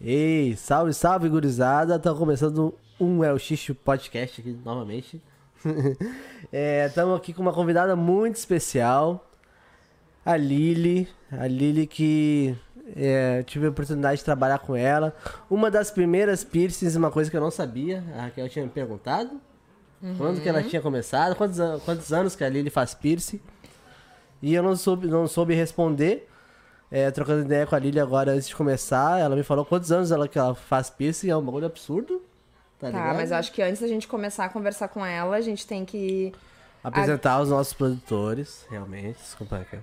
Ei, salve, salve, gurizada. Tá começando um El Xixo Podcast aqui novamente. Estamos aqui com uma convidada muito especial, a Lili. A Lili que é, tive a oportunidade de trabalhar com ela. Uma das primeiras piercings, uma coisa que eu não sabia, a Raquel tinha me perguntado. Quando que ela tinha começado, quantos, an- quantos anos que a Lili faz piercing. E eu não soube, não soube responder. É, trocando ideia com a Lili agora antes de começar, ela me falou quantos anos ela, que ela faz piercing, é um bagulho absurdo. Tá, Tá, mas eu acho que antes da gente começar a conversar com ela, a gente tem que. Apresentar os nossos produtores, realmente. Desculpa, Raquel.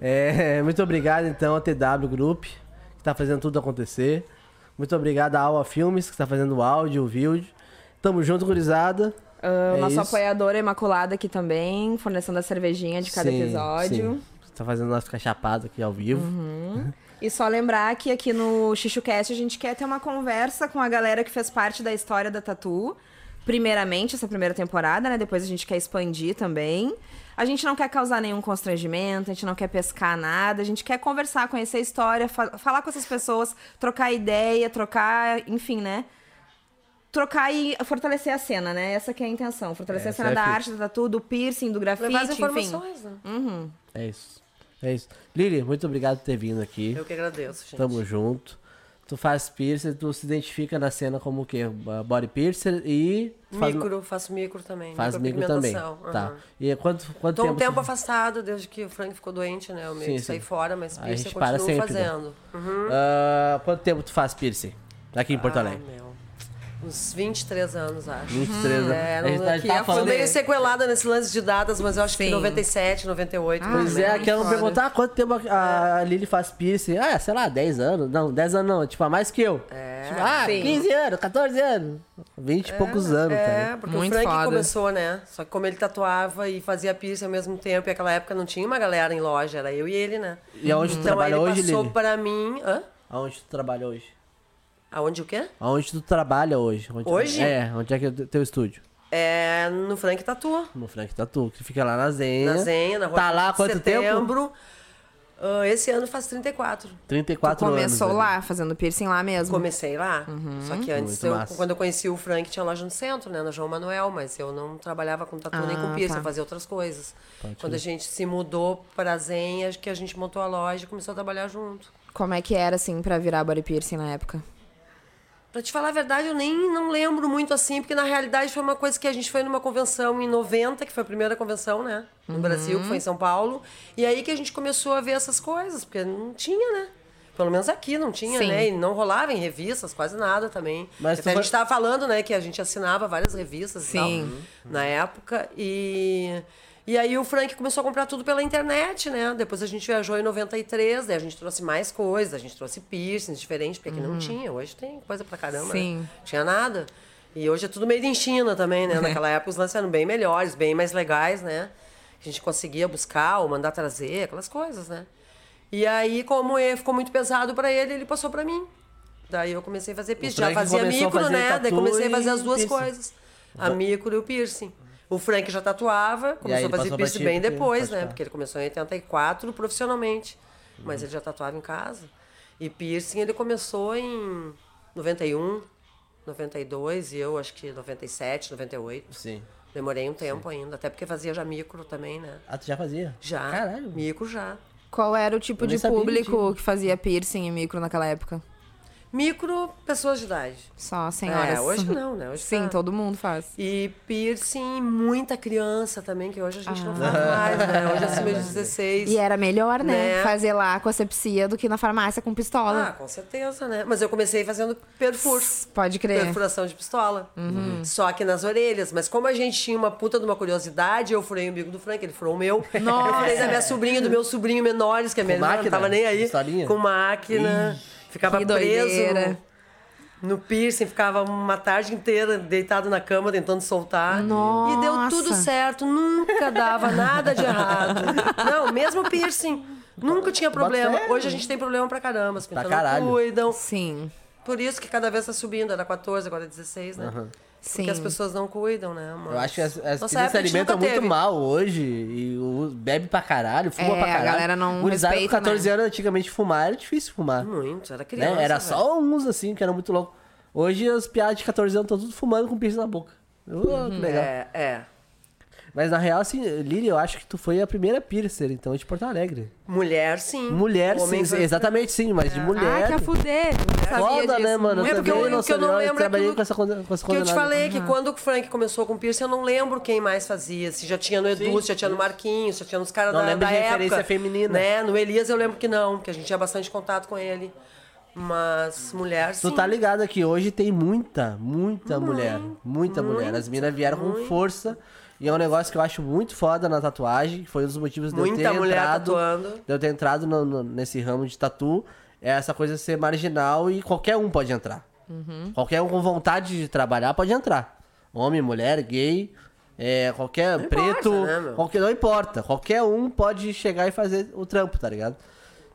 É, muito obrigado, então, a TW Group, que tá fazendo tudo acontecer. Muito obrigado à Aua Filmes, que tá fazendo o áudio, o vídeo. Tamo junto, gurizada. ah, É nossa isso. apoiadora Imaculada aqui também, fornecendo a cervejinha de cada Sim, episódio. sim. Tá fazendo nosso cachapado aqui ao vivo. E só lembrar que aqui no XixoCast a gente quer ter uma conversa com a galera que fez parte da história da Tatu. Primeiramente, essa primeira temporada, né? Depois a gente quer expandir também. A gente não quer causar nenhum constrangimento, a gente não quer pescar nada, a gente quer conversar, conhecer a história, fa- falar com essas pessoas, trocar ideia, trocar, enfim, né? Trocar e fortalecer a cena, né? Essa que é a intenção. Fortalecer Essa a cena é da arte, da tatu, do piercing, do grafite, Levar as enfim. informações, né? É isso. É isso. Lili, muito obrigado por ter vindo aqui. Eu que agradeço, gente. Tamo junto. Tu faz piercing, tu se identifica na cena como o quê? Body piercer e faz, Micro, faço micro também. faz micro também. micropigmentação, Tá. E quanto, quanto Tô um tempo? tempo tu- afastado, desde que o Frank ficou doente, né? Eu meio Sim, que saí fora, mas piercing eu continuo sempre, né? fazendo. Uhum. Ah, quanto tempo tu faz piercing? Aqui em Porto Ah, Alegre. meu. Uns 23 anos, acho. 23 anos. É, a gente não, tá- aqui tá eu fui meio sequelada nesse lance de datas, mas eu acho que Sim. 97, 98. Ah, Pois é, menos. quero foda. perguntar quanto tempo a, a Lili faz piercing. Ah, sei lá, 10 anos. Não, 10 anos não, tipo, a mais que eu. É, Tipo, ah, sim. 15 anos, 14 anos. 20 e poucos anos, tá É, porque Muito o Frank foda. começou, né? Só que como ele tatuava e fazia piercing ao mesmo tempo, e naquela época não tinha uma galera em loja, era eu e ele, né? E aonde tu Então aí trabalha ele hoje, passou Lili? pra mim... Hã? Aonde tu trabalha hoje? Aonde o quê? Aonde tu trabalha hoje? Onde- Hoje? É, onde é que é o teu estúdio? É no Frank Tatu. No Frank Tatu, que fica lá na Zenha. Na Zenha, na rua Tá lá há quanto tempo? setembro. Ah, esse ano faz 34. 34 anos. Começou ali. lá, fazendo piercing lá mesmo. Comecei lá. Só que antes, eu- quando eu conheci o Frank, tinha loja no centro, né? Na João Manuel, mas eu não trabalhava com tatu nem Ah, com piercing, tá. eu fazia outras coisas. Pode quando a gente se mudou pra Zenha, que a gente montou a loja e começou a trabalhar junto. Como é que era, assim, pra virar body piercing na época? Pra te falar a verdade, eu nem não lembro muito assim, porque na realidade foi uma coisa que a gente foi numa convenção em 90, que foi a primeira convenção, né? No Brasil, que foi em São Paulo. E aí que a gente começou a ver essas coisas, porque não tinha, né? Pelo menos aqui não tinha, Sim. né? E não rolava em revistas, quase nada também. Mas Até a foi- gente tava falando, né, que a gente assinava várias revistas e Sim. tal, na época. E, e aí o Frank começou a comprar tudo pela internet, né? Depois a gente viajou em 93, daí a gente trouxe mais coisas, a gente trouxe piercings diferentes, porque aqui não tinha. Hoje tem coisa pra caramba, Sim. né? Tinha nada. E hoje é tudo made in China também, né? Naquela época os lances eram bem melhores, bem mais legais, né? A gente conseguia buscar ou mandar trazer, aquelas coisas, né? E aí, como ele ficou muito pesado pra ele, ele passou pra mim. Daí eu comecei a fazer piercing. Já fazia micro, né? Daí comecei a fazer as duas piercing. coisas. A micro e o piercing. O Frank já tatuava, começou a fazer piercing bem depois, né? Porque ele começou em 84 profissionalmente. Mas ele já tatuava em casa. E piercing ele começou em 91, 92 e eu acho que 97, 98. Sim. Demorei um tempo ainda, até porque fazia já micro também, né? Ah, tu já fazia? Já. Caralho. Micro já. Qual era o tipo de público tinha. que fazia piercing e micro naquela época? Micro, pessoas de idade. Só senhoras. É, hoje não, né? Hoje Sim, tá- todo mundo faz. E piercing, muita criança também, que hoje a gente não Ah. faz mais, né? Hoje é acima de 16. E era melhor, né? Né? Fazer lá com asepsia do que na farmácia com Ah, pistola. com certeza, né? Mas eu comecei fazendo perfur. Pode crer. Perfuração de pistola. Uhum. Só que nas orelhas. Mas como a gente tinha uma puta de uma curiosidade, eu furei o umbigo do Frank, ele furou o meu. Nossa. Eu furei da minha sobrinha, do meu sobrinho menores, que a minha Com irmã não tava nem aí. Pistolinha? Com máquina. Ficava Que preso doideira. no, no piercing, ficava uma tarde inteira deitado na cama tentando soltar. E deu tudo Nossa. certo, nunca dava nada de errado. Não, mesmo piercing. Nunca tinha problema. Hoje a gente tem problema pra caramba. As pessoas não cuidam. Sim. Por isso que cada vez tá subindo. Era 14, agora é 16, né? Sim. Porque as pessoas não cuidam, né? Mas... Eu acho que as, as Nossa se a alimentam muito teve. mal hoje. E o- bebe pra caralho, fuma É, pra a caralho. galera não Gurizada respeita, com 14 né? anos, antigamente fumar era difícil fumar. Muito, era né? criança. Era velho. só uns assim, que era muito louco. Hoje as piadas de 14 anos estão tudo fumando com piercing na boca. Oh, que legal. É, é. Mas na real, assim, Lili, eu acho que tu foi a primeira piercer, então, de Porto Alegre. Mulher, sim. Mulher, Homem sim, foi- exatamente sim, mas de mulher. Ah, que a fuder. Não sabia Foda, disso. né, mano? É Eu porque também eu- não o que eu não eu lembro é trabalhei aquilo com essa, com essa Que eu te condenada. falei que quando o Frank começou com o piercing, eu não lembro quem mais fazia. Se já tinha no Edu, Sim, se já tinha no Marquinhos, se já tinha nos caras Não da, lembro da de época. referência feminina. Né? No Elias eu lembro que não, que a gente tinha bastante contato com ele. Mas mulher, sim. Tu tá ligado que hoje tem muita, muita mulher. Muita mulher. As minas vieram com força. E é um negócio que eu acho muito foda na tatuagem. que Foi um dos motivos de eu Muita ter mulher entrado. tatuando. De eu ter entrado no- no- nesse ramo de tatu. É essa coisa de ser marginal e qualquer um pode entrar. Uhum. Qualquer um com vontade de trabalhar pode entrar. Homem, mulher, gay, é, qualquer preto. né, meu? qualquer, não importa. Qualquer um pode chegar e fazer o trampo, tá ligado?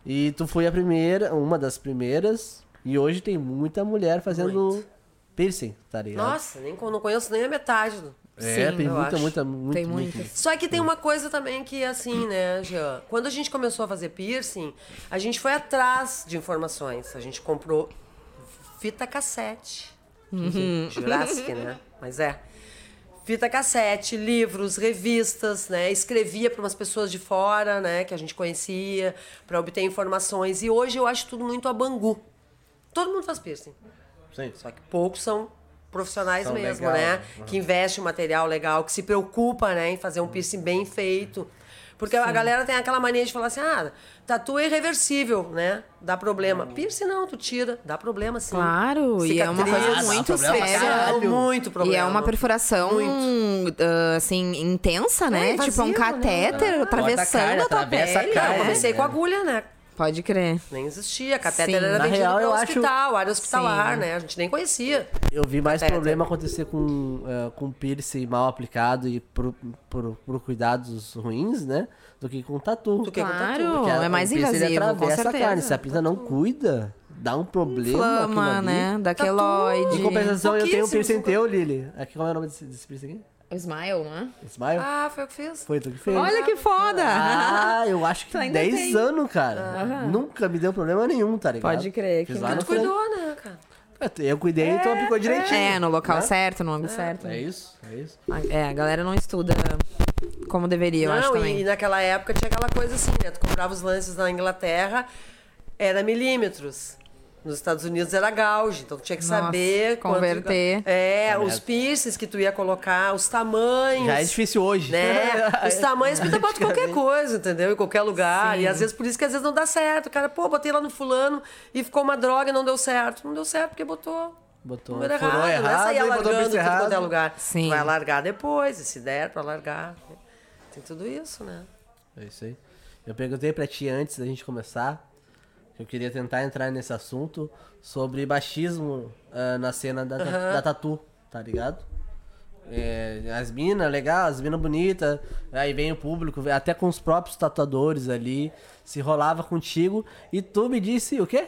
E tu foi a primeira, uma das primeiras. E hoje tem muita mulher fazendo piercing, tá ligado? Nossa, nem, não conheço nem a metade. do- é, sim, tem eu muita, acho. muita, muita, Tem muito. muitas. Só que tem uma coisa também que é assim, né, Jean? Quando a gente começou a fazer piercing, a gente foi atrás de informações. A gente comprou fita cassete. Jurassic, né? Mas é. Fita cassete, livros, revistas, né? Escrevia para umas pessoas de fora, né? Que a gente conhecia, para obter informações. E hoje eu acho tudo muito a bangu. Todo mundo faz piercing. Sim. Só que poucos são profissionais São mesmo, legal. né? Que investem um material legal, que se preocupa, né, em fazer um piercing bem feito. Porque a galera tem aquela mania de falar assim: "Ah, tatu é irreversível, né? Dá problema". Piercing não, tu tira, dá problema sim. Claro, e é uma Cicatriz, coisa muito pra séria. Muito problema. E é uma perfuração, ah, assim, intensa, né? É, tipo, é um invasivo, catéter né? atravessando carne, a tua atravessa a pele. carne. Eu comecei com agulha, né? Pode crer. Nem existia. Catéter Sim. era Na vendido real, para eu acho- hospital, área hospitalar, Sim. né? A gente nem conhecia. Eu vi mais Catéter. problema acontecer com, eh, com piercing mal aplicado e por, por, por cuidados ruins, né? Do que com tatu. Do que com Claro, tatu. Porque a- é mais invasivo, com a certeza. carne. Se a pinta não cuida, dá um problema. aquilo Flama, ali. né? Da queloide. Em compensação, eu tenho um Pouquíssimos. piercing teu, Lili. Aqui, qual é o nome desse, desse piercing aqui? Smile, né? Smile? Ah, foi o que fiz. Foi tu que fez? Olha que foda! Ah, eu acho que Tu ainda 10 tem. anos, cara. Nunca me deu problema nenhum, tá ligado? Pode crer, Fiz que lá Tu cuidou, né, cara? Eu cuidei e tu aplicou direitinho. É, no local né? certo, no ângulo certo. É isso, é isso. É, a galera não estuda como deveria, eu acho Não, também. e naquela época tinha aquela coisa assim, né? Tu comprava os lances na Inglaterra, era milímetros. Nos Estados Unidos era gauge, então tu tinha que Nossa, saber... quanto- converter. É, É os piercings que tu ia colocar, os tamanhos... Já é difícil hoje. Né? Os tamanhos tu bota qualquer coisa, entendeu? Em qualquer lugar. Sim. E às vezes por isso que às vezes não dá certo. O cara, pô, botei lá no fulano e ficou uma droga e não deu certo. Não deu certo porque botou Botou, número furou errado, errado, não é sair alargando tudo quanto é errado. lugar. Sim. Tu vai alargar depois, e se der pra alargar. Tem tudo isso, né? É isso aí. Eu perguntei pra ti antes da gente começar, eu queria tentar entrar nesse assunto sobre machismo ah, na cena da, da tatu, tá ligado? É, as minas, legal, as minas bonitas, aí vem o público, até com os próprios tatuadores ali, se rolava contigo, e tu me disse o quê?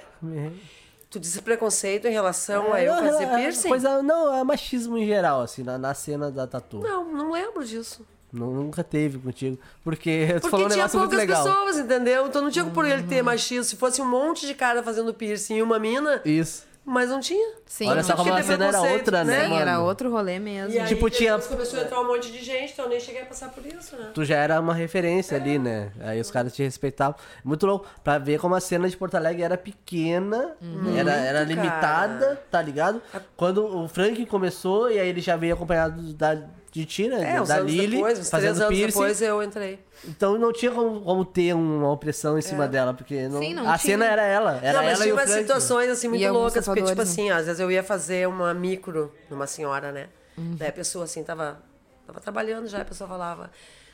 Tu disse preconceito em relação a eu fazer É, piercing? Coisa, não, é machismo em geral, assim, na, na cena da tatu. Não, não lembro disso. Nu- Nunca teve contigo. Porque tu Porque falou um tinha negócio muito poucas pessoas, entendeu? Então não tinha por ele ter machismo. Se fosse um monte de cara fazendo piercing e uma mina, Isso. mas não tinha. Sim, Olha não só como a cena era outra, né, né? Sim, era outro rolê mesmo. E aí, Tipo, tinha- começou a entrar um monte de gente, então eu nem cheguei a passar por isso, né? Tu já era uma referência ali, né? Aí os caras te respeitavam. Muito louco. Pra ver como a cena de Porto Alegre era pequena, era, era Muito, limitada, cara. tá ligado? Quando o Frank começou, e aí ele já veio acompanhado da, de ti, né? É, uns da anos Lili, depois, uns três fazendo anos piercing. depois eu entrei. Então não tinha como, como ter uma opressão em cima dela, porque não, Sim, não a tinha. cena era ela. Era não, mas ela tinha umas situações assim muito E loucas, porque, tipo assim, às vezes eu ia fazer uma micro numa senhora, né? Uhum. Daí a pessoa assim tava, tava trabalhando já, a pessoa falava: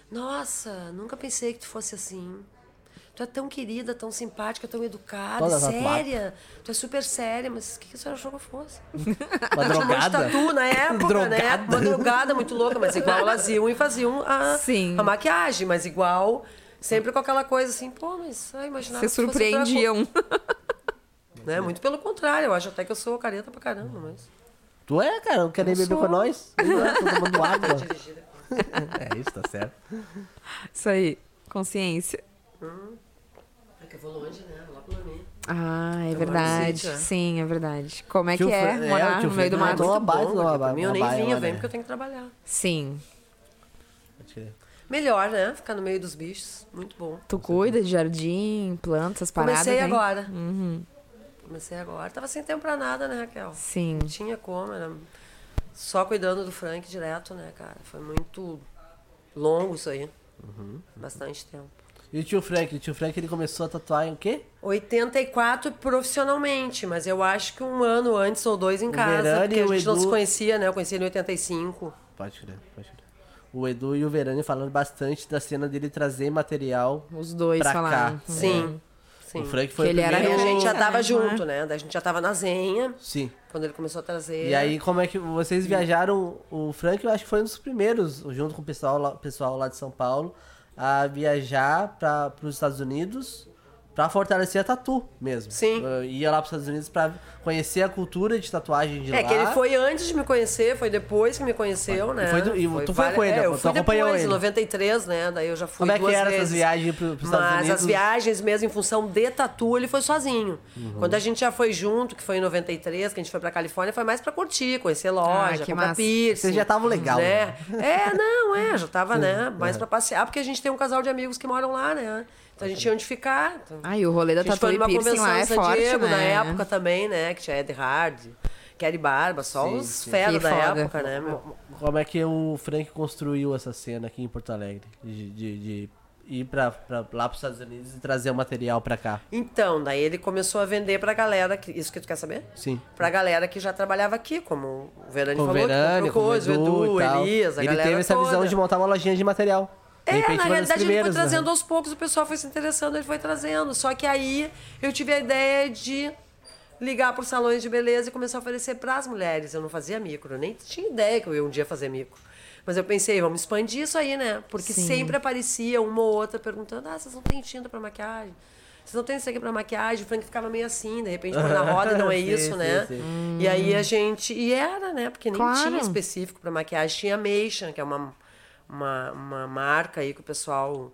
Nossa, nunca pensei que tu fosse assim. Tu é tão querida, tão simpática, tão educada, Toda tatuada. séria. Tu é super séria, mas o que, que a senhora achou que eu fosse? Uma um de drogada. tatu na época, né? Drogada. Uma drogada muito louca, mas igual elas iam e faziam a, Sim. a maquiagem, mas igual, sempre com aquela coisa assim, pô, mas ah, imaginava outra surpreendiam. Né? Muito pelo contrário, eu acho até que eu sou careta pra caramba, mas. Tu é, cara, não quer nem beber com nós? Não, Todo mundo água. Dirigida. É isso, tá certo. Isso aí. Consciência. É que eu vou longe, né? Lá pra mim. Ah, é Eu verdade. sítio, é. Sim, é verdade. Como é Tio que é Fran- é, morar no meio do mato? uma baita Bom, porque pra mim eu nem lá, vem né? porque eu tenho que trabalhar. Sim. Melhor, né? Ficar no meio dos bichos. Muito bom. Tu cuida de jardim, plantas, paradas, Comecei agora. Uhum. Comecei agora. Tava sem tempo pra nada, né, Raquel? Sim. Não tinha como, era só cuidando do Frank direto, né, cara? Foi muito longo isso aí. Uhum. Bastante tempo. E o tio Frank? O tio Frank ele começou a tatuar em o quê? 84 profissionalmente, mas eu acho que um ano antes ou dois em casa, Verani porque e a o gente não Edu- se conhecia, né? Eu conhecia ele em 85. Pode crer, pode crer. O Edu e o Verani falando bastante da cena dele trazer material. Os dois Pra cá. falaram. Sim. Sim. O Frank foi Que o ele era primeiro... a gente já tava né? junto, né? A gente já tava na Zenha, Sim. quando ele começou a trazer. E aí, como é que vocês viajaram? O Frank, eu acho que foi um dos primeiros, junto com o pessoal lá, pessoal lá de São Paulo, a viajar para os Estados Unidos pra fortalecer a tatu mesmo. Sim. Uh, ia lá pros Estados Unidos pra conhecer a cultura de tatuagem de É lá. que ele foi antes de me conhecer, foi depois que me conheceu, né? foi do- e tu foi com ele, é, eu tu fui acompanhou depois, em ele. 93, né? Daí eu já fui Como é que eram essas viagens pro- pros Estados Mas Unidos? as viagens mesmo em função de tatu, ele foi sozinho. Uhum. Quando a gente já foi junto, que foi em 93, que a gente foi pra Califórnia, foi mais pra curtir, conhecer loja, Ah, que comprar massa. piercing. Vocês já estavam legal, né? É, não, é, já tava, né? Mais Uhum. pra passear, porque a gente tem um casal de amigos que moram lá, né? Então a gente tinha onde ficar. Então, Ah, e o rolê da a gente tatu foi e numa piercing convenção lá é San forte, Diego, né? na época também, né? Que tinha Ed Hard, Kelly Barba, só Sim, os sim. feras da foda. época, né, meu? Como é que o Frank construiu essa cena aqui em Porto Alegre? De, de- de ir pra, pra, lá pros Estados Unidos e trazer o material pra cá? Então, daí ele começou a vender pra galera. Que, isso que tu quer saber? Sim. Pra galera que já trabalhava aqui, como o Verani Com o falou, Verani, que comprou com o coisa, o Edu, tal. Elias, a Ele galera teve essa toda. visão de montar uma lojinha de material. De É, na realidade ele foi né? trazendo aos poucos, o pessoal foi se interessando, ele foi trazendo. Só que aí eu tive a ideia de ligar para os salões de beleza e começar a oferecer para as mulheres. Eu não fazia micro, eu nem tinha ideia que eu ia um dia fazer micro. Mas eu pensei, vamos expandir isso aí, né? Porque Sim. sempre aparecia uma ou outra perguntando: ah, vocês não têm tinta para maquiagem? Vocês não têm isso aqui para maquiagem? O Frank ficava meio assim, de repente põe na roda e não é isso, sim, né? sim. E aí a gente. E era, né? Porque nem Claro. tinha específico para maquiagem. Tinha a Mation, que é uma, uma, uma marca aí que o pessoal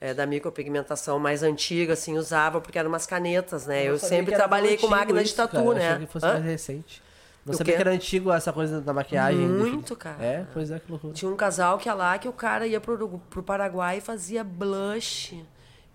é, da micropigmentação mais antiga, assim, usava, porque eram umas canetas, né? Eu, sabia sempre trabalhei com máquina de isso, tatu, cara. Eu né? achei que fosse Hã? mais recente. Não O sabia quê? que era antigo essa coisa da maquiagem. Muito, cara. É, pois é, que loucura. Tinha um casal que ia lá que o cara ia pro, pro Paraguai e fazia blush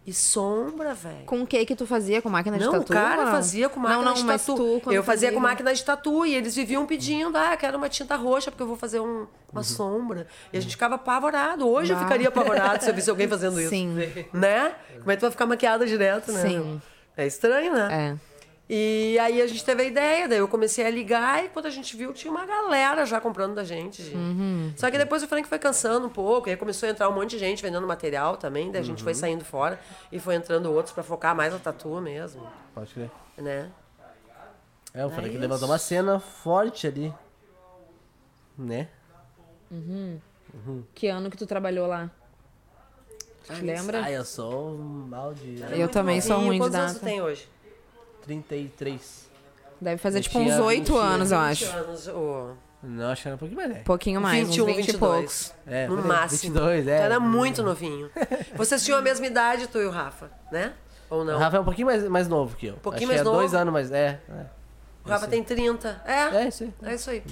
e sombra, velho. Com o que que tu fazia? Com máquina de Não, tatu? o cara fazia com máquina não, não, de mas tatu. tu, eu fazia com fazia- máquina de tatu e eles viviam pedindo, ah, eu quero uma tinta roxa porque eu vou fazer um- uma sombra. E a gente ficava apavorado. Hoje eu ficaria apavorado se eu visse alguém fazendo isso. Sim. Né? Como é que tu vai ficar maquiada direto, né? Sim. É estranho, né? É. E aí a gente teve a ideia, daí eu comecei a ligar e quando a gente viu, tinha uma galera já comprando da gente. gente. Uhum. Só que depois o Frank foi cansando um pouco, aí começou a entrar um monte de gente vendendo material também, daí a gente foi Uhum. saindo fora e foi entrando outros pra focar mais na tatu mesmo, Pode crer. né? É, o Frank isso. levantou uma cena forte ali. Né? Que ano que tu trabalhou lá? Tu te lembra? Ah, eu sou um mal de... Eu muito também sou ruim de Quantos anos data. tu tem hoje? 33. Deve fazer Eu tipo uns tinha oito 20 anos, eu 20 acho. anos, ô. Não, acho que era um pouquinho mais velho. Pouquinho mais, 21, uns 20 e 22. poucos. É, no máximo. 22, é. Tu era muito novinho. Vocês tinham a mesma idade, tu e o Rafa, né? Ou O não? Rafa é um pouquinho mais, mais novo que eu. Um pouquinho Acho mais que é dois novo? anos mais... É, é. o Rafa tem 30. É, É, isso aí. é isso aí.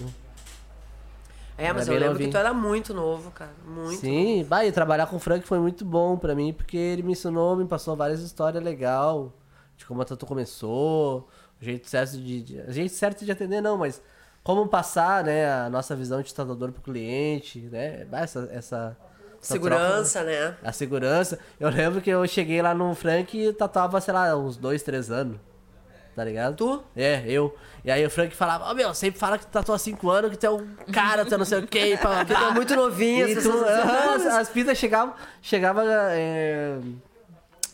É, mas Era eu lembro novinho. que tu era muito novo, cara. Muito. Sim, bah, e trabalhar com o Frank foi muito bom pra mim, porque ele me ensinou, me passou várias histórias legais de como a tatu começou, o jeito certo de, de- o jeito certo de atender não, mas como passar, né, a nossa visão de tatuador pro cliente, né, essa, essa, Segurança, né? troca, a segurança. Eu lembro que eu cheguei lá no Frank e tatuava, sei lá, uns dois, três anos. Tá ligado? Tu? É, eu. E aí o Frank falava, ó meu, sempre fala que tu tatua há cinco anos, que tu é um cara, tu é não sei o quê. Porque tu é muito novinho, as e tu, aham, dizem, as, as pistas chegavam, chegava é,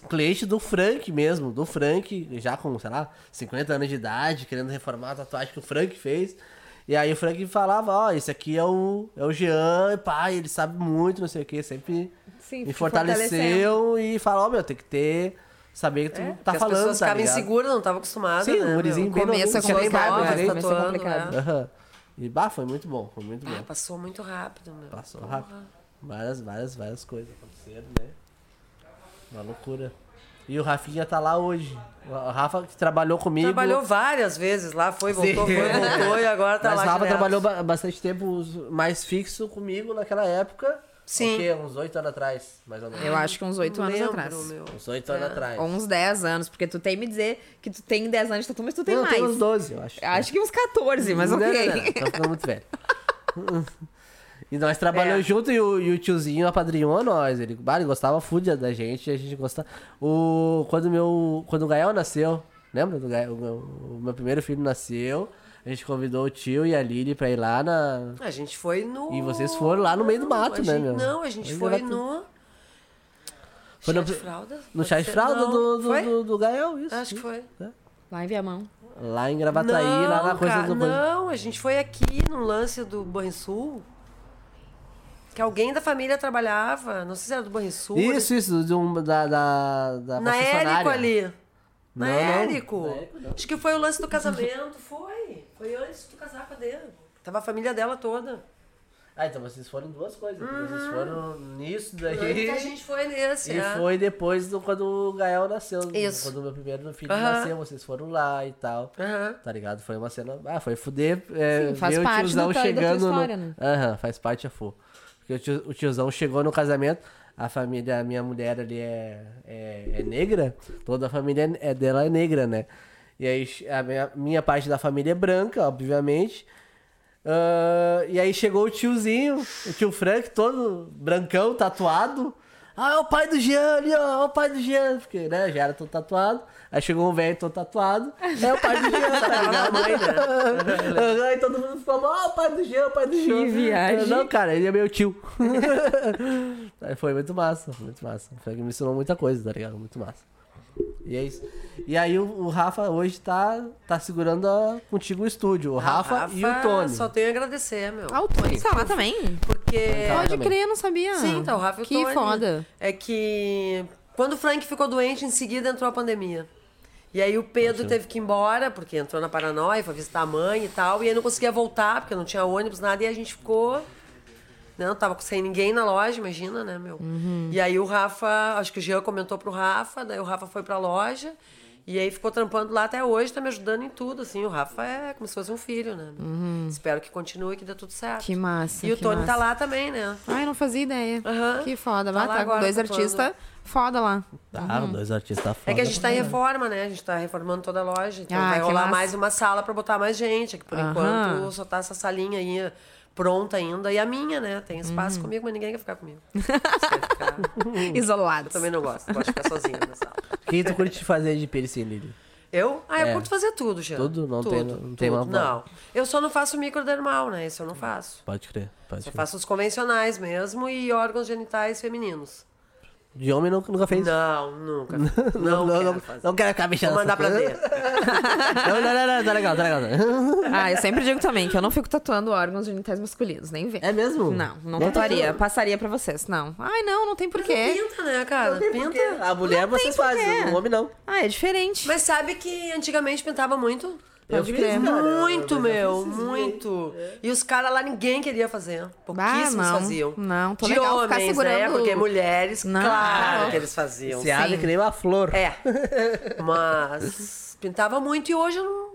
cliente do Frank mesmo, do Frank, já com, sei lá, 50 anos de idade, querendo reformar a tatuagem que o Frank fez. E aí o Frank falava, ó, esse aqui é o, é o Jean, e pá, ele sabe muito, não sei o que, sempre Sim, me fortaleceu e falou, ó, meu, tem que ter, saber que tu É, tá as falando, pessoas tá ficavam inseguras, não estavam acostumadas, Sim, né? um gurizinho bem é nem complicado, barba né? tatuando, complicado. né? E bah, foi muito bom, foi muito bom. Ah, passou muito rápido, meu. Passou rápido. Várias, várias, várias coisas aconteceram, né? Uma loucura. E o Rafinha tá lá hoje. O Rafa que trabalhou comigo. Trabalhou várias vezes lá, foi, voltou, Sim. foi, voltou e agora tá Mas lá o Rafa direto. trabalhou ba- bastante tempo mais fixo comigo naquela época. Sim. O quê? Uns oito anos atrás, mais ou menos. Eu acho que uns oito anos lembro, atrás. meu. Uns oito anos atrás. Ou uns 10 anos, porque tu tem me dizer que tu tem 10 anos de tatu, mas tu tem Não, mais. tem uns 12, eu acho. Acho que uns 14, mas Não, ok. Não, não, não. Tô ficando muito velho. E nós trabalhamos É. junto e o, e o tiozinho apadrinhou nós. Ele, bah, ele gostava fude da gente, a gente gostava. O, quando, meu, quando o Gael nasceu, lembra? Do Gael, o, meu, o meu primeiro filho nasceu, a gente convidou o tio e a Lili pra ir lá na. A gente foi no. E vocês foram lá no meio do Não, mato, né, gente- meu? Não, a gente foi no. Foi Chá no- de fralda? No chá de fralda Não. do, do, do, do Gael, isso. Acho que foi. Lá em Viamão. Lá em Gravataí, lá na coisa cara, do. Não, a gente foi aqui no lance do Banrisul. Que alguém da família trabalhava. Não sei se era do Banrisul. Isso, isso, de um, da, da, da Na. Érico ali. Na Não, não. Érico. Na Érico, não. Acho que foi o lance do casamento. Foi. Foi antes de tu casar com a dele. Tava a família dela toda. Ah, então vocês foram em duas coisas. porque Vocês foram nisso daí. A gente foi nesse. E é. foi depois do quando o Gael nasceu. Isso. Quando o meu primeiro filho Aham. nasceu, vocês foram lá e tal. Aham. Tá ligado? Foi uma cena. Ah, foi fuder. É, Sim, faz parte o tiozão da tua- história, no... né? Aham, faz parte a fu. Porque o, tio- o tiozão chegou no casamento. A família, a minha mulher ali é, é, é negra. Toda a família é, dela é negra, né? E aí a minha, minha parte da família é branca, obviamente. Ah, e aí chegou o tiozinho, o tio Frank, todo brancão, tatuado. Ah, é o pai do Jean ali, ó, é o pai do Jean. Porque, né, já era todo tatuado. Aí chegou um velho todo tatuado. É o pai do Jean, tá ligado? na mãe, né? Aí todo mundo falou, ó, o pai do Jean, o pai do Jean. viagem. Eu, Não, cara, ele é meu tio. Aí foi muito massa, muito massa. Foi que me ensinou muita coisa, tá ligado? Muito massa. E é isso. E aí o, o Rafa hoje tá, tá segurando a- contigo o estúdio. O Rafa, e o Tony. Só tenho a agradecer, meu. Ah, o Tony tá lá também? Porque. Tá. Pode também. crer, eu não sabia. Sim, tá o Rafa e o Que Tony. foda. É que quando o Frank ficou doente, em seguida entrou a pandemia. E aí o Pedro teve que ir embora, porque entrou na paranoia, foi visitar a mãe e tal. E aí não conseguia voltar, porque não tinha ônibus, nada. E a gente ficou... Não, tava sem ninguém na loja, imagina, né, meu? E aí o Rafa, acho que o Jean comentou pro Rafa, daí o Rafa foi pra loja. E aí ficou trampando lá até hoje, tá me ajudando em tudo, assim. O Rafa é como se fosse um filho, né? Espero que continue, que dê tudo certo. Que massa, E o Tony massa. tá lá também, né? Ai, não fazia ideia. Aham. Que foda. Tá Vai lá tá com dois artistas foda lá. Ah, dois artistas foda. É que a gente tá em reforma, né? A gente tá reformando toda a loja. Então Ah, vai rolar massa. mais uma sala pra botar mais gente. Que por enquanto só tá essa salinha aí pronta ainda. E a minha, né? Tem espaço Uhum. comigo, mas ninguém quer ficar comigo. Isolado. Eu também não gosto. Gosto de ficar sozinha na sala. O que tu curte fazer de piercing, Lili? Eu? Ah, eu É. curto fazer tudo, já. Tudo? Não tudo, tem- não tem tudo. uma- Não. Eu só não faço microdermal, né? Isso eu não faço. Pode crer, pode Só crer. faço os convencionais mesmo e órgãos genitais femininos. De homem nunca, nunca fez? Não, nunca. Não, não, quero não, fazer. não quero ficar mexendo Vou mandar pra ver. Não, não, não, não, tá legal, tá legal. Ah, eu sempre digo também que eu não fico tatuando órgãos genitais masculinos, nem vê. É mesmo? Não, não Nem tatuaria. tatua? Passaria pra vocês. Não. Ai, não, não tem porquê. Pinta, né, cara? Pinta. A mulher Não tem vocês fazem, porquê. o homem não. Ah, é diferente. Mas sabe que antigamente pintava muito? Eu crer. cara, Muito, eu meu, muito. E os caras lá ninguém queria fazer. Bah, Pouquíssimos não, faziam. não, tô De legal ficar homens, segurando- né? Porque mulheres, Não. claro que eles faziam. Se abre Sim. que nem uma flor. É. Mas pintava muito e hoje eu não.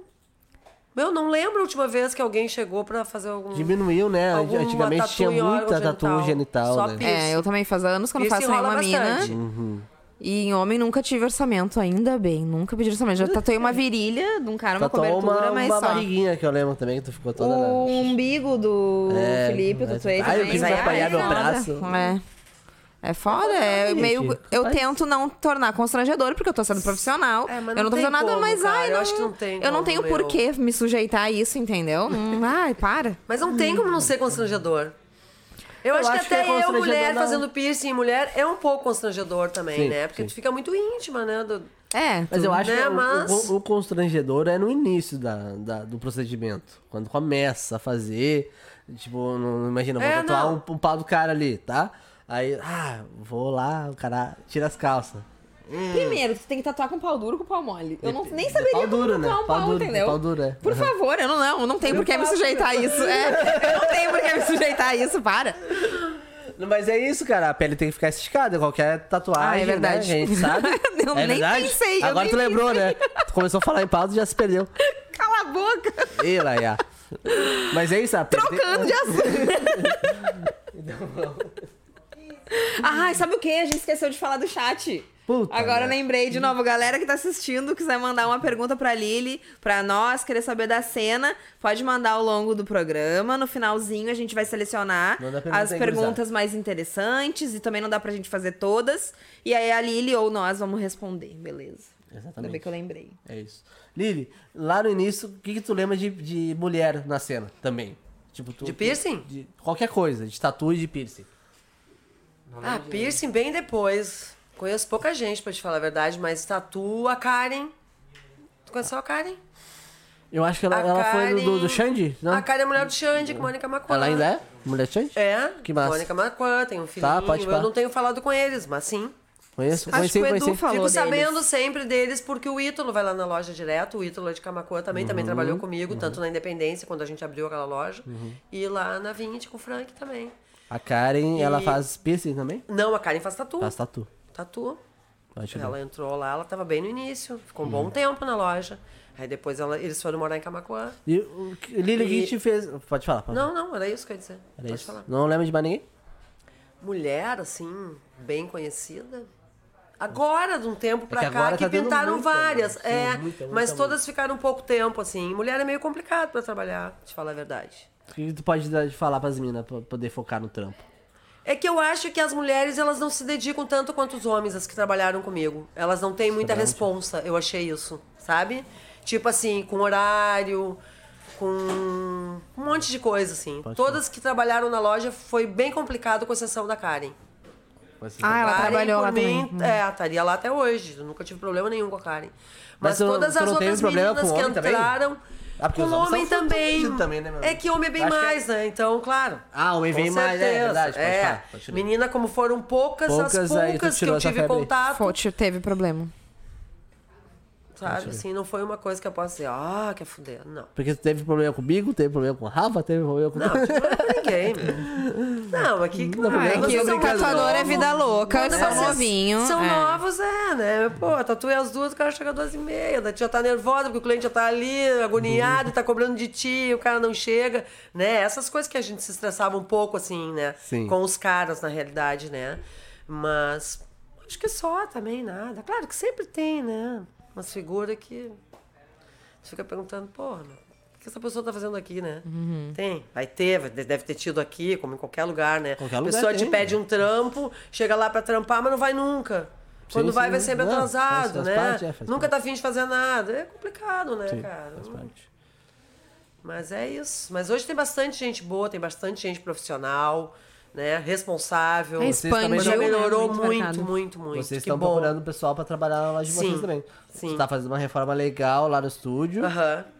Meu, não lembro a última vez que alguém chegou pra fazer algum. Diminuiu, né? Antigamente tinha muita tatu genital. genital, Só né? É, eu também faz anos que eu não faço nenhuma bastante. mina. E em homem nunca tive orçamento, ainda bem. Nunca pedi orçamento. Já tatuei uma virilha de um cara, uma Tatuou cobertura, uma, mas uma só. barriguinha que eu lembro também, que tu ficou toda... O umbigo do É, Felipe, eu mas- tatuei Ai, eu também. quis Mas apanhar é meu foda. braço. É. É foda, é gente, meio. Eu faz. tento não tornar constrangedor, porque eu tô sendo profissional. É, mas eu não não tô tem fazendo nada, como, mas cara, ai, eu não, acho que não tem Eu não como, tenho meu. por que me sujeitar a isso, entendeu? Hum, ai, para. Mas não tem como não ser constrangedor. Eu, acho, acho que que é até eu, mulher, não. fazendo piercing em mulher, é um pouco constrangedor também, Sim, né? Porque sim. tu fica muito íntima, né? do- É, Mas eu acho né, que o- mas- o, o constrangedor é no início da, da- do procedimento. Quando começa a fazer, tipo, não, imagina, vou É, tatuar não. um, um pau do cara ali, tá? Aí, ah, vou lá, o cara tira as calças. Primeiro, tu tem que tatuar com pau duro com pau mole. Eu não, nem saberia pau como duro, né? um Pau duro, entendeu? pau duro, é. Por Aham. favor, eu não, não, não tenho por que me sujeitar a isso. É, eu não tenho por que me sujeitar a isso, para. Mas é isso, cara. A pele tem que ficar esticada. Qualquer tatuagem, Ah, é verdade. né? Gente sabe. Eu é nem verdade? pensei, Agora tu lembrou, né? Tu começou a falar em pauta e já se perdeu. Cala a boca. Ih, Laia. Mas é isso, a pele Trocando de assunto. Ai, sabe o que? A gente esqueceu de falar do chat. Puta Agora eu lembrei de novo. Galera que tá assistindo, quiser mandar uma pergunta pra Lili, pra nós, querer saber da cena, pode mandar ao longo do programa. No finalzinho a gente vai selecionar pergunta as aí, perguntas mais interessantes e também não dá pra gente fazer todas. E aí a Lili ou nós vamos responder, beleza? Ainda bem Exatamente. que eu lembrei. É isso. Lili, lá no início, o que, que tu lembra de, de mulher na cena também? Tipo, tu, De piercing? tu- de qualquer coisa, de tatu e de piercing. Ah, piercing bem depois. Conheço pouca gente, pra te falar a verdade, mas tatu, a Karen. Tu conheceu a Karen? Eu acho que ela, A ela foi do, do, do Xande, não? A Karen é mulher do Xande, com Mônica Macuã. Ela ainda é? Mulher de Xande? É, Que massa. Mônica Macuã, tem um filhinho. Tá, pode eu pá. não tenho falado com eles, mas sim. Conheço, Acho conheci, que o Edu conheci. falou Fico deles. sabendo sempre deles porque o Ítalo vai lá na loja direto. O Ítalo é de Camacuã também, também Uhum. trabalhou comigo, tanto na Independência, quando a gente abriu aquela loja, e lá na 20 com o Frank também. A Karen, E- ela faz piercing também? Não, a Karen faz tatu. Faz tatu. Tatu. Acho Ela bem. entrou lá, ela tava bem no início, ficou um Uhum. bom tempo na loja. Aí depois ela- eles foram morar em Camacuã. E o que- Lili, o que E- te fez... Pode falar. Pode Não, não, era isso que eu ia dizer. Era Pode isso. falar. Não lembra de mais ninguém? Mulher, assim, bem conhecida. Agora, de um tempo pra que cá, que tá pintaram né? várias. Sim, é, muita, muita, mas todas ficaram um pouco tempo, assim. Mulher é meio complicado pra trabalhar, te falar a verdade. O que tu pode falar pras meninas pra poder focar no trampo? É que eu acho que as mulheres, elas não se dedicam tanto quanto os homens, as que trabalharam comigo. Elas não têm muita verdade. responsa, eu achei isso, sabe? Tipo assim, com horário, com um monte de coisa, assim. Pode Todas que trabalharam na loja foi bem complicado, com exceção da Karen. Ser. Ah, ela Karen, trabalhou lá mim, também. É, estaria lá até hoje. Eu nunca tive problema nenhum com a Karen. Mas Mas, todas as outras meninas que homem também? Ah, porque com os homens são também. também, né, meu? é que homem é bem Acho que é- mais, né? Então, claro. Ah, homem Com vem mais, é certeza. verdade. Pode É. falar. Menina, como foram poucas, Poucas, as poucas que eu tive contato, teve problema. sabe? Assim, não foi uma coisa que eu posso dizer, ah, quer fuder. Não. Porque teve problema comigo, teve problema com o Rafa, teve problema com... Não, não tive problema com ninguém, meu. Não, aqui... Não, Ah, é que o tatuador é vida louca, são novinhos. São é. novos, é, né? Pô, tatuei as duas, o cara chega às duas e meia. Daí já tá nervosa porque o cliente já tá ali, agoniado, tá cobrando de ti, o cara não chega, né? Essas coisas que a gente se estressava um pouco, assim, né? Sim. Com os caras, na realidade, né? Mas acho que só também, nada. Claro que sempre tem, né? Umas figuras que você fica perguntando, porra, meu, que essa pessoa tá fazendo aqui, né? Uhum. Tem, vai ter, deve ter tido aqui, como em qualquer lugar, né? Qualquer a lugar pessoa te tem. pede um trampo, chega lá pra trampar, mas não vai nunca. Quando Sim, vai, sim. vai sempre atrasado, né? parte, é, nunca tá afim de fazer nada. É complicado, né, Sim, cara? faz parte. Mas é isso. Mas hoje tem bastante gente boa, tem bastante gente profissional, né? Responsável. É, Vocês também Mas expandiu, já né, melhorou muito muito, muito, muito. Vocês que estão bom. procurando pessoal pra trabalhar na loja de Sim, vocês também. sim. Você tá fazendo uma reforma legal lá no estúdio.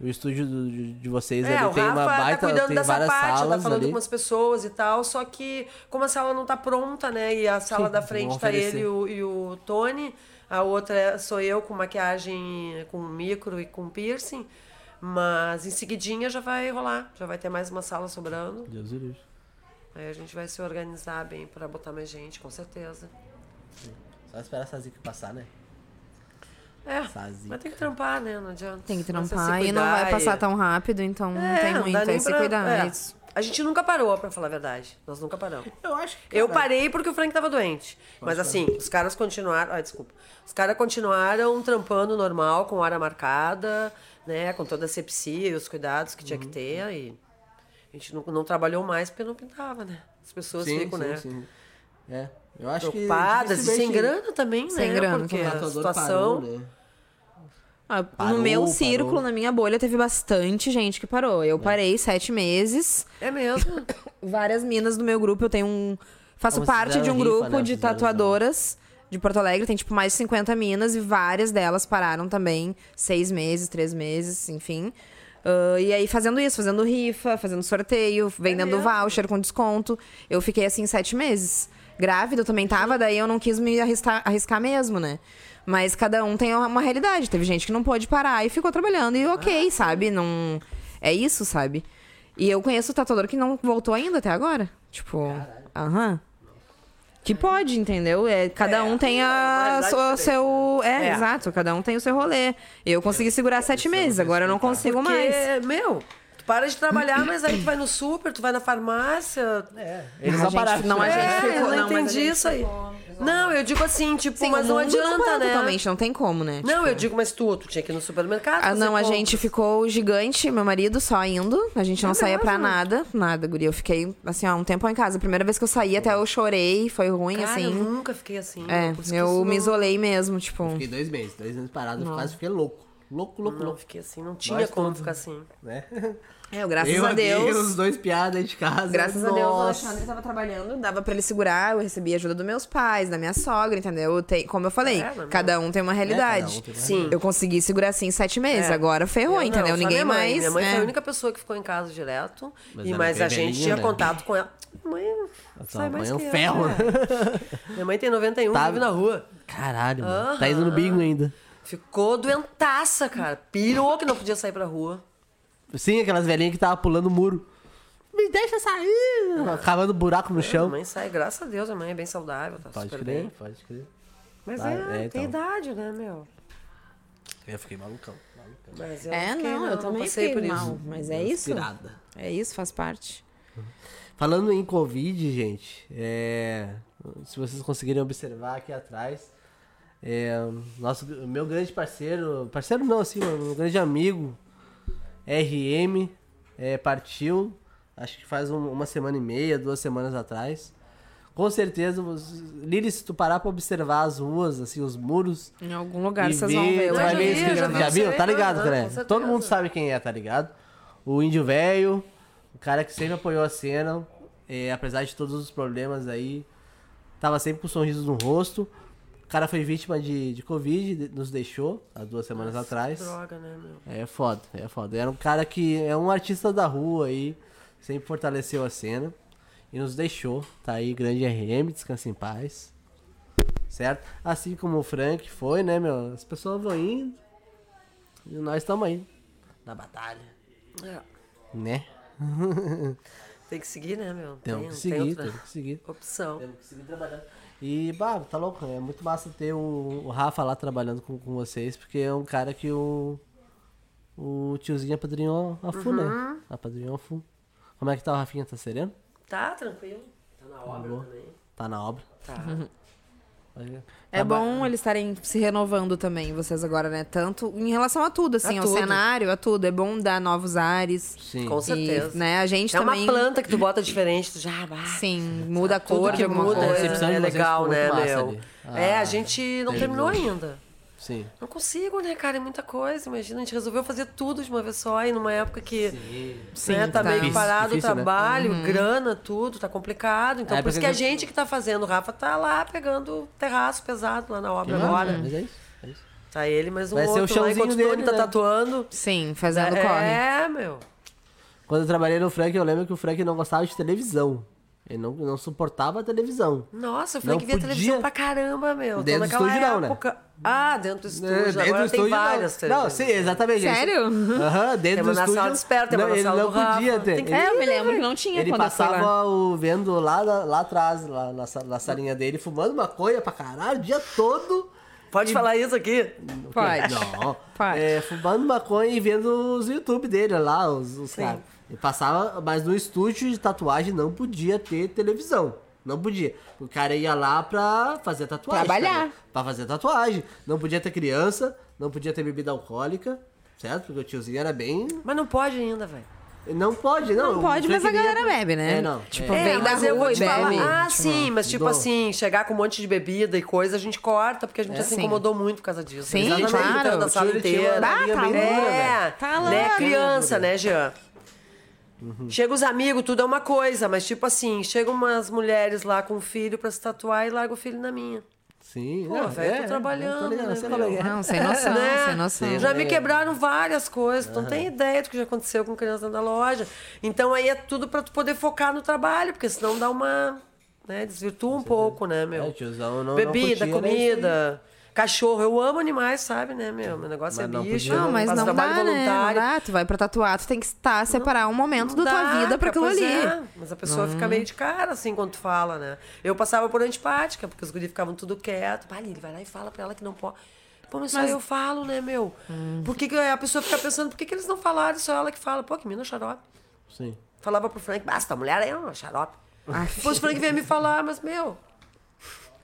O estúdio do- de, de vocês É, ali o tem Rafa uma baita, tá cuidando tem dessa várias parte, salas tá falando ali. com umas pessoas e tal, só que como a sala não tá pronta, né? E a sala Sim, da frente tá oferecer. ele e o, e o Tony, a outra sou eu com maquiagem com micro e com piercing, mas em seguidinha já vai rolar, já vai ter mais uma sala sobrando. Deus o livre. Aí a gente vai se organizar bem pra botar mais gente, com certeza. Só esperar essa zica passar, né? É, Sazinho. mas tem que trampar, né? Não adianta. Tem que trampar e não vai passar e- tão rápido, então não É, tem não muito. É nem se pra- cuidar. é. é isso. A gente nunca parou, pra falar a verdade. Nós nunca paramos. Eu acho que. Eu parei porque o Frank tava doente. Mas assim, os caras continuaram. Ah, desculpa. Os caras continuaram trampando normal, com hora marcada, né? Com toda a sepsia e os cuidados que tinha que ter. E a gente não, não trabalhou mais porque não pintava, né? As pessoas Sim, ficam, sim, né? sim. É. Eu acho Preocupadas que. e sem grana também, Sem né? grana porque a situação. parou, né? Ah, Parou, no meu parou. círculo, na minha bolha, teve bastante gente que parou. Eu parei sete meses. É mesmo. Várias minas do meu grupo, eu tenho um. Faço Como parte de um rifa, grupo né? de Fizeram tatuadoras de Porto Alegre. Tem, tipo, mais de 50 minas e várias delas pararam também. Seis meses, três meses, enfim. Ah, e aí, fazendo isso, fazendo rifa, fazendo sorteio, vendendo mesmo? voucher com desconto. Eu fiquei assim sete meses. Grávida eu também tava, daí eu não quis me arriscar, arriscar mesmo, né? Mas cada um tem uma realidade. Teve gente que não pôde parar e ficou trabalhando. E ok, sabe? Não. É isso, sabe? E eu conheço o tatuador que não voltou ainda até agora. Tipo. Aham. Que pode, entendeu? É, cada um tem a diferente. seu. É, É. exato. Cada um tem o seu rolê. Eu consegui segurar sete meses, agora eu não consigo Porque, mais. meu, para de trabalhar, mas aí tu vai no super, tu vai na farmácia. É, eles A não gente- pararam. não, a gente é, ficou- eu não, não, entendi isso aí. Não, eu digo assim, tipo, Sim, mas não adianta, né? totalmente, não tem como, né? Não, Tipo, eu digo, mas tu, tu tinha que ir no supermercado. Ah, não, a compras. gente ficou gigante, meu marido só indo. A gente não É saía pra mesmo? nada. Nada, guria. Eu fiquei, assim, ó, um tempo em casa. A primeira vez que eu saí, até eu chorei, foi ruim, Cara, eu assim. nunca fiquei assim. É, eu me não- isolei mesmo, tipo. Fiquei dois meses, dois meses parado, eu quase fiquei louco. Louco, louco, Não, louco. fiquei assim, não tinha Nós como todos. ficar assim. Né? É, eu, graças eu a Deus. os dois piadas de casa. Graças a Deus, o nossa. Alexandre tava trabalhando, dava pra ele segurar, eu recebi ajuda dos meus pais, da minha sogra, entendeu? Eu tenho- como eu falei, É, mas- cada um tem uma realidade. cada um tem uma Sim. Eu consegui segurar assim sete meses, É. agora ferrou, Eu não, entendeu? só Ninguém minha mãe. mais. Minha mãe é. foi a única pessoa que ficou em casa direto. Mas e mas é a gente tinha né? contato com ela. Mãe, sai mãe mais é um ferro. né? Minha mãe tem 91, Tá. vive na rua. Caralho, mano. Aham. Tá indo no bingo ainda. Ficou doentaça, cara. Pirou que não podia sair pra rua. Sim, aquelas velhinhas que tava pulando o muro. Me deixa sair! Cavando buraco no A chão. mãe sai, graças a Deus, a mãe é bem saudável, tá Pode super crer, bem. pode crer. Mas Vai, é, é, tem então. idade, né, meu? Eu fiquei malucão. malucão. Mas eu É, fiquei, não, eu também passei fiquei por mal, isso. mas é isso. Inspirada. É isso, faz parte. Falando em Covid, gente, é, se vocês conseguirem observar aqui atrás, é, nosso, meu grande parceiro, parceiro não, assim, um grande amigo, RM, é, partiu, acho que faz um- uma semana e meia, duas semanas atrás. Com certeza, Lili, se tu parar pra observar as ruas, assim, os muros, Em algum lugar vocês vão ver. vai já ver esse já Já viu? Tá ligado, aham, né? Todo mundo sabe quem é, tá ligado? O índio velho, o cara que sempre apoiou a cena, é, apesar de todos os problemas aí, tava sempre com um sorriso no rosto. O cara foi vítima de, de Covid, nos deixou há duas semanas atrás. Droga, né, meu? É foda, é foda. Era um cara que é um artista da rua aí, sempre fortaleceu a cena e nos deixou. Tá aí, grande RM, descansa em paz. Certo? Assim como o Frank foi, né, meu? As pessoas vão indo e nós estamos aí na batalha, É, né? tem que seguir, né, meu? Temos Tem- que tem seguir, outra temos que seguir. Opção. Temos que seguir trabalhando. E, bah, tá louco, é muito massa ter o, o Rafa lá trabalhando com, com vocês, porque é um cara que o, o tiozinho apadrinhou a Fu, Uhum. né? Apadrinhou a Fu. Como é que tá o Rafinha? Tá sereno? Tá tranquilo. Tá na obra boa. também. Tá na obra. Tá. É bom eles estarem se renovando também, vocês agora, né? Tanto em relação a tudo, assim, A ao tudo. cenário, a tudo. É bom dar novos ares. Sim. Com certeza. E, né, a gente É também. uma planta que tu bota diferente, tu já... bah, Sim, muda a Tudo cor que de alguma muda A coisa. é, de é legal, né, meu? ali. é, Ah, a gente não televisão. terminou ainda. Sim. Não consigo, né, cara? É muita coisa. Imagina, a gente resolveu fazer tudo de uma vez só e numa época que Sim, né, tá, tá. meio parado difícil, o né? trabalho, grana, tudo, tá complicado. Então, É, por isso porque que a gente que tá fazendo, o Rafa tá lá pegando terraço pesado lá na obra Não, agora. Mas é isso. É isso. Tá ele, mas um Vai ser o outro lá, chãozinho enquanto o dele, Tony tá né? tatuando. Sim, fazendo corre. É, meu. Quando eu trabalhei no Frank, eu lembro que o Frank não gostava de televisão. Ele não, não suportava a televisão. Nossa, o Não Frank via podia- televisão pra caramba, meu. Dentro do naquela estúdio não, né? época. Ah, dentro do estúdio. É, dentro agora do tem estúdio, várias não. televisões. Não, sim, exatamente. Sério? Aham, dentro Tem do uma na estúdio. sala de espera, tem uma não, na ele sala não do Rafa. podia ter. Tem É, eu me lembro que não tinha Ele quando eu passava o vendo lá, lá, lá atrás, lá na, na salinha dele, fumando maconha pra caralho o dia todo. Pode falar isso aqui? Pode. Não. Pode. É, fumando maconha e vendo os YouTube dele lá, os, os caras. Ele passava, mas no estúdio de tatuagem não podia ter televisão. Não podia. O cara ia lá pra fazer tatuagem. Trabalhar. cara. Pra fazer tatuagem. Não podia ter criança, não podia ter bebida alcoólica, certo? Porque o tiozinho era bem. Mas não pode ainda, velho. Não pode, não. Não O pode, mas a galera bebe, né? É, não. Tipo, é. vem da mas eu rua vou e bebe. falar. Ah, tipo, sim, mas tipo assim, chegar com um monte de bebida e coisa, a gente corta, porque a gente já se Sim. incomodou muito por causa disso. Sim, Exatamente, claro. entrando na O sala inteira. linha Ah, tá bem louco. É, velho. Tá né? louco. Criança, né, Jean? Uhum. Chega os amigos, tudo é uma coisa, mas tipo assim, chegam umas mulheres lá com um filho pra se tatuar e larga o filho na minha. Sim, Pô, não, velho, é, tô trabalhando, tô ligado, né, sei como é é. Não, sem noção, Né? sem noção. Já me É. quebraram várias coisas, tu não tem ideia do que já aconteceu com criança da loja. Então aí é tudo pra tu poder focar no trabalho, porque senão dá uma. Né, desvirtua um pouco, né, É, meu? o tiozão não, Bebida, não curtia, né, comida. Cachorro, eu amo animais, sabe, né, meu? Meu negócio Mas é não bicho. podia- Não, mas não trabalho dá, né? Não voluntário. dá. Tu vai pra tatuar, tu tem que estar, separar um momento Não da tua dá, vida pra aquilo ali. é. Mas a pessoa fica meio de cara, assim, quando tu fala, né? Eu passava por antipática, porque os guris ficavam tudo quieto. Pai, ele vai lá e fala pra ela que não pode. Pô, mas só eu falo, né, meu? Por que, que a pessoa fica pensando, por que, que eles não falaram? Só ela que fala. Pô, que mina xarope. Sim. Falava pro Frank, basta, a mulher aí é uma xarope. Ai, Depois o Frank veio me falar, mas, meu...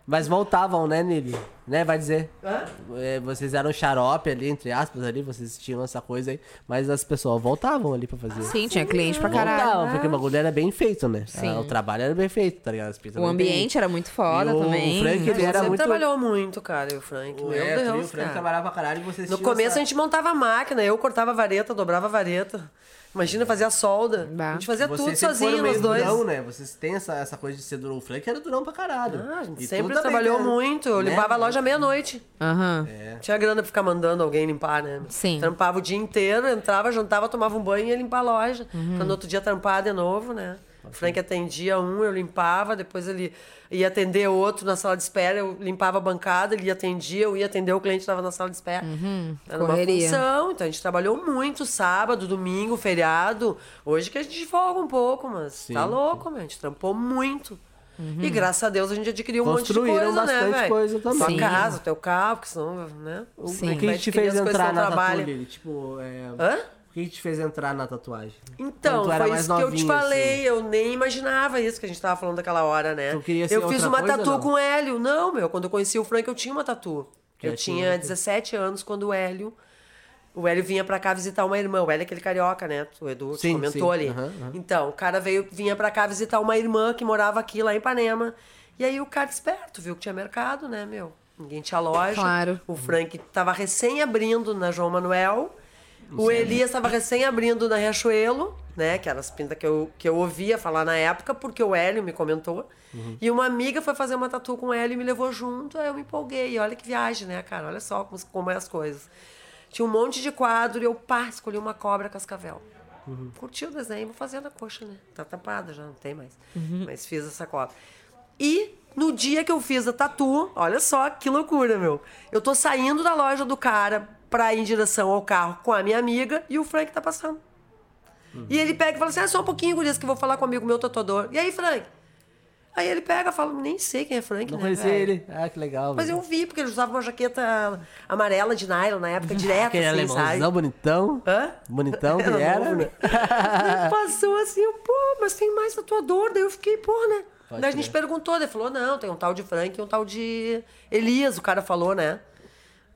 Mas voltavam, né, Nili? Né, vai dizer. Hã? É, vocês eram xarope ali, entre aspas, ali, vocês tinham essa coisa aí. Mas as pessoas voltavam ali pra fazer. Sim, tinha cliente pra caralho. Voltavam, porque o bagulho era bem feito, né? Sim. Ah, O trabalho era bem feito, tá ligado? As pizzas O eram bem- ambiente era muito foda E o também. Frank, ele era sempre muito- trabalhou muito, cara, e o Frank. O Meu é, e o Deus, Frank cara. trabalhava pra caralho e vocês No começo essa- a gente montava a máquina, eu cortava vareta, dobrava vareta. Imagina, fazia solda. Bah. A gente fazia Vocês tudo sozinho, meio nós dois. Durão, né? Vocês têm essa, essa coisa de ser durão. O Frank era durão pra caralho. Ah, a gente E sempre também, trabalhou muito. Eu Né? limpava a loja meia-noite. Aham. É. Tinha grana pra ficar mandando alguém limpar, né? Sim. Trampava o dia inteiro, entrava, jantava, tomava um banho e ia limpar a loja. Uhum. Quando no outro dia trampar de novo, né? O Frank atendia um, eu limpava, depois ele ia atender outro na sala de espera, eu limpava a bancada, ele atendia, eu ia atender o cliente que estava na sala de espera. Era uma Uhum. correria. função, então a gente trabalhou muito, sábado, domingo, feriado. Hoje que a gente folga um pouco, mas Sim, tá louco, meu, a gente trampou muito. E graças a Deus a gente adquiriu um monte de coisa, né, bastante velho? coisa também. Tua Sim. casa, teu carro, porque senão, né? O Sim. que Vai te adquirir fez entrar na trabalho. Tipo, é... Hã? O que te fez entrar na tatuagem? Então, foi mais isso que eu te novinha, falei. assim. Eu nem imaginava isso que a gente tava falando daquela hora, né? Tu queria ser eu fiz uma tatu com o Hélio. Não, meu, quando eu conheci o Frank, eu tinha uma tatu. Já eu tinha, tinha né? 17 anos quando o Hélio. O Hélio vinha pra cá visitar uma irmã. O Hélio é aquele carioca, né? O Edu Sim, comentou sim. ali. Aham, aham. Então, o cara veio, vinha pra cá visitar uma irmã que morava aqui lá em Ipanema. E aí o cara esperto, viu que tinha mercado, né, meu? Ninguém tinha loja. Claro. O Frank tava recém abrindo na João Manuel. O Elias estava recém abrindo na Riachuelo, né? Que eram as pintas que eu, que eu ouvia falar na época, porque o Hélio me comentou. E uma amiga foi fazer uma tatu com o Hélio e me levou junto, aí eu me empolguei. Olha que viagem, né, cara? Olha só como, como é as coisas. Tinha um monte de quadro e eu, pá, escolhi uma cobra cascavel. Curti o desenho, vou fazer na coxa, né? Tá tapada já, não tem mais. Mas fiz essa cobra. E no dia que eu fiz a tatu, olha só que loucura, meu. Eu tô saindo da loja do cara pra ir em direção ao carro com a minha amiga e o Frank tá passando. E ele pega e fala assim: ah, só um pouquinho, Gurias, que eu vou falar com o amigo meu tatuador. E aí, Frank? Aí ele pega e fala: nem sei quem é Frank, Não né? conhecia velho?" ele. Ah, que legal. Mas velho. eu vi, porque ele usava uma jaqueta amarela de nylon na época, direto, Aquele assim, alemãozão sabe? bonitão. Hã? Bonitão que Era ele era. né? Ele passou assim, pô, mas tem mais tatuador. Daí eu fiquei, pô, né? Pode Daí a gente perguntou, ele falou, não, tem um tal de Frank e um tal de Elias, o cara falou, né?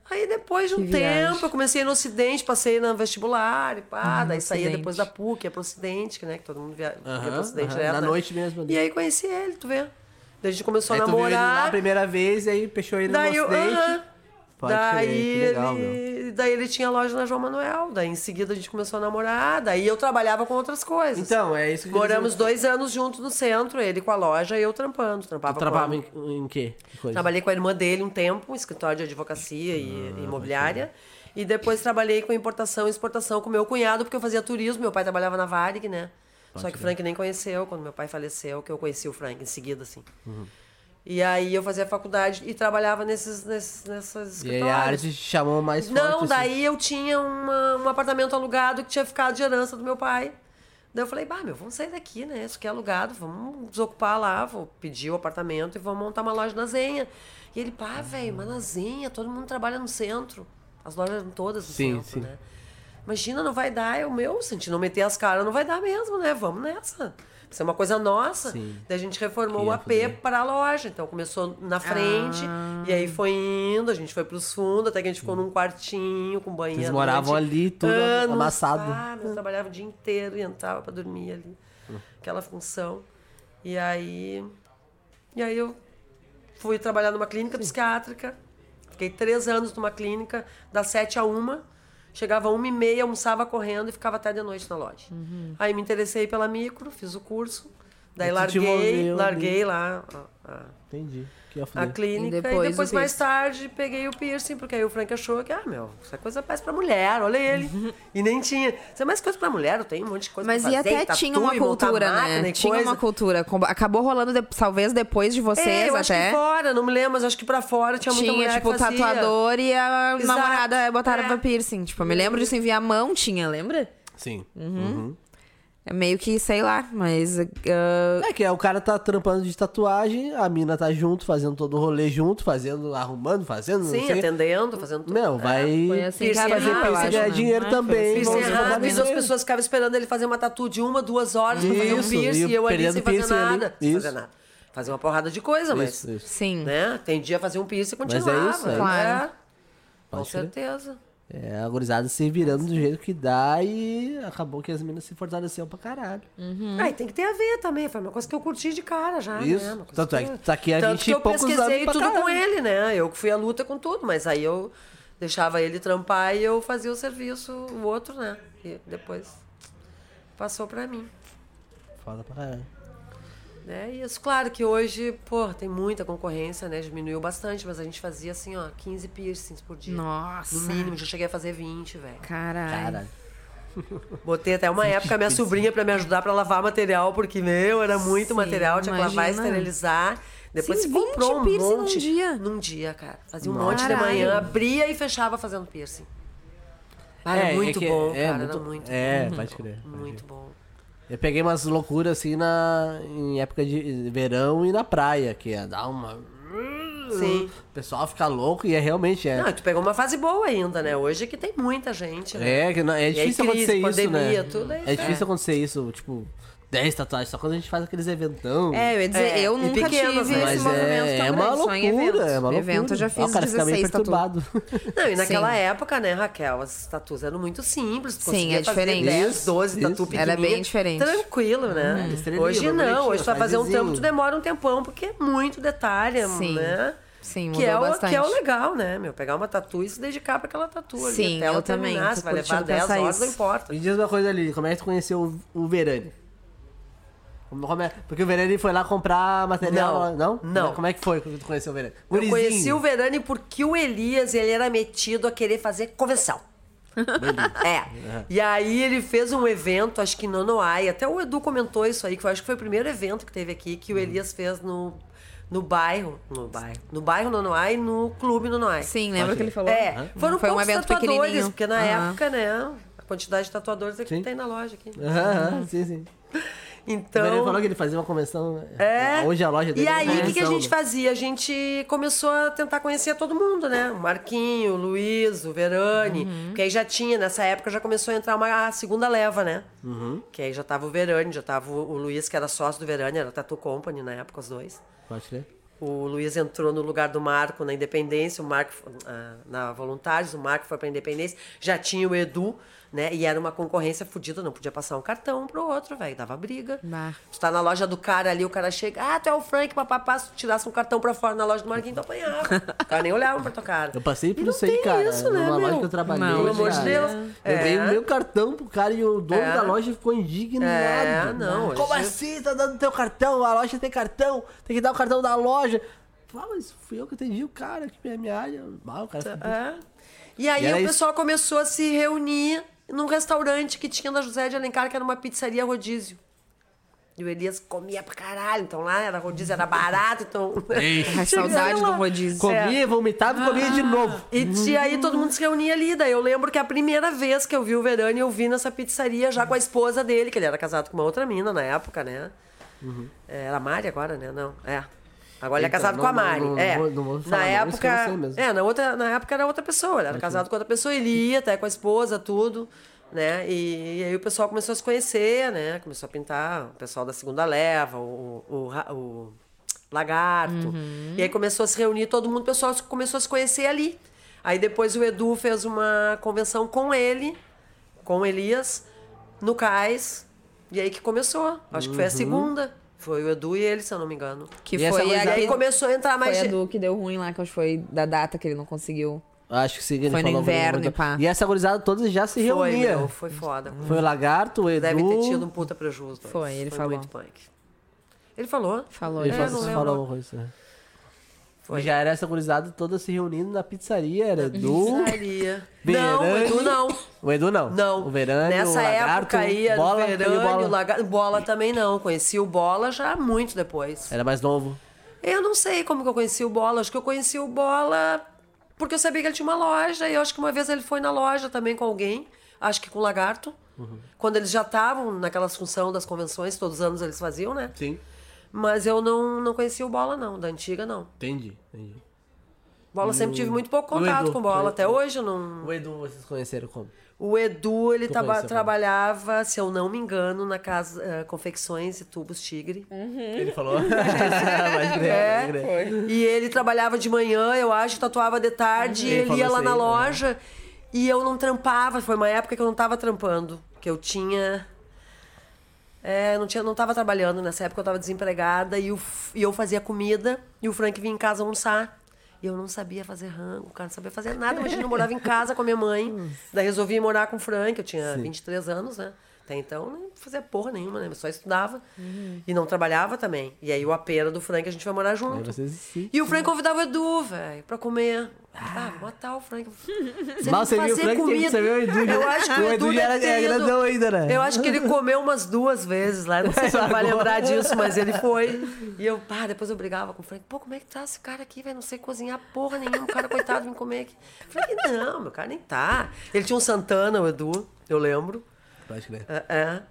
Aí depois de um Que viagem. tempo, eu comecei no Ocidente, passei no vestibular e pá, daí saía Ocidente. depois da PUC, ia pro Ocidente, né? Que todo mundo via, ia pro Aham, Ocidente aham, direto, na né? noite mesmo. E aí conheci ele, tu vê? Daí a gente começou Aí a tu viu ele lá a namorar. primeira vez e aí fechou ele Daí no eu, ocidente. aham. Pode daí, crer, legal, ele, daí ele tinha loja na João Manuel. Daí em seguida a gente começou a namorar. Daí eu trabalhava com outras coisas. Então, é isso que eu Moramos queria dois anos juntos no centro, ele com a loja e eu trampando. Trampava, com... em, em quê? Que? Trabalhei com a irmã dele um tempo, um escritório de advocacia e Ah, imobiliária. E depois trabalhei com importação e exportação com meu cunhado, porque eu fazia turismo. Meu pai trabalhava na Varig, né? Só que o Frank nem conheceu. Quando meu pai faleceu, que eu conheci o Frank em seguida, assim. Uhum. E aí eu fazia faculdade e trabalhava nesses, nesses, nessas E aí a arte te chamou mais forte. Não, assim. daí eu tinha uma, um apartamento alugado que tinha ficado de herança do meu pai. Daí eu falei, bah, meu, vamos sair daqui, né? Isso aqui é alugado, vamos desocupar lá, vou pedir o apartamento e vamos montar uma loja na Zenha. E ele, pá, velho, mas na Zenha, todo mundo trabalha no centro. As lojas eram todas no Sim, centro, sim. né? Imagina, não vai dar, é o meu, se a gente não meter as caras, não vai dar mesmo, né? Vamos nessa. Isso é uma coisa nossa. Sim. Daí a gente reformou o AP para a loja. Então começou na frente, e aí foi indo, a gente foi pros fundos, até que a gente ficou num quartinho com banheiro. Vocês moravam ali, tudo anos. amassado. Ah, eu trabalhava o dia inteiro e entrava pra dormir ali. Aquela função. E aí. E aí eu fui trabalhar numa clínica psiquiátrica. Fiquei três anos numa clínica, das sete a uma. Chegava uma e meia, almoçava correndo e ficava até de noite na loja. Aí me interessei pela micro, fiz o curso. Daí larguei, envolveu ali. larguei lá Entendi. A clínica. E E depois depois, o mais piercing. tarde, peguei o piercing, porque aí o Frank achou que, ah, meu, isso é coisa mais pra mulher, olha ele. e nem tinha. Isso é mais coisa pra mulher, eu tenho um monte de coisa Mas pra e fazer, até tatu tinha uma e montar cultura, máquina né? e Tinha coisa. uma cultura. Acabou rolando, de- talvez depois de vocês É, eu acho até. que fora, não me lembro, mas acho que pra fora tinha, muita Tinha, mulher tipo, o que fazia. tatuador e a Exato, namorada botaram é. piercing. Tipo, eu me lembro disso enviar a mão, tinha, lembra? Sim. É meio que, sei lá, mas. ah, É que é, o cara tá trampando de tatuagem, a mina tá junto, fazendo todo o rolê junto, fazendo, arrumando, fazendo. não Sim, sei. atendendo, fazendo tudo. Meu, vai Foi assim você acho, ganhar né? dinheiro Ah, também, assim. vamos Piercing dinheiro. as pessoas ficavam esperando ele fazer uma tatu de uma, duas horas pra fazer um Isso, piercing e e eu ali sem fazer piercing ali. nada. Sem fazer Isso. nada. Fazer uma porrada de coisa, mas. Isso, isso. Sim. Né? Tendia a fazer um piercing e Mas é continuava. isso, é. Claro. É, com certeza. É, a gurizada se virando do jeito que dá e acabou que as minas se fortaleceram pra caralho. Ah, e tem que ter a ver também. Foi uma coisa que eu curti de cara já, Isso. né? Uma coisa Tanto é que tá aqui há Tanto 20 que eu poucos pesquisei tudo com caralho. ele, né? Eu que fui à luta com tudo, mas aí eu deixava ele trampar e eu fazia o serviço, o outro, né? E depois passou pra mim. Foda pra caralho. É isso, claro que hoje, pô, tem muita concorrência, né? Diminuiu bastante, mas a gente fazia assim, ó, 15 piercings por dia. Nossa. No mínimo, já cheguei a fazer 20, velho. Caralho. Caralho. Botei até uma época minha sobrinha pra me ajudar pra lavar material, porque, meu, era muito Sim, material, tinha que lavar e imagina. esterilizar. Depois Sim, se comprou 20 um piercing num monte. dia. Num dia, cara. Fazia um Caralho. monte de manhã, abria e fechava fazendo piercing. Ah, era É, é muito que- bom, é cara. muito- era muito É, pode crer. Muito crer. bom. Eu peguei umas loucuras assim na, em época de verão e na praia, que ia dar uma. Sim. O pessoal fica louco e é realmente. É, Não, tu pegou uma fase boa ainda, né? Hoje que tem muita gente, né? é, que não- é aí difícil acontecer isso, pandemia, né? tudo aí, é difícil é. acontecer isso, tipo, 10 tatuagens, só quando a gente faz aqueles eventão. É, eu ia dizer, É, eu nunca pequenas, tive né? esse Mas movimento é, tão é uma grande, só em loucura, é uma loucura. Evento eu já fiz Ó, cara fica meio 16 tatu. perturbado. Não, e naquela Sim. época, né, Raquel, as tatus eram muito simples. Sim, é diferente. Fazer 10, Isso, 12 tatu isso. pequenininha, Era bem diferente. Tranquilo, né? Estrelinha, Hoje não, hoje tu vai fazer um trampo, vizinho. tu demora um tempão, porque é muito detalhe, Sim. né? Sim, que mudou é, o, bastante. que é o legal, né, meu? Pegar uma tatu e se dedicar pra aquela tatu ali. Sim, até ela eu também, terminar, se vai levar curtindo 10 pensar horas, isso. não importa. Me diz uma coisa ali, como é que tu conheceu o, o Verani? É- Porque o Verani foi lá comprar material. Não, Não? não. Como é que foi que tu conheceu o Verani? Eu conheci o Verani porque o Elias, ele era metido a querer fazer convenção. É. E aí ele fez um evento, acho que em Nonoai. Até o Edu comentou isso aí, que eu acho que foi o primeiro evento que teve aqui, que o Elias fez no, no bairro. No bairro. No bairro Nonoai, no clube Nonoai. Sim, lembra que ele falou? É, foram Foi um poucos evento tatuadores, pequenininho. porque na Aham. época, né, a quantidade de tatuadores é que Sim. tem na loja aqui. Aham, sim, sim. Então, falou que ele fazia uma convenção. É. Hoje a loja dele E é aí, o que, que a gente né? fazia? A gente começou a tentar conhecer todo mundo, né? O Marquinho, o Luiz, o Verani. Uhum. Porque aí já tinha, nessa época já começou a entrar uma a segunda leva, né? Uhum. Que aí já tava o Verani, já tava o, Luiz, que era sócio do Verani, era Tattoo Company na época, os dois. Pode crer. O Luiz entrou no lugar do Marco na Independência, o Marco ah, na Voluntários, o Marco foi pra Independência, já tinha o Edu, né? E era uma concorrência fodida, não podia passar um cartão um pro outro, velho, dava briga. Bah. Tu tá na loja do cara ali, o cara chega, ah, tu é o Frank, papapá, se tu tirasse um cartão pra fora na loja do Marquinhos, tu apanhava. O cara nem olhava pra tua cara. Eu passei por não isso aí, tem cara. isso, né, numa meu? loja que eu trabalhei. Não, Pelo amor de. Deus. Eu dei É. o meu cartão pro cara e o dono É. da loja ficou indignado. É, não, Como hoje- assim? Tá dando teu cartão? A loja tem cartão. Tem que dar o cartão da loja. Ah, mas fui eu que atendi o cara na minha área. Ah, o cara ficou... É. E aí E o isso. pessoal começou a se reunir num restaurante que tinha na José de Alencar, que era uma pizzaria rodízio. E o Elias comia pra caralho, então lá era rodízio, era barato, então... Ai, saudade do rodízio. Comia, vomitava e comia de novo. E, e aí todo mundo se reunia ali. Daí eu lembro que a primeira vez que eu vi o Verani, eu vi nessa pizzaria já com a esposa dele, que ele era casado com uma outra mina na época, né? É, Era a Mari agora, né? Não, é. Agora ele é Então, casado não- com a Mari. não- é. não vou- não vou falar na época. É, na, outra, na época era outra pessoa. Ele era casado com outra pessoa, ele ia até com a esposa, tudo. Né? E, e aí o pessoal começou a se conhecer, né? Começou a pintar o pessoal da segunda leva, o, o, o lagarto. E aí começou a se reunir todo mundo, o pessoal começou a se conhecer ali. Aí depois o Edu fez uma convenção com ele, com o Elias, no Cais. E aí que começou. Acho que foi a segunda. Foi o Edu e ele, se eu não me engano. Que E essa foi gurizada- E aí aquele... começou a entrar mais Foi a gente. do que deu ruim lá, que acho que foi da data que ele não conseguiu. Acho que sim. ele Foi no falou inverno, pá. E essa gurizada toda já se Foi, reunia. meu, foi foda. Foi o Lagarto, o Edu... Deve ter tido um puta prejuízo. Foi, ele falou. muito punk. Ele falou? Falou, Ele? É, falou, não lembro. falou coisa. Foi. Já era essa gurizada toda se reunindo na pizzaria, era Edu... Pizzaria. Não, o. Edu não. O Edu não. Não. O Verani, Nessa o Lagarto, época aí, era bola, o Verani, o bola. o Lagarto. Bola também não. Conheci o Bola já muito depois. Era mais novo. Eu não sei como que eu conheci o Bola. Acho que eu conheci o Bola porque eu sabia que ele tinha uma loja. E eu acho que uma vez ele foi na loja também com alguém. Acho que com o Lagarto. Uhum. Quando eles já estavam naquelas função das convenções, todos os anos eles faziam, né? Sim. Mas eu não, não conhecia o Bola, não. Da antiga, não. Entendi, entendi. Bola sempre tive muito pouco contato Edu? com bola. Até hoje eu não. O Edu vocês conheceram como? O Edu, ele tava- conheceu como? trabalhava, se eu não me engano, na casa eh, Confecções e Tubos Tigre. Ele falou? É, crer. E ele trabalhava de manhã, eu acho, tatuava de tarde, Uhum. e Ele ele ia lá isso na loja. E eu não trampava, foi uma época que eu não tava trampando, que eu tinha. É, não, tinha, não tava trabalhando nessa época, eu tava desempregada e, o e eu fazia comida e o Frank vinha em casa almoçar. E eu não sabia fazer rango, cara não sabia fazer nada. Imagina, eu morava em casa com a minha mãe. Daí resolvi morar com o Frank, eu tinha 23 anos, né? Até então não fazia porra nenhuma, né? Eu só estudava e não trabalhava também. E aí o apê era do Frank, a gente vai morar Aí junto. vocês sim. E o Frank convidava o Edu, velho, pra comer. Ah, vou matar o Frank. Se Mal você viu o Frank, tem que saber o Edu. Eu acho que O o Edu Edu era- é grandão ainda, né? Eu acho que ele comeu umas duas vezes lá. Não sei se ele vai lembrar disso, mas ele foi. E eu, pá, depois eu brigava com o Frank. Pô, como é que tá esse cara aqui, velho? Não sei cozinhar porra nenhuma. O cara, coitado, vem comer aqui. Frank, não, meu cara nem tá. Ele tinha um Santana, o Edu, eu lembro. Pode crer. É, é.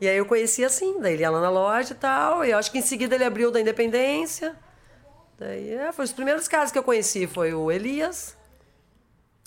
E aí eu conheci assim, daí ele ia lá na loja e tal. E eu acho que em seguida ele abriu da Independência. Daí, é, foi os primeiros caras que eu conheci. Foi o Elias,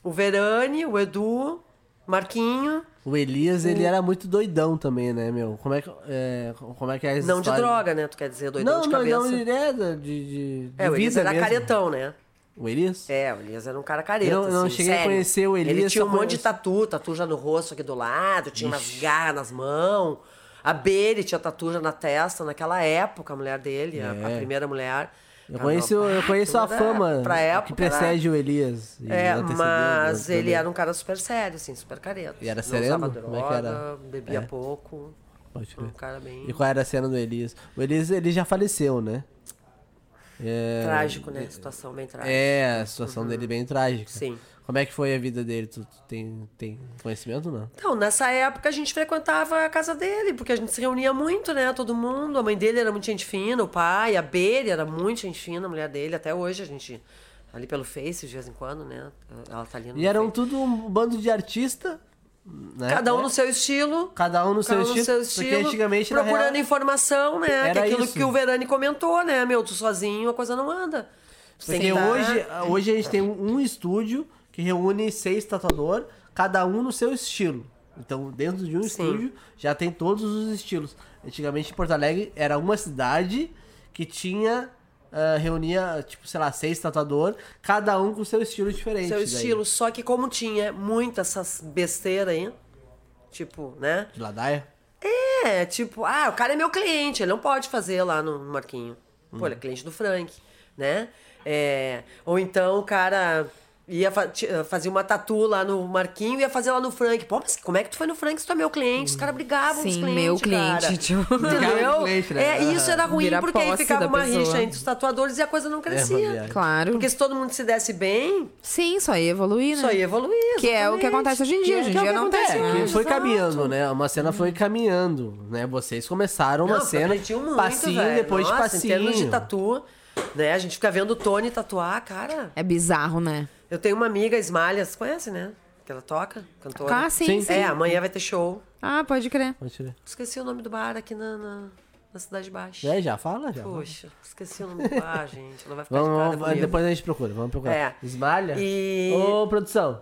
o Verani, o Edu, Marquinho. O Elias, ele era muito doidão também, né, meu? Como é que é, como é, que é Não de história? droga, né? Tu quer dizer, doidão Não, de não, cabeça. não, ele é de, de, de é, o Elias era mesmo. caretão, né? O Elias? É, o Elias era um cara careta, Eu não- eu não assim, cheguei a sério. conhecer o Elias, Ele tinha um monte de tatu, tatu já no rosto aqui do lado, tinha umas garras nas mãos. A Bele tinha tatu já na testa, naquela época, a mulher dele, a- a, É. primeira mulher. Eu Ah, conheço, eu conheço a fama pra época, que precede o Elias. É, mas ele era um cara super sério, assim, super careta. E era Não sereno? usava Como é que droga, era? bebia É. pouco. Um bem E qual era a cena do Elias? O Elias, ele já faleceu, né? É, trágico, né? Situação bem trágica. É, a situação dele bem trágica. Sim. Como é que foi a vida dele? Tu, tu tem, tem conhecimento não? Então, nessa época a gente frequentava a casa dele, porque a gente se reunia muito, né? Todo mundo. A mãe dele era muito gente fina, o pai, a Bele era muito gente fina, a mulher dele. Até hoje a gente. Ali pelo Face, de vez em quando, né? Ela tá ali no E eram Face. tudo um bando de artista, né? Cada um É. no seu estilo. Cada um no seu um no estilo. seu Porque estilo, antigamente, na procurando real, informação, né? Que Era aquilo isso. que o Verani comentou, né? Meu, tu sozinho a coisa não anda. Tu Porque que tá- hoje, hoje a gente tem um, estúdio que reúne seis tatuadores, cada um no seu estilo. Então, dentro de um Sim. estúdio, já tem todos os estilos. Antigamente, em Porto Alegre, era uma cidade que tinha... ah, reunia, tipo, sei lá, seis tatuadores, cada um com seu estilo diferente. seu daí. estilo. Só que como tinha muitas essas besteiras aí, tipo, né? De ladaia? É, tipo, ah, o cara é meu cliente, ele não pode fazer lá no Marquinho. Pô, ele é cliente do Frank, né? É, ou então o cara ia fa ti- fazia uma tatu lá no Marquinho e ia fazer lá no Frank. Pô, mas como é que tu foi no Frank se tu é meu cliente? Os caras brigavam com os Sim, clientes, meu cliente, cara. tipo. Entendeu? cliente, né? É, e isso era ruim Vira porque aí ficava uma pessoa. rixa entre os tatuadores e a coisa não uma crescia. viagem. Claro. Porque se todo mundo se desse bem, Sim, só ia evoluir, né? só ia evoluir. Que é o que exatamente. acontece hoje em dia. É- Hoje em é dia que não tem, acontece né? Que hoje, foi exato. caminhando, né? Uma cena foi caminhando, né? Vocês começaram uma Não, cena progrediu muito, passinho velho. depois Nossa, de passinho. Em termos de tatu, né? A gente fica vendo o Tony tatuar, cara. É bizarro, né? Eu tenho uma amiga, Esmalhas, conhece, né? Que ela toca, cantora. Ah, sim, Sim. sim. É, amanhã vai ter show. Ah, pode crer. Pode tirar. Esqueci o nome do bar aqui na, na, na Cidade Baixa. É, já fala, já. Poxa, esqueci o nome do bar, gente. Ela vai ficar Vamos, de cara vamos- depois a gente procura, vamos procurar. É. Esmalha? E- Ô, produção.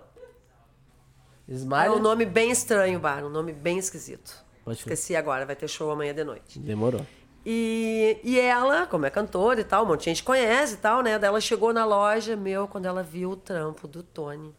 É Esmalha? um nome bem estranho o bar, um nome bem esquisito. Pode crer. Esqueci agora, vai ter show amanhã de noite. Demorou. E, e ela, como é cantora e tal, um monte de gente conhece e tal, né? Daí ela chegou na loja, meu, quando ela viu o trampo do Tony.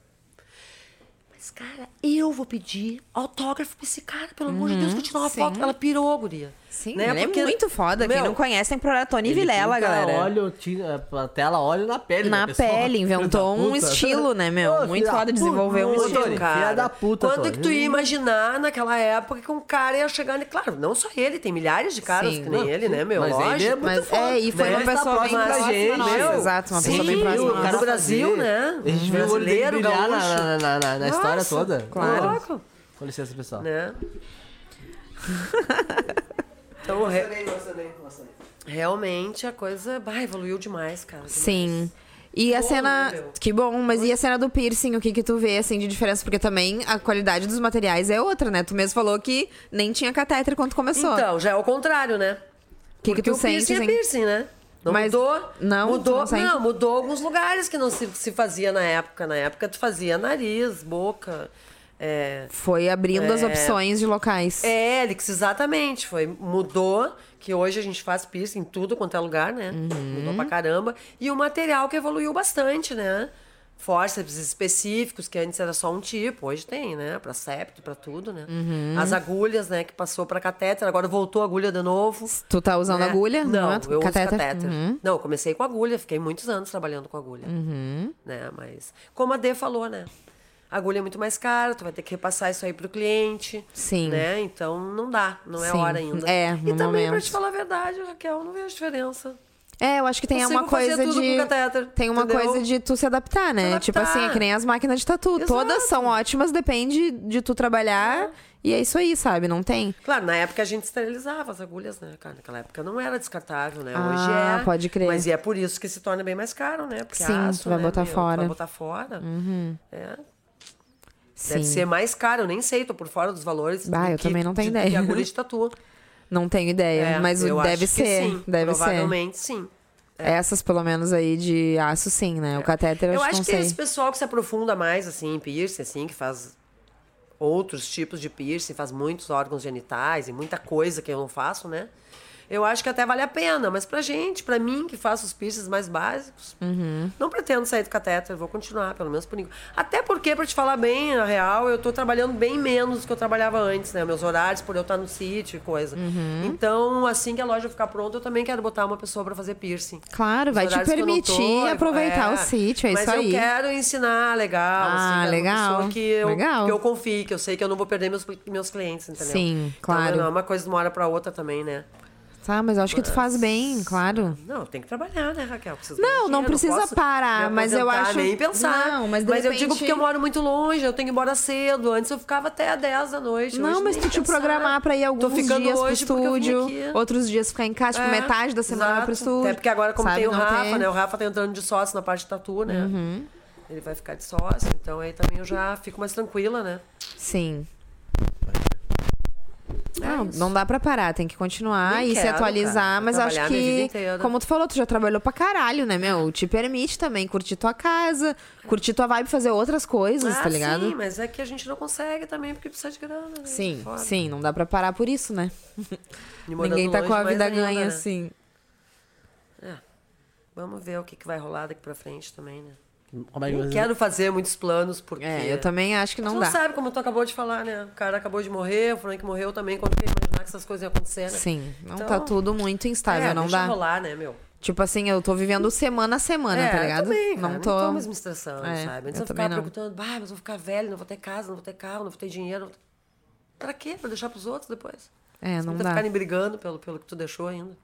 Mas, cara, eu vou pedir autógrafo pra esse cara, pelo amor de Deus, vou tirar uma sim. foto. Ela pirou, guria. Sim, né? ele Porque, é muito foda. Quem meu, não conhece tem procurar Tony Ele Vilela, galera. Óleo, tira, a tela óleo na pele. Na pele, inventou um estilo, né, meu? Ô, Muito foda, puta, desenvolveu um estilo. Tony, filha da puta, Quando Tony. que tu ia imaginar naquela época que um cara ia chegar... Claro, não só ele, tem milhares de caras Sim. que nem ele, né, meu? Mas ele é Lógico. muito Mas foda. é, e foi Né? uma pessoa bem próxima gente, nossa. meu. Exato, uma Sim, pessoa bem próxima. o cara- do Brasil, né? A gente viu o olho na, gaúcho. história toda. claro. Com licença, pessoal. né? então, re- realmente a coisa bah, evoluiu demais, cara. Sim. E a cena. meu? Que bom, mas e a cena do piercing? O que que tu vê, assim, de diferença? Porque também a qualidade dos materiais é outra, né? Tu mesmo falou que nem tinha catéter quando começou. Então, já é o contrário, né? que que Porque tu o piercing sente, é assim? piercing, né? Não Mas- mudou. não, mudou, não sente? mudou alguns lugares que não se, se fazia na época. Na época tu fazia nariz, boca. É, Foi abrindo as É. opções de locais. Hélix, exatamente. Foi, mudou, que hoje a gente faz piercing em tudo quanto é lugar, né? Uhum. Mudou pra caramba. E o material que evoluiu bastante, né? Fórceps específicos, que antes era só um tipo, hoje tem, né? Pra septo, pra tudo, né? Uhum. As agulhas, né? Que passou pra catéter, agora voltou a agulha de novo. Tu tá usando né? agulha? Não, é? eu catéter? uso catéter. Uhum. Não, eu comecei com agulha, fiquei muitos anos trabalhando com agulha. Né? Mas, como a Dê falou, né? A agulha é muito mais cara, tu vai ter que repassar isso aí pro cliente. Sim. Né? Então não dá, não é Sim. hora ainda. É, E no também, pra momento. te falar a verdade, Raquel, não vejo diferença. É, eu acho que tem Consigo uma coisa de. catéter, tem uma entendeu? coisa de tu se adaptar, né? Se Tipo adaptar. assim, é que nem as máquinas de tatu. Exato. Todas são ótimas, depende de tu trabalhar. E é isso aí, sabe? Não tem. Claro, na época a gente esterilizava as agulhas, né, cara? Naquela época não era descartável, né? Hoje Ah, é. pode crer. Mas e é por isso que se torna bem mais caro, né? Porque Sim, aço, tu vai né, botar meu? Tu fora. vai botar fora. É. Sim. Deve ser mais caro, eu nem sei, tô por fora dos valores. Bah, eu que- também não tenho de- ideia. Agulha de tatu. Não tenho ideia, É, mas deve ser. sim, deve ser. Provavelmente sim. Essas, pelo menos, aí de aço, sim, né? O catéter eu, Eu acho que sei. esse pessoal que se aprofunda mais, assim, em piercing, assim, que faz outros tipos de piercing, faz muitos órgãos genitais e muita coisa que eu não faço, né? Eu acho que até vale a pena, mas pra gente, pra mim, que faço os piercings mais básicos, Uhum. não pretendo sair do catéter, vou continuar, pelo menos por enquanto. Até porque, pra te falar bem, na real, eu tô trabalhando bem menos do que eu trabalhava antes, né? Meus horários, por eu estar no sítio e coisa. Uhum. Então, assim que a loja ficar pronta, eu também quero botar uma pessoa pra fazer piercing. Claro, Os vai te eu permitir tô, aproveitar é. o sítio, é Mas isso eu aí. quero ensinar legal, Ah, assim, legal, uma pessoa que eu, legal. que eu confie, que eu sei que eu não vou perder meus, meus clientes, entendeu? Sim, claro. Então, não é uma coisa de uma hora pra outra também, né? Tá, mas eu acho que tu faz bem, claro. Não, tem que trabalhar, né, Raquel? Preciso Não, não precisa posso parar, mas eu acho- Nem pensar. Não, mas de eu repente- digo porque eu moro muito longe, eu tenho que ir embora cedo. Antes eu ficava até 10 da noite. Não, mas tu te pensar. programar pra ir alguns Tô ficando dias pro eu estúdio, outros dias ficar em casa, tipo, É, metade da semana exato. pro estúdio. Até porque agora, como sabe, tem o não Rafa, Uhum. né? O Rafa tá entrando de sócio na parte de tatu, né? Ele vai ficar de sócio, então aí também eu já fico mais tranquila, né? Sim. É não, não dá pra parar, tem que continuar Nem e se quero, atualizar, cara. mas acho que, como tu falou, tu já trabalhou pra caralho, né, meu? Te permite também curtir tua casa, curtir tua vibe, fazer outras coisas, ah, tá ligado? Sim, mas é que a gente não consegue também porque precisa de grana. Né? Sim, Foda. sim, não dá pra parar por isso, né? Ninguém tá com a vida ainda, ganha né? assim. É. Vamos ver o que, que vai rolar daqui pra frente também, né? Como é que Não você... quero fazer muitos planos, porque. É, eu também acho que Tu não não dá. sabe como tu acabou de falar, né? O cara acabou de morrer, o Frank morreu também. Quando que imaginar que essas coisas iam acontecer, né? Sim, não Então, tá tudo muito instável, é, não deixa dá. rolar, né, meu? Tipo assim, eu tô vivendo semana a semana, é, tá ligado? Eu também, cara, não tô. não tô mais me estressando, É, sabe? Antes eu eu, não. perguntando, bah, mas eu vou ficar velho, não vou ter casa, não vou ter carro, não vou ter dinheiro. não vou ter-" Pra quê? Pra deixar pros outros depois? É, Você não tá dá. ficarem brigando pelo, pelo que tu deixou ainda.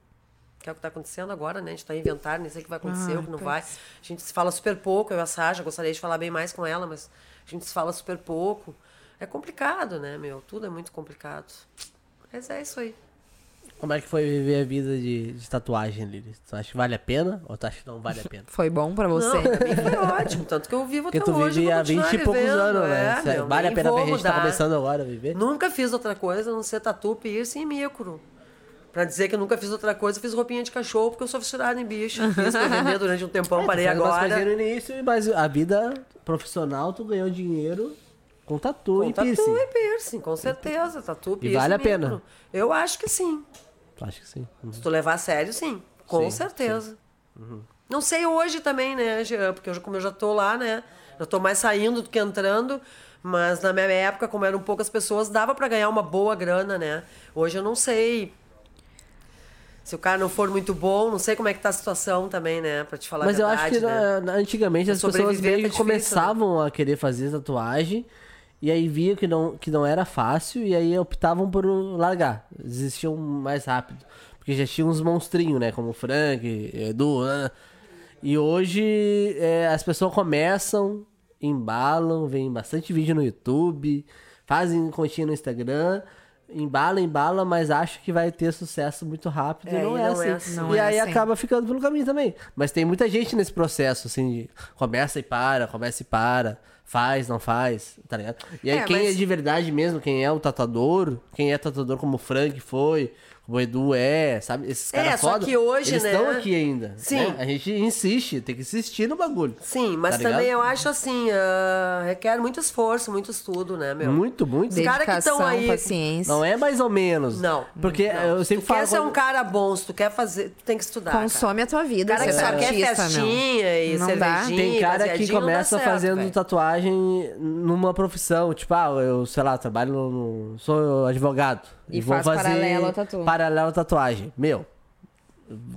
Que é o que tá acontecendo agora, né? A gente tá inventando, nem sei o que vai acontecer, Ah, o que não pois. vai. A gente se fala super pouco, eu e a Sasha, gostaria de falar bem mais com ela, mas a gente se fala super pouco. É complicado, né, meu? Tudo é muito complicado. Mas é isso aí. Como é que foi viver a vida de, de tatuagem, Lili? Tu acha que vale a pena ou tu acha que não vale a pena? Foi bom pra você? Não, pra mim foi ótimo. Tanto que eu vivo Porque até tu hoje. vive vou há 20 continuar e poucos vivendo, anos, né? é, meu, vale a pena pra gente tá mudar. começando agora a viver? Nunca fiz outra coisa a não ser tatu, piercing e micro. Pra dizer que eu nunca fiz outra coisa, eu fiz roupinha de cachorro porque eu sou fissurada em bicho. Fiz pra vender durante um tempão, parei fez umas agora. no início, mas a vida profissional tu ganhou dinheiro com tatu Com e tatu piercing. e piercing, com certeza. Tatu, piercing. vale a micro. pena? Eu acho que sim. Tu acha que sim? Se tu levar a sério, sim. Com Sim, certeza. Não sei hoje também, né, Jean? Porque hoje, como eu já tô lá, né? Eu tô mais saindo do que entrando. Mas na minha época, como eram poucas pessoas, dava pra ganhar uma boa grana, né? Hoje eu não sei Se o cara não for muito bom, não sei como é que tá a situação também, né? Pra te falar Mas a eu verdade, acho que né? na- antigamente as pessoas meio tá que difícil, começavam a querer fazer tatuagem e aí viam que não, que não era fácil e aí optavam por largar. Desistiam mais rápido. Porque já tinha uns monstrinhos, né? Como o Frank, Edu, né? E hoje é, as pessoas começam, embalam, vem bastante vídeo no YouTube, fazem continha no Instagram, embala, embala, mas acha que vai ter sucesso muito rápido. É, e não, é, não assim. é assim. Não e é aí assim. acaba ficando pelo caminho também. Mas tem muita gente nesse processo, assim, de começa e para, começa e para, faz, não faz, tá ligado? E aí É, quem mas- é de verdade mesmo, quem é o tatuador, quem é tatuador como o Frank foi, o Edu é, sabe? Esses É, caras só foda, que hoje, eles né? estão aqui ainda. Sim. né? A gente insiste, tem que insistir no bagulho. Sim, mas Tá ligado? também eu acho assim, ah, requer muito esforço, muito estudo, né, meu? Muito, muito. Os caras que Dedicação, tão aí- paciência. Não é mais ou menos. Não. Porque eu sempre Tu falo. quer ser um cara bom, se tu quer fazer, tu tem que estudar. cara. Consome a tua vida. Cara que ser só quer festinha e Não dá. cervejinha. Tem cara que não dá começa certo, fazendo velho. tatuagem numa profissão. Tipo, ah, eu, sei lá, trabalho no. no- sou advogado. E vou faz fazer paralelo à tatu. Paralelo à tatuagem. Meu.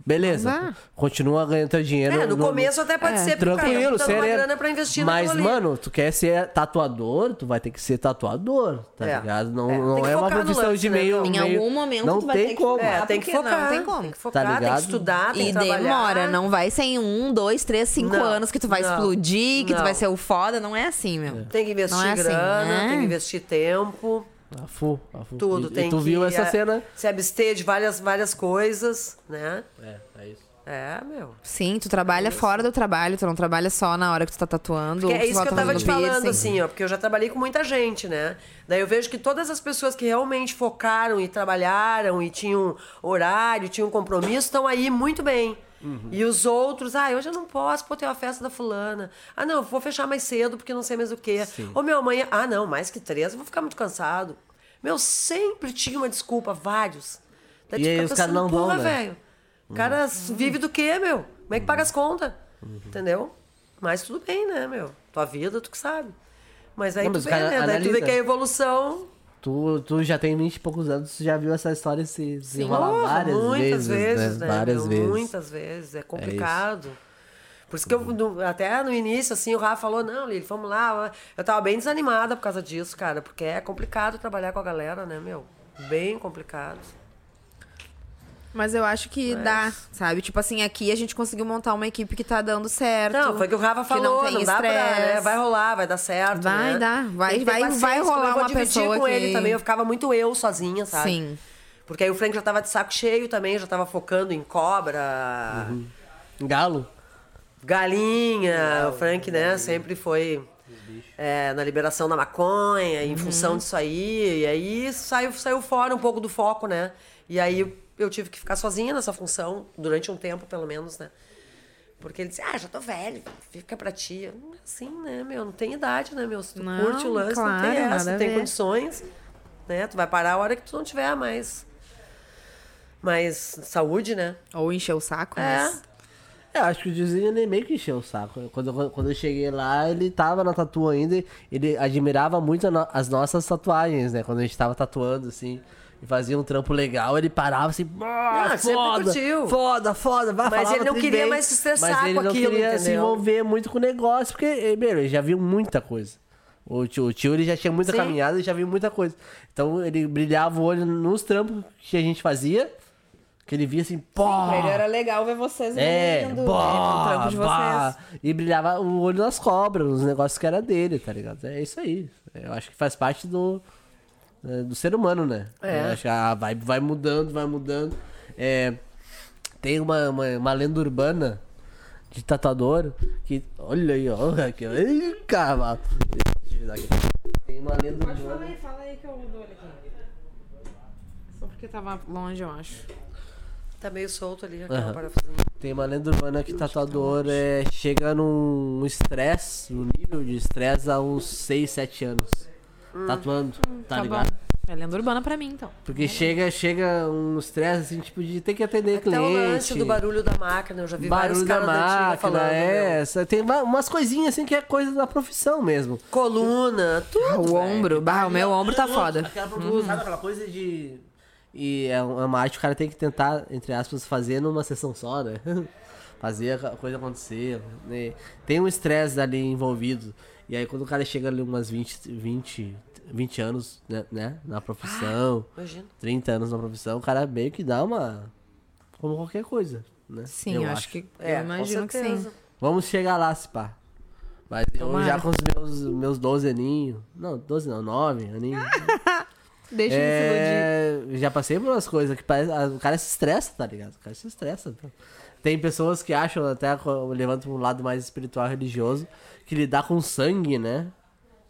Beleza. Dá. Continua ganhando teu dinheiro. É, no, começo até pode É, ser, porque o cara tá Tranquilo, dando uma grana pra investir Mas, mano, tu quer ser tatuador, tu vai ter que ser tatuador, tá É. ligado? Não É, não é uma focar no profissão lance, de né, meio. Em meio- algum momento não tu vai tem ter que como. focar. É, tem que porque não focar. tem como. Tem que focar, Tá tem que ligado? estudar, tem E que trabalhar. demora, não vai ser em um, dois, três, cinco Não, anos que tu vai não, explodir, que tu vai ser o foda. Não é assim, meu. Tem que investir é assim, grana, né? tem que investir tempo, A full, a full. tudo. E, tem e tu que viu essa eh, cena? se abster de várias, várias coisas, né? É, é isso. É, meu. Sim, tu trabalha fora do trabalho, tu não trabalha só na hora que tu tá tatuando. Porque é isso que eu tá tava te falando, piercing. assim, ó, porque eu já trabalhei com muita gente, né? Daí eu vejo que todas as pessoas que realmente focaram e trabalharam e tinham horário, tinham compromisso, estão aí muito bem. E os outros, ah, hoje eu não posso, pô, tem uma festa da fulana. Ah, não, vou fechar mais cedo porque não sei mais o quê. Ô, meu, amanhã, ah, não, mais que três, eu vou ficar muito cansado. Meu, sempre tinha uma desculpa, vários. Daí E tu aí fica os caras não vão, né? velho. O cara vive do quê, meu? Como é que paga as contas? Uhum. Entendeu? Mas tudo bem, né, meu? Tua vida, tu que sabe. Mas aí Não, tu mas o vê, né? Daí tu vê que a evolução. Tu, tu já tem 20 e poucos anos, tu já viu essa história se desenrolar Porra, várias muitas vezes, vezes, né? né? Várias meu? vezes. Muitas vezes. É complicado. Por isso que eu, no- até no início, assim, o Rafa falou, não, Lili, vamos lá. Eu tava bem desanimada por causa disso, cara. Porque é complicado trabalhar com a galera, né, meu? Bem complicado. Mas eu acho que dá, sabe? Tipo assim, aqui a gente conseguiu montar uma equipe que tá dando certo. Não, foi o que o Rafa que falou, não não, dá pra, né? Vai rolar, vai dar certo, Vai né? dar, vai- vai- vai rolar uma pessoa com que- ele também, eu ficava muito eu sozinha, sabe? Sim. Porque aí o Frank já tava de saco cheio também, já tava focando em cobra, Galo? galinha. O Frank, né, sempre foi é, na liberação da maconha, em função disso aí. E aí saiu, saiu fora um pouco do foco, né? E aí eu tive que ficar sozinha nessa função, durante um tempo, pelo menos, né? Porque ele disse, ah, já tô velho, fica pra ti. Não é Assim, né, meu? Não tem idade, né, meu? Se tu Não, curte o lance, não claro, tem essa, não tem condições, né? Tu vai parar a hora que tu não tiver mais, mais saúde, né? Ou encher o saco, É. mas... É, acho que o Diozinho ele meio que encheu o saco. Quando, eu- quando eu cheguei lá, ele tava na tatu ainda. e Ele admirava muito as nossas tatuagens, né? Quando a gente tava tatuando, assim. E fazia um trampo legal, ele parava assim, ah, foda, curtiu. foda, foda, vai Mas ele não queria bem, mais se estressar mas ele com não aquilo, queria se envolver muito com o negócio, porque, eh, meu, ele já viu muita coisa. O tio, o tio ele já tinha muita Sim. caminhada e já viu muita coisa. Então ele brilhava o olho nos trampos que a gente fazia, que ele via assim, pô, ele era legal ver vocês é, né, bah, trampo de bah. vocês. E brilhava o olho nas cobras, nos negócios que era dele, tá ligado? É isso aí. Eu acho que faz parte do, do ser humano, né? É. Eu acho que a vibe vai mudando, vai mudando. É, tem uma, uma, uma lenda urbana de tatuador que. Olha aí, ó. Aqui, ó. Ih, cavalo. Deixa eu dar aqui. Tem uma lenda urbana. fala aí que eu dou ele aqui. Só porque tava longe, eu acho. Tá meio solto ali, aquela Aham. parafusinha. Tem uma lenda urbana que tatuador é, chega num estresse, num nível de estresse há uns 6, 7 anos. Tatuando, tá, Tá, ligado? bom. É lenda urbana pra mim, então. Porque chega, chega um estresse assim, tipo, de ter que atender Até cliente. o lance do barulho da máquina, eu já vi vários barulho da caras da máquina, falando, é. essa- Tem umas coisinhas assim que é coisa da profissão mesmo. Coluna, tudo. O ombro, bah, o meu ombro tá foda. Aquela, sabe aquela coisa de. E é é uma arte que o cara tem que tentar, entre aspas, fazer numa sessão só, né? fazer a coisa acontecer. né? Tem um estresse ali envolvido. E aí quando o cara chega ali umas 20, 20, 20 anos, né, né, na profissão, Imagina. 30 anos na profissão, o cara meio que dá uma. Como qualquer coisa, né? Sim, eu, acho que. É, eu imagino que sim. Vamos chegar lá, se pá. Mas eu Tomara. já com os meus, meus 12 aninhos. Não, 12 não, 9 aninhos. Deixa ele se iludir. é, já passei por umas coisas que parece, ah, o cara se estressa, tá ligado? O cara se estressa. tá? Tem pessoas que acham, até pra um lado mais espiritual religioso, que lidar com sangue, né?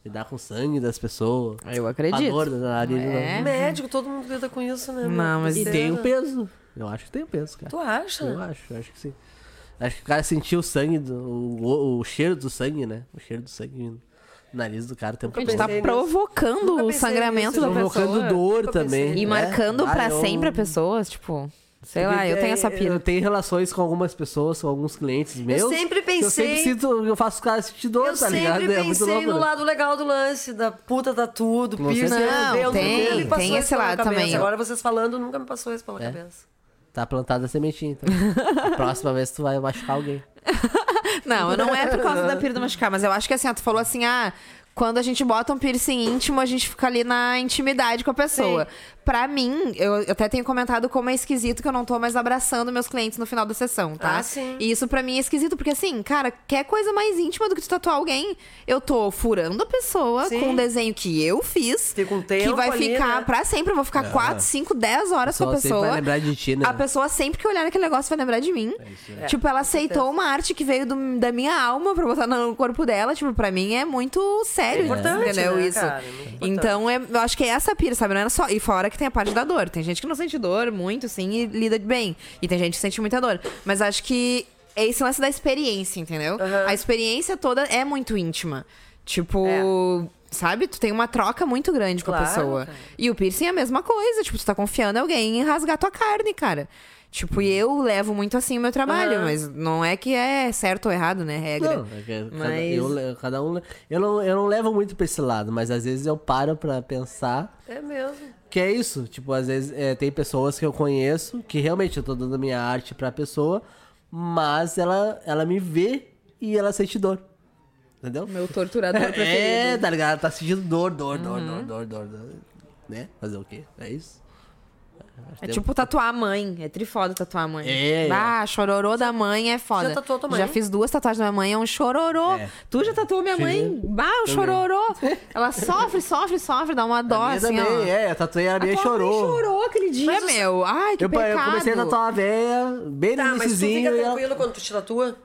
Lidar com sangue das pessoas. Eu A acredito. dor da nariz. É. Médico, todo mundo lida com isso, né? Não, mas- E Besteira. tem um peso. Eu acho que tem um peso, cara. Tu acha? Eu acho, eu acho que sim. Acho que o cara sentiu o sangue, do, o, o cheiro do sangue, né? O cheiro do sangue no nariz do cara o tempo A gente tá provocando o sangramento nisso, da Provocando pessoa. dor Nunca também. E né? marcando Ah, pra eu- sempre a pessoa, tipo. Sei lá, eu tenho essa Eu pira. tenho relações com algumas pessoas, com alguns clientes meus. sempre que Eu sempre pensei- sinto, eu faço os caras sentir dor, Eu tá ligado? sempre É muito pensei louco. no né? lado legal do lance, da puta da tudo, piercing. Não, cabelo, tem- nunca me passou tem esse pela lado cabeça. também. Agora vocês falando, nunca me passou isso pela É. cabeça. Tá plantada a sementinha, então. A próxima vez tu vai machucar alguém. Não, não é por causa da pira do machucar, mas eu acho que assim, tu falou assim, ah, quando a gente bota um piercing íntimo, a gente fica ali na intimidade com a pessoa. Pra mim, eu, eu até tenho comentado como é esquisito que eu não tô mais abraçando meus clientes no final da sessão, tá? Ah, sim. E isso pra mim é esquisito, porque assim, cara, quer coisa mais íntima do que tu tatuar alguém? Eu tô furando a pessoa Sim. com um desenho que eu fiz. Fica um que tempo vai ali, ficar né? pra sempre. Eu vou ficar 4, 5, 10 horas com a pessoa. vai lembrar de ti, né? A pessoa sempre que olhar naquele negócio vai lembrar de mim. É, tipo, ela aceitou uma arte que veio do- da minha alma pra botar no corpo dela. Tipo, pra mim é muito sério, É importante, entendeu? né, Isso. cara? É então, é- eu acho que é essa pira, sabe? Não era só. E fora que tem a parte da dor. Tem gente que não sente dor muito, sim, e lida bem. E tem gente que sente muita dor. Mas acho que é esse lance da experiência, entendeu? Aham. A experiência toda é muito íntima. Tipo. É. Sabe? Tu tem uma troca muito grande com a pessoa. cara. E o piercing é a mesma coisa. Tipo, tu tá confiando em alguém em rasgar tua carne, cara. Tipo, e eu levo muito assim o meu trabalho, mas não é que é certo ou errado, né? Regra. Não, é que cada, Mas- eu, le- cada um. Eu não, eu não levo muito pra esse lado, mas às vezes eu paro pra pensar É mesmo. que é isso. Tipo, às vezes é, tem pessoas que eu conheço que realmente eu tô dando a minha arte pra pessoa, mas ela, ela me vê e ela sente dor. Entendeu? Meu torturador É, preferido. tá ligado? Ela tá sentindo dor, dor, dor, Uhum. dor, dor, dor, dor. Né? Fazer o quê? É isso? É tipo tatuar a mãe. É trifoda tatuar a mãe. É. Ah, chororô da mãe é foda. Já tatuou tua mãe? Já fiz duas tatuagens da minha mãe, é um chororô. É. Tu já tatuou minha Fiz, mãe? Bah, um Também. chororô. Ela sofre, sofre, sofre, dá uma dó, A minha assim, ó. também, é, eu tatuei a minha A tua mãe chorou. chorou aquele dia, meu. Ai, que Eu, pecado. eu comecei a tatuar a véia bem Tá, no mas tu fica e ela- tranquilo quando tu te tatua?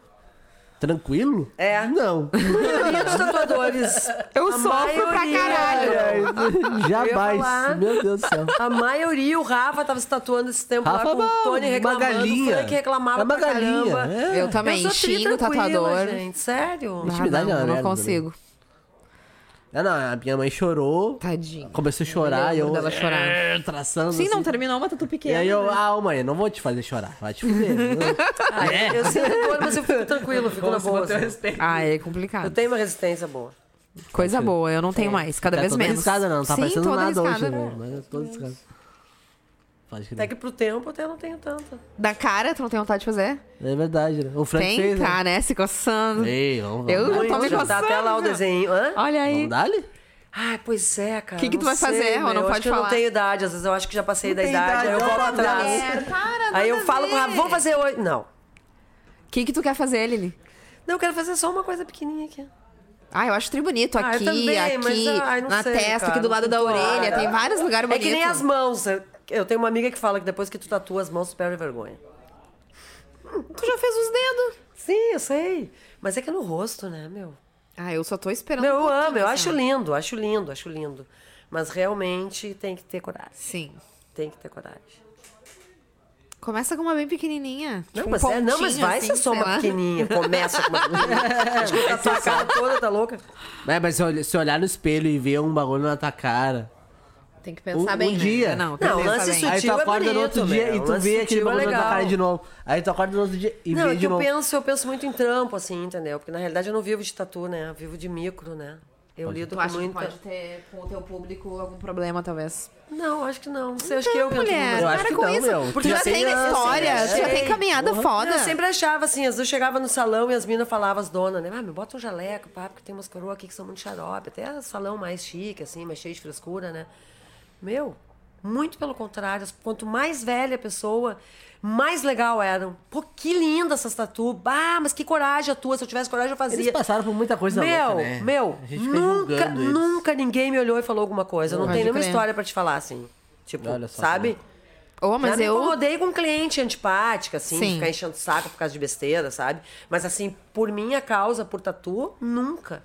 Tranquilo? É. Não. A maioria dos tatuadores. Eu sofro pra maioria- caralho. É, Jamais. falar. Meu Deus do céu. A maioria, o Rafa tava se tatuando esse tempo Rafa, lá com o não, Tony reclamando. galinha. O Frank reclamava É uma pra galinha, caramba. é. Eu também Eu xingo o tatuador. gente. Sério? Ah, Intimidade não, é uma não merda consigo. Ah, não, a minha mãe chorou. Tadinho. Começou a chorar e eu. lembro dela chorar. é, Traçando. Sim, não assim. terminou uma tatu E pequena. aí eu, né? ah, mãe, não vou te fazer chorar. Vai te fuder. Ah, Eu sinto dor, mas eu fico tranquilo, eu fico na boa. assim. Ah, é Eu complicado. tenho uma resistência boa. Coisa boa, eu não tenho mais, cada Tá vez toda menos. arriscada, não. Tá Sim, parecendo toda nada hoje, arriscada. né? Mas é toda arriscada. Pode Até crer. que pro tempo eu até não tenho tanta. Da cara, tu não tem vontade de fazer? É verdade, né? O Frank tem, fez, tá, né? Se coçando. né? Ei, vamos, vamos. Eu não tô me já tá até lá o coçando. desenho. Hã? Olha aí. Vamos dar-lhe? Ai, pois é, cara. Que que tu não vai fazer? sei, Ou não meu. Eu pode acho que eu falar? não tenho idade. Às vezes eu acho que já passei da tem idade, idade, aí eu volto atrás. Mulher, para, Aí eu falo com o ver. Rafa, vamos fazer hoje. Não. O que que tu quer fazer, Lili? Não, eu quero fazer só uma coisa pequenininha aqui. Ah, eu acho tri bonito. Ah, eu Aqui, também, aqui, mas, não na sei, testa, cara, aqui do lado da não orelha. Tem vários lugares É bonitos. que nem as mãos. Eu- tenho uma amiga que fala que depois que tu tatua as mãos, tu perde a vergonha. Tu já fez os dedos. Sim, eu sei. Mas é que é no rosto, né, meu? Ah, eu só tô esperando Meu, um eu amo, eu acho sabe? lindo, acho lindo, acho lindo. Mas realmente tem que ter coragem. Sim. Tem que ter coragem. Começa com uma bem pequenininha. Não, tipo um mas, é, não, mas vai assim, ser só uma lá. pequenininha. Começa com uma pequenininha. Acho que tá tua cara toda, tá louca? É, mas se olhar no espelho e ver um bagulho na tua cara. Tem que pensar Um- bem, um né? dia. Não, tem Não, que pensar lance bem. sutil. Aí tu é acorda no outro dia meu. e tu Lance vê aquele é bagulho na tua legal. cara de novo. Aí tu acorda no outro dia e Não, vê é que de eu novo. penso, eu penso muito em trampo, assim, entendeu? Porque na realidade eu não vivo de tatu, né? Eu vivo de micro, né? Eu Pode- lido Tu acha que muita... pode ter com o teu público algum problema, talvez? Não, acho que não. Não sei, acho que eu que mulher. Eu acho que com não, isso. meu. Porque Tu já tem história, tu já tem caminhada Porra. foda. Eu sempre achava assim, às vezes eu chegava no salão e as minas falavam, as donas, né? Ah, me bota um jaleco, pá, porque tem umas coroas aqui que são muito xarope. Até salão mais chique, assim, mais cheio de frescura, né? Meu, muito pelo contrário. Quanto mais velha a pessoa, mais legal eram. Pô, que linda essas tatu. Ah, mas que coragem a tua. Se eu tivesse coragem, eu fazia. Eles passaram por muita coisa meu, louca, né? meu, nunca, nunca ninguém me olhou e falou alguma coisa. Eu não Pode tenho nenhuma crer. história pra te falar, assim. Tipo, Olha só sabe? Ô, mas Já me eu. incomodei com cliente antipática, assim, Sim. ficar enchendo o saco por causa de besteira, sabe? Mas assim, por minha causa, por tatu, nunca.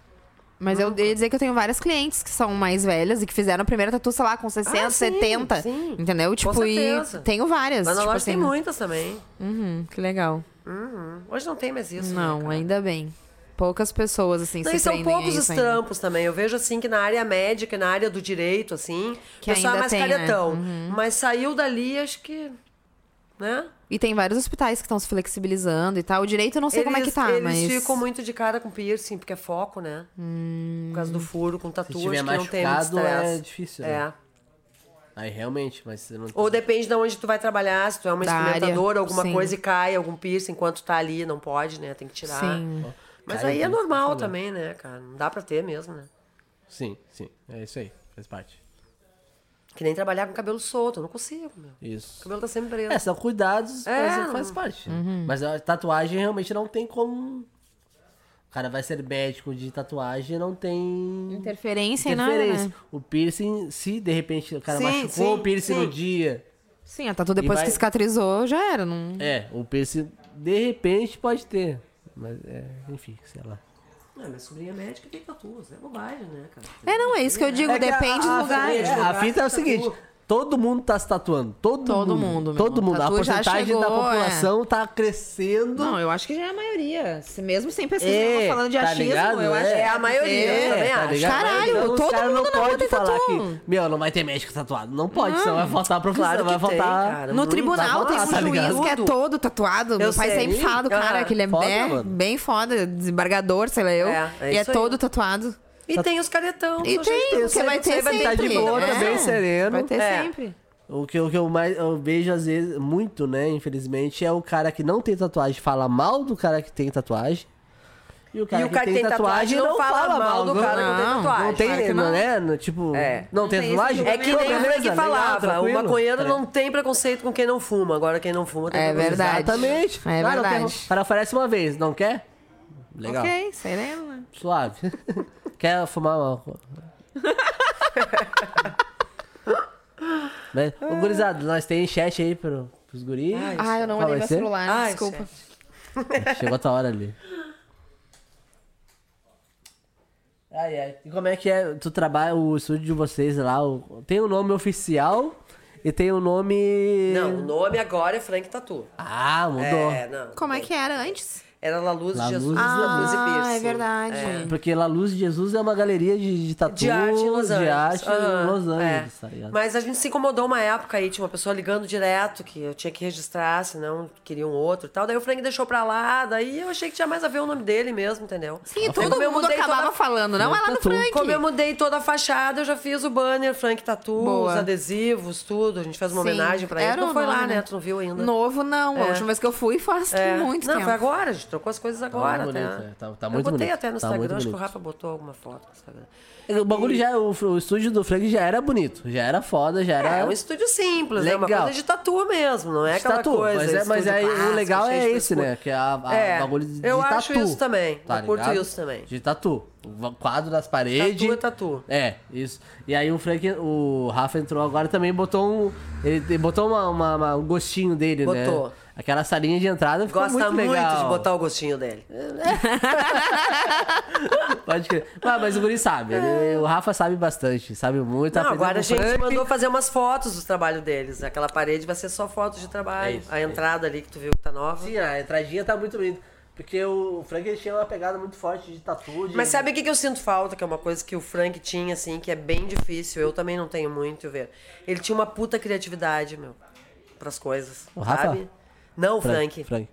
Mas eu ia dizer que eu tenho várias clientes que são mais velhas e que fizeram a primeira tatu, sei lá, com 60, Ah, sim, 70. sim. Entendeu? Tipo, e certeza. tenho várias. Mas na tipo loja assim, tem muitas também. Uhum, que legal. Uhum. Hoje não tem mais isso. né, Não, cara? ainda bem. Poucas pessoas, assim, Não, se e são poucos os ainda. trampos também. Eu vejo assim que na área médica e na área do direito, assim, Que o pessoal é mais tem, né? caretão. Mas saiu dali, acho que. Né? E tem vários hospitais que estão se flexibilizando e tal. O direito eu não sei como é que tá, eles mas... ficam muito de cara com piercing, porque é foco, né? Por causa do furo, com Se tatu, tiver acho que não tem muito é difícil, É. né? Aí realmente, mas você não... Ou depende de onde tu vai trabalhar, se tu é uma Da experimentadora, área, alguma sim. coisa e cai algum piercing enquanto tá ali, não pode, né? Tem que tirar. Sim. Mas Cai aí é piercing, normal favor. também, né, cara? Não dá pra ter mesmo, né? Sim, sim. É isso aí. Faz parte. Que nem trabalhar com cabelo solto, eu não consigo, meu. O Isso. cabelo tá sempre preso. É, são cuidados, É, mas não- faz parte. Uhum. Mas a tatuagem realmente não tem como. O cara vai ser médico de tatuagem não tem. Interferência nada, interferência. né? O piercing, se de repente o cara Sim, machucou sim, o piercing sim. no dia. Sim, a tatu depois vai- que cicatrizou, já era. Não... É, o piercing de repente pode ter. Mas é, enfim, sei lá. Ah, minha sobrinha médica tem tatuas, é bobagem, né, cara? É, não, é isso que eu digo, É que a- depende a, do lugar. é, a lugar fita é o seguinte. Todo mundo tá se tatuando. Todo, Todo mundo. mundo, Todo mundo. A Tatu já porcentagem chegou, da é. população tá crescendo. Não, eu acho que já é a maioria. Mesmo sem pesquisa É, falando de tá achismo, ligado? eu acho É. que É a maioria, É, eu também tá acho. ligado? Caralho, Então, todo caras mundo não pode falar tatu. que, meu, não vai ter médico tatuado. Não pode, senão vai faltar profissão, Claro vai que tem, faltar... cara. No tribunal tem um tá juiz que é todo tatuado. Meu pai sei. sempre fala do cara Ah, que ele é foda, bem, bem foda, desembargador, sei lá eu. É, é e é aí. todo tatuado. E tem os caretão. E tem, aí- vai ter vai sempre. Tá de boa, é. tá bem sereno. Vai ter É. sempre. O que, o que eu mais eu vejo, às vezes, muito, né, infelizmente, é o cara que não tem tatuagem fala mal do cara que tem tatuagem. E o cara, E o cara que tem tatuagem não fala mal do cara que não tem Não, tatuagem. Não tem, Claro que não. não. né? no- Tipo, É. não tem tem esse tatuagem? É que nem o beleza, Frank legal, falava, o tranquilo. maconheiro É. não tem preconceito com quem não fuma. Agora quem não fuma tem É verdade. Exatamente. É Ah, não verdade. o cara oferece uma vez, não quer? Legal. Ok, sereno, né? Suave. quer fumar uma... Mas, ô, gurizada, nós tem chat aí pro, pros guris. Ai, Ah, eu não Qual olhei vai meu ser? celular, Ai, desculpa. chefe. Chegou a tua hora ali. Ai, ai. E como é que é? Tu trabalha o estúdio de vocês lá? o- Tem o nome oficial e tem o nome. Não, o nome agora é Frank Tatu. Ah, mudou. É, não. Como é que era antes? Era La Luz La de Jesus. Luz La Luz e Ah, Piercing. é verdade. Porque La Luz de Jesus é uma galeria de, de tatu. De arte em Los Angeles. De arte Los Angeles, é. tá ligado? Mas a gente se incomodou uma época aí, tinha uma pessoa ligando direto, que eu tinha que registrar, senão queria um outro e tal. Daí o Frank deixou pra lá, daí eu achei que tinha mais a ver o nome dele mesmo, entendeu? Sim, todo como eu mundo mudei acabava toda- falando, não é lá no. Frank. Como eu mudei toda a fachada, eu já fiz o banner, Frank Tatu, Boa. os adesivos, tudo. A gente fez uma Sim, homenagem pra ele. era Não foi lá, nome, né? né? Tu não viu ainda. Novo, não. A É. última vez que eu fui faz É. muito não, tempo. foi agora, a gente trocou as coisas agora, bonito, até. é. Tá- tá eu muito botei bonito, até no tá Instagram, acho que o bonito. Rafa botou alguma foto no Instagram. O bagulho já, o, o estúdio do Frank já era bonito, já era foda, já era. É um estúdio simples, né? Uma Legal. coisa de tatu mesmo, não é aquela tatu, coisa. mas, é, mas aí o legal é esse, né? Que é a, a É, bagulho de, eu de acho tatu. isso também, Tá eu curto ligado? isso também. De tatu. O quadro das paredes. Tatu é tatu. É, isso. E aí o Frank, o Rafa entrou agora também botou um. Ele botou uma, uma- uma- um gostinho dele, né? Botou. Aquela salinha de entrada ficou Gosta muito, muito, legal. de botar o gostinho dele. Pode crer. Ah, mas o Guri sabe. ele- o Rafa sabe bastante, sabe muito. Não, agora a gente Frank. mandou fazer umas fotos dos trabalhos deles. Aquela parede vai ser só fotos de trabalho. É isso, a é entrada ali que tu viu que tá nova. Sim, a entradinha tá muito bonita. Porque o Frank ele tinha uma pegada muito forte de tatu. de- Mas sabe o que, que eu sinto falta? Que é uma coisa que o Frank tinha, assim, que é bem difícil. Eu também não tenho muito, ver. Ele tinha uma puta criatividade, meu, pras coisas. O Rafa? Não, Frank. Frank.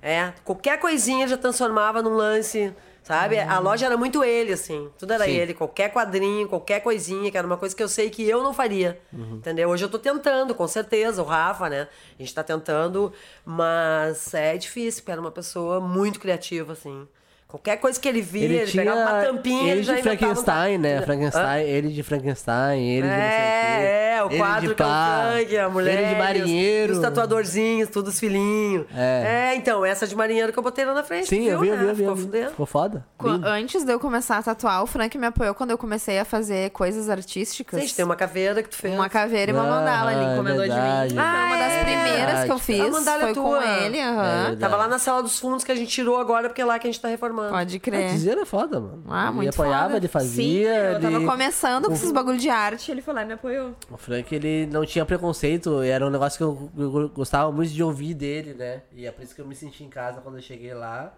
É, qualquer coisinha já transformava num lance Sabe? A loja era muito ele, assim. Tudo era Sim. ele. Qualquer quadrinho, qualquer coisinha, que era uma coisa que eu sei que eu não faria. Entendeu? Hoje eu tô tentando, com certeza. O Rafa, né? A gente tá tentando, mas é difícil, porque era uma pessoa muito criativa, assim. Qualquer coisa que ele via, ele, Ele tinha pegava uma tampinha, ele ele de inventava Frankenstein, né? Frankenstein, ele de Frankenstein, ele de não sei o quê. É, é, o ele quadro de que é o pá, a mulher. Ele de marinheiro. Os tatuadorzinhos, todos os filhinhos. É. É, então, essa de marinheiro que eu botei lá na frente. Sim, tu eu vi, viu, eu vi, né? eu vi. Ficou eu vi. fudendo. Ficou foda. Qu- Lindo. Antes de eu começar a tatuar, o Frank me apoiou quando eu comecei a fazer coisas artísticas. Gente, tem uma caveira que tu fez. Uma caveira e uma Ah, mandala. Ele encomendou de verdade. mim. Foi uma das Ah, é. primeiras que eu fiz. A mandala é foi com tua. ele, É aham. Tava lá na sala dos fundos que a gente tirou agora, porque é lá que a gente tá reformando. Pode A crer. Tizeira é foda, mano. Ah, ele muito apoiava, foda. ele Sim, fazia. eu tava ele... começando com esses bagulho de arte, ele foi lá e me apoiou. O Frank, ele não tinha preconceito, era um negócio que eu, eu gostava muito de ouvir dele, né? E é por isso que eu me senti em casa quando eu cheguei lá.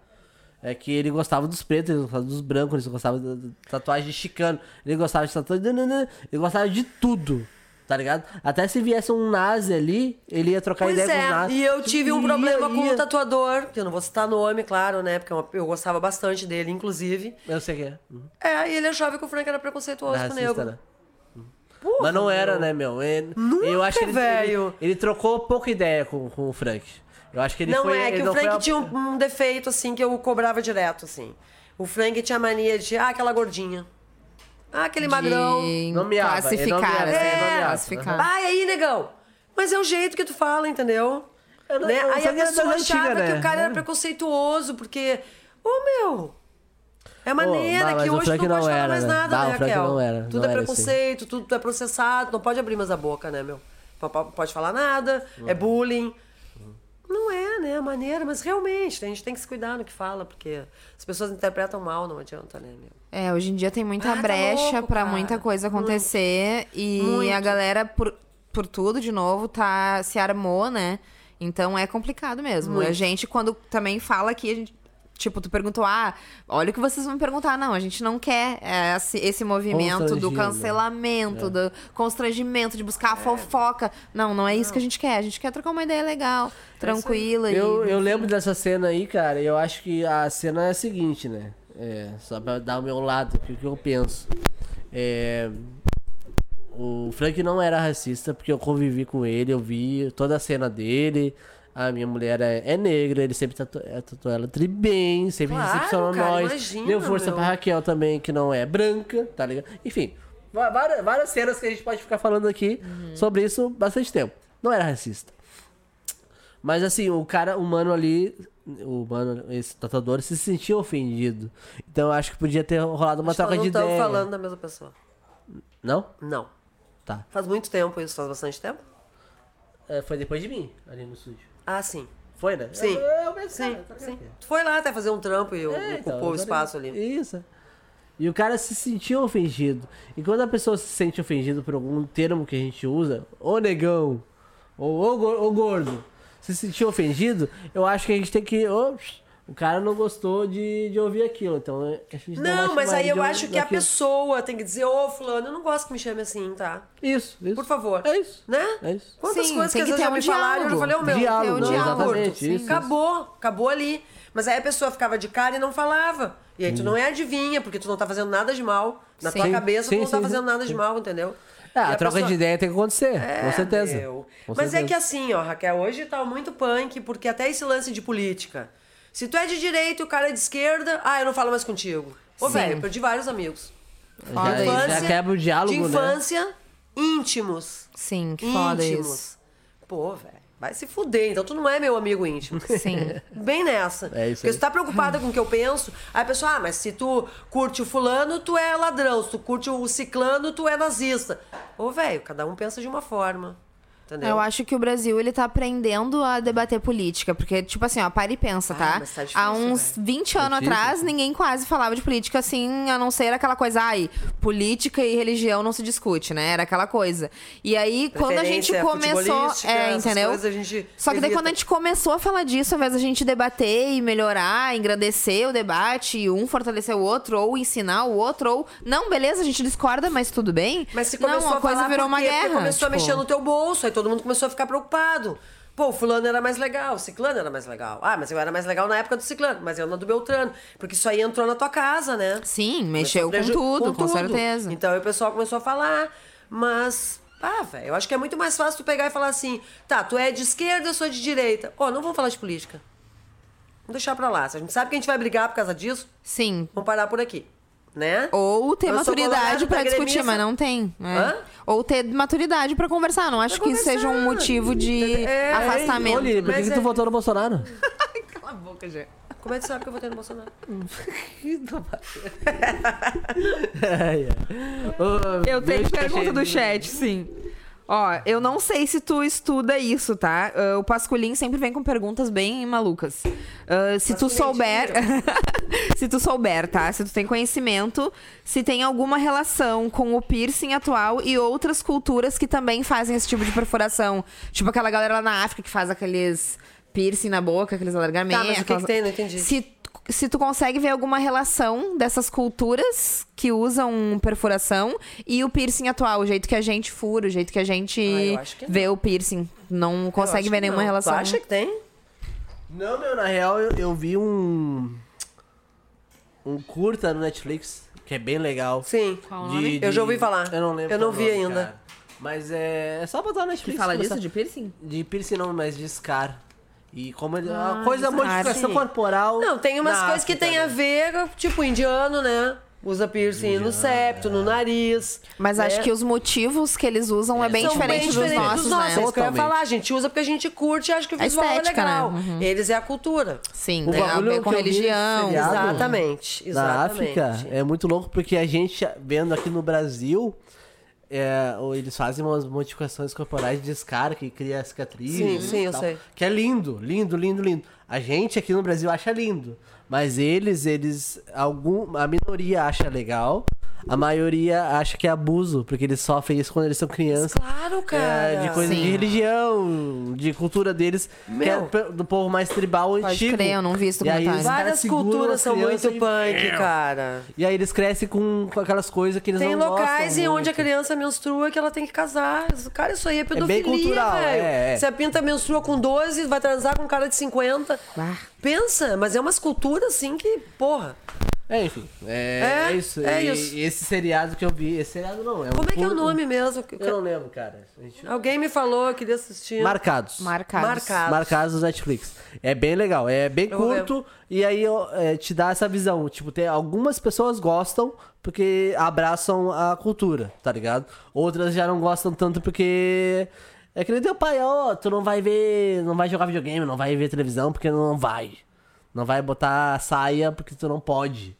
É que ele gostava dos pretos, ele gostava dos brancos, ele gostava da tatuagem de chicano, ele gostava de tatuagem, ele gostava de tudo, tá ligado? Até se viesse um nazi ali, ele ia trocar Pois ideia com os é, nazis. e eu tive um Ia, problema com ia. o tatuador, que eu não vou citar nome, claro, né? Porque é eu gostava bastante dele, inclusive. Eu sei que é. Uhum. É, e ele achava que o Frank era preconceituoso com o Racista, negro. né? Porra, Mas não era, meu. né, meu? Ele- Nunca, eu acho que ele, velho. ele, ele trocou pouca ideia com, com o Frank. Eu acho que ele não foi. é, ele que o não Frank a- tinha um, um defeito, assim, que eu cobrava direto, assim. O Frank tinha mania de, ah, aquela gordinha. Ah, aquele magrão. Nomeava, classificar, nomeava, assim, ele nomeava. classificar. E aí, negão? Mas é o jeito que tu fala, entendeu? Eu não- Né? eu Aí a pessoa achava antigas, que né? o cara era É. preconceituoso, porque... Ô, meu... É maneira mas que hoje tu não pode não falar era, mais né? nada, Bah, né, Raquel? não era, Tudo não é era preconceito, tudo é processado, não pode abrir mais a boca, né, meu? Pode falar nada, é bullying. Não é, né, a maneira, mas realmente, a gente tem que se cuidar no que fala, porque as pessoas interpretam mal, não adianta, né, meu? É, hoje em dia tem muita Ah, tá brecha pra cara. muita coisa acontecer e Muito. a galera, por, por tudo, de novo, tá, se armou, né? Então é complicado mesmo. Muito. A gente, quando também fala aqui, a gente. Tipo, tu perguntou, ah, olha o que vocês vão me perguntar. Não, a gente não quer é, esse, esse movimento do Constrangido. É. cancelamento, do constrangimento, de buscar a fofoca. Não, não é isso que a gente quer. A gente quer trocar uma ideia legal, tranquila. e... Eu, eu lembro dessa cena aí, cara, e eu acho que a cena é a seguinte, né? É, só pra dar o meu lado, o que, que eu penso. É, o Frank não era racista, porque eu convivi com ele, eu vi toda a cena dele. A minha mulher é, é negra, ele sempre tatu, é, tatuou ela tri bem, sempre Claro, recepcionou cara, nós. imagina, Deu força meu. pra Raquel também, que não é branca, tá ligado? Enfim, várias, várias cenas que a gente pode ficar falando aqui sobre isso bastante tempo. Não era racista. Mas assim, o cara, o mano ali, o mano, esse tatuador, se sentia ofendido. Então eu acho que podia ter rolado uma Acho troca de não estamos ideia. falando da mesma pessoa. Não? Não. Tá. Faz muito tempo isso, faz bastante tempo? É, foi depois de mim, ali no estúdio. Ah, sim. Foi, né? Sim. Eu, eu mesmo, Sim, cara, sim. Tu foi lá até fazer um trampo e eu, É, então, ocupou o eu espaço ali. Isso. E o cara se sentiu ofendido. E quando a pessoa se sente ofendido por algum termo que a gente usa, ô negão, ou ô, go- ô gordo, se sentiu ofendido, eu acho que a gente tem que. ô, o cara não gostou de, de ouvir aquilo. Então é, a gente não, Não, mas aí eu acho que a pessoa tem que dizer, ô fulano, eu não gosto que me chame assim, tá? Isso, isso. Por favor. É isso. Né? É isso. Quantas Sim, coisas que tem às que vezes ter já um me falaram, eu já falei, ô meu, Diálogo, tem um diálogo. exatamente, isso. Acabou, acabou ali. Mas aí a pessoa ficava de cara e não falava. E aí tu não é adivinha, porque tu não tá fazendo nada de mal. Na tua Sim. cabeça Sim, tu não tá sim, fazendo sim. nada de mal, entendeu? É, E a, troca pessoa- de ideia tem que acontecer, com certeza. É, meu. Com Mas é certeza. que assim, ó, Raquel, hoje tá muito punk, porque até esse lance de política. Se tu é de direita e o cara é de esquerda, ah, eu não falo mais contigo. Ô, velho, perdi vários amigos. Foda já, isso. já quebra o diálogo, de né? infância, íntimos. Sim, que foda íntimos. isso. Pô, velho, vai se fuder. Então tu não é meu amigo íntimo. Sim. Bem nessa. É isso Porque aí. se tu tá preocupada com o que eu penso, aí a pessoa, ah, mas se tu curte o fulano, tu é ladrão. Se tu curte o ciclano, tu é nazista. Ô, velho, cada um pensa de uma forma. Entendeu? Eu acho que o Brasil, ele tá aprendendo a debater política. Porque, tipo assim, ó, para e pensa, Ah, tá? mas tá difícil, Há uns velho. 20 anos Difícil. atrás, ninguém quase falava de política assim, a não ser aquela coisa, ai, política e religião não se discute, né? Era aquela coisa. E aí, quando a gente começou. É, entendeu? coisas a gente Só que daí, evita. quando a gente começou a falar disso, ao invés da gente debater e melhorar, engrandecer o debate, e um fortalecer o outro, ou ensinar o outro, ou. Não, beleza, a gente discorda, mas tudo bem. Mas se começou não, a a coisa falar virou uma? Porque guerra. começou a tipo- mexer no teu bolso, aí todo mundo começou a ficar preocupado. Pô, fulano era mais legal, ciclano era mais legal. Ah, mas eu era mais legal na época do ciclano, mas eu na do Beltrano. Porque isso aí entrou na tua casa, né? Sim, mexeu com tudo, com, certeza. Então aí o pessoal começou a falar, mas. Ah, velho, eu acho que é muito mais fácil tu pegar e falar assim: tá, tu é de esquerda, eu sou de direita. Ó, não vamos falar de política. Vamos deixar pra lá. Se a gente sabe que a gente vai brigar por causa disso, Sim. vamos parar por aqui. Né? Ou ter Eu maturidade tá discutir, mas não tem. né? Hã? Ou ter maturidade pra conversar. Não acho Pra que isso seja um motivo de É, afastamento. Ô, Lili, por que, tu é- votou no Bolsonaro? Cala a boca, Gê. Como é que sabe que eu votei no Bolsonaro? Eu tenho pergunta do de- chat, sim. Ó, eu não sei se tu estuda isso, tá? Ah, o Pasculin sempre vem com perguntas bem malucas. Ah, se tu Pasculin, souber. se tu souber, tá? Se tu tem conhecimento, se tem alguma relação com o piercing atual e outras culturas que também fazem esse tipo de perfuração. Tipo aquela galera lá na África que faz aqueles piercing na boca, aqueles alargamentos. Tá, mas o que que aquelas- tem? Não entendi. Se, se tu consegue ver alguma relação dessas culturas que usam perfuração e o piercing atual, o jeito que a gente fura, o jeito que a gente Ah, que vê o piercing. Não consegue ver nenhuma não. relação. Tu acha que tem? Não, meu, na real eu, eu vi um. Um curta no Netflix, que é bem legal. Sim. De- nome? Eu já de- ouvi falar. Eu não lembro. Eu não vi nome, ainda. cara. Mas é, é só botar no Netflix. Que fala disso, de piercing? De piercing não, mas de scar. E como ele. Ah, a coisa, scar, modificação sim. corporal. Não, tem umas coisas que tem a né? ver, tipo indiano, né? Usa piercing no septo, no nariz. Mas né? acho que os motivos que eles usam é, bem São diferente bem dos diferentes nossos, dos nossos. né? É isso que eu ia falar. A gente usa porque a gente curte e acha que o A visual estética, é legal. né? Uhum. Eles é a cultura. Sim, O tem a ver com religião. Exatamente. Na Exatamente. África é muito louco porque a gente, vendo aqui no Brasil, é, ou eles fazem umas modificações corporais de scar que cria cicatriz. Sim, sim, eu tal, sei. Que é lindo, lindo, lindo, lindo. A gente aqui no Brasil acha lindo. Mas eles, eles. Algum, a minoria acha legal. A maioria acha que é abuso, porque eles sofrem isso quando eles são crianças. Claro, cara. É, de coisa Sim. de religião, de cultura deles, que é Meu. do povo mais tribal Pode antigo. crer, eu não vi esse E aí Várias culturas as são muito e- punk, cara. E aí eles crescem com, com aquelas coisas que eles Tem não locais gostam em onde a criança menstrua que ela tem que casar. Cara, isso aí é pedofilia, cultural, velho. é, é. A pinta menstrua com 12, vai transar com um cara de 50. Ah. Pensa, mas é umas culturas assim que, porra. É, enfim. É, É, é isso. é e, isso. e esse seriado que eu vi, esse seriado não, é um Como é que é o nome mesmo? Eu não lembro, cara. A gente- Alguém me falou, eu queria assistir. Marcados. Marcados. Marcados. Marcados no Netflix. É bem legal, é bem Eu curto e aí é, te dá essa visão. Tipo, tem algumas pessoas gostam porque abraçam a cultura, tá ligado? Outras já não gostam tanto porque é que nem teu pai, ó, tu não vai ver, não vai jogar videogame, não vai ver televisão porque não vai. Não vai botar saia porque tu não pode.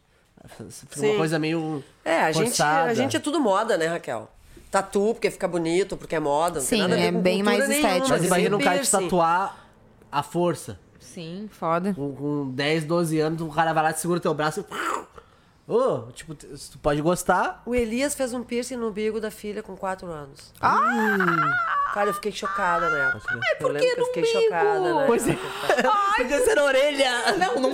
Fica uma Sim. coisa meio É, a gente, forçada. a gente é tudo moda, né, Raquel? Tatu, porque fica bonito, porque é moda. Não Sim, tem nada a ver é com bem mais nenhuma, estético. Mas esse imagina um cara te tatuar à força. Sim, foda. Com, com 10, 12 anos, o cara vai lá, te segura teu braço e. Ô, tipo, tu pode gostar. O Elias fez um piercing no umbigo da filha com 4 anos. Ah! Cara, eu fiquei chocada na época. Ai, por eu que eu fiquei umbigo? chocada, né? Pois é. Podia ser na orelha. Não, não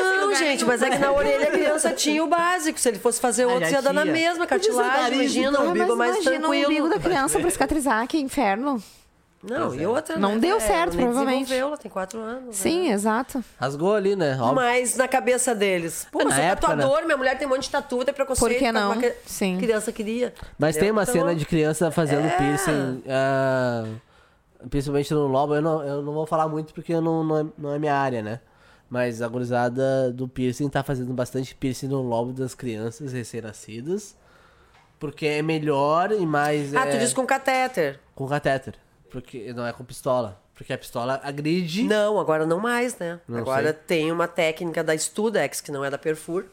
esse Não, lugar gente, nenhum. mas é que na orelha a criança tinha o básico. Se ele fosse fazer outro, já ia dar na mesma Podia cartilagem. Imagina, então. um Ah, umbigo mas mais imagina tranquilo. o umbigo da criança pra cicatrizar, que inferno. Não, e outra, Não né, deu velho? certo, provavelmente. desenvolveu, ela tem 4 anos. Sim, né? exato. Rasgou ali, né? Óbvio. Mas na cabeça deles. Pô, eu Na sou época, tatuador, minha mulher tem um monte de tatu, tem preconceito. Por que tá não? Sim. criança queria. Mas tem uma Então, cena de criança fazendo É. piercing. ah, principalmente no lobo. Eu não, eu não vou falar muito porque eu não, não, é, não é minha área, né? Mas a gurizada do piercing tá fazendo bastante piercing no lobo das crianças recém-nascidas. Porque é melhor e mais. Ah, é, tu diz com catéter. com catéter. Porque não é com pistola. Porque a pistola agride. Não, agora não mais, né? Não agora sei. tem uma técnica da Studex, que não é da Perfur,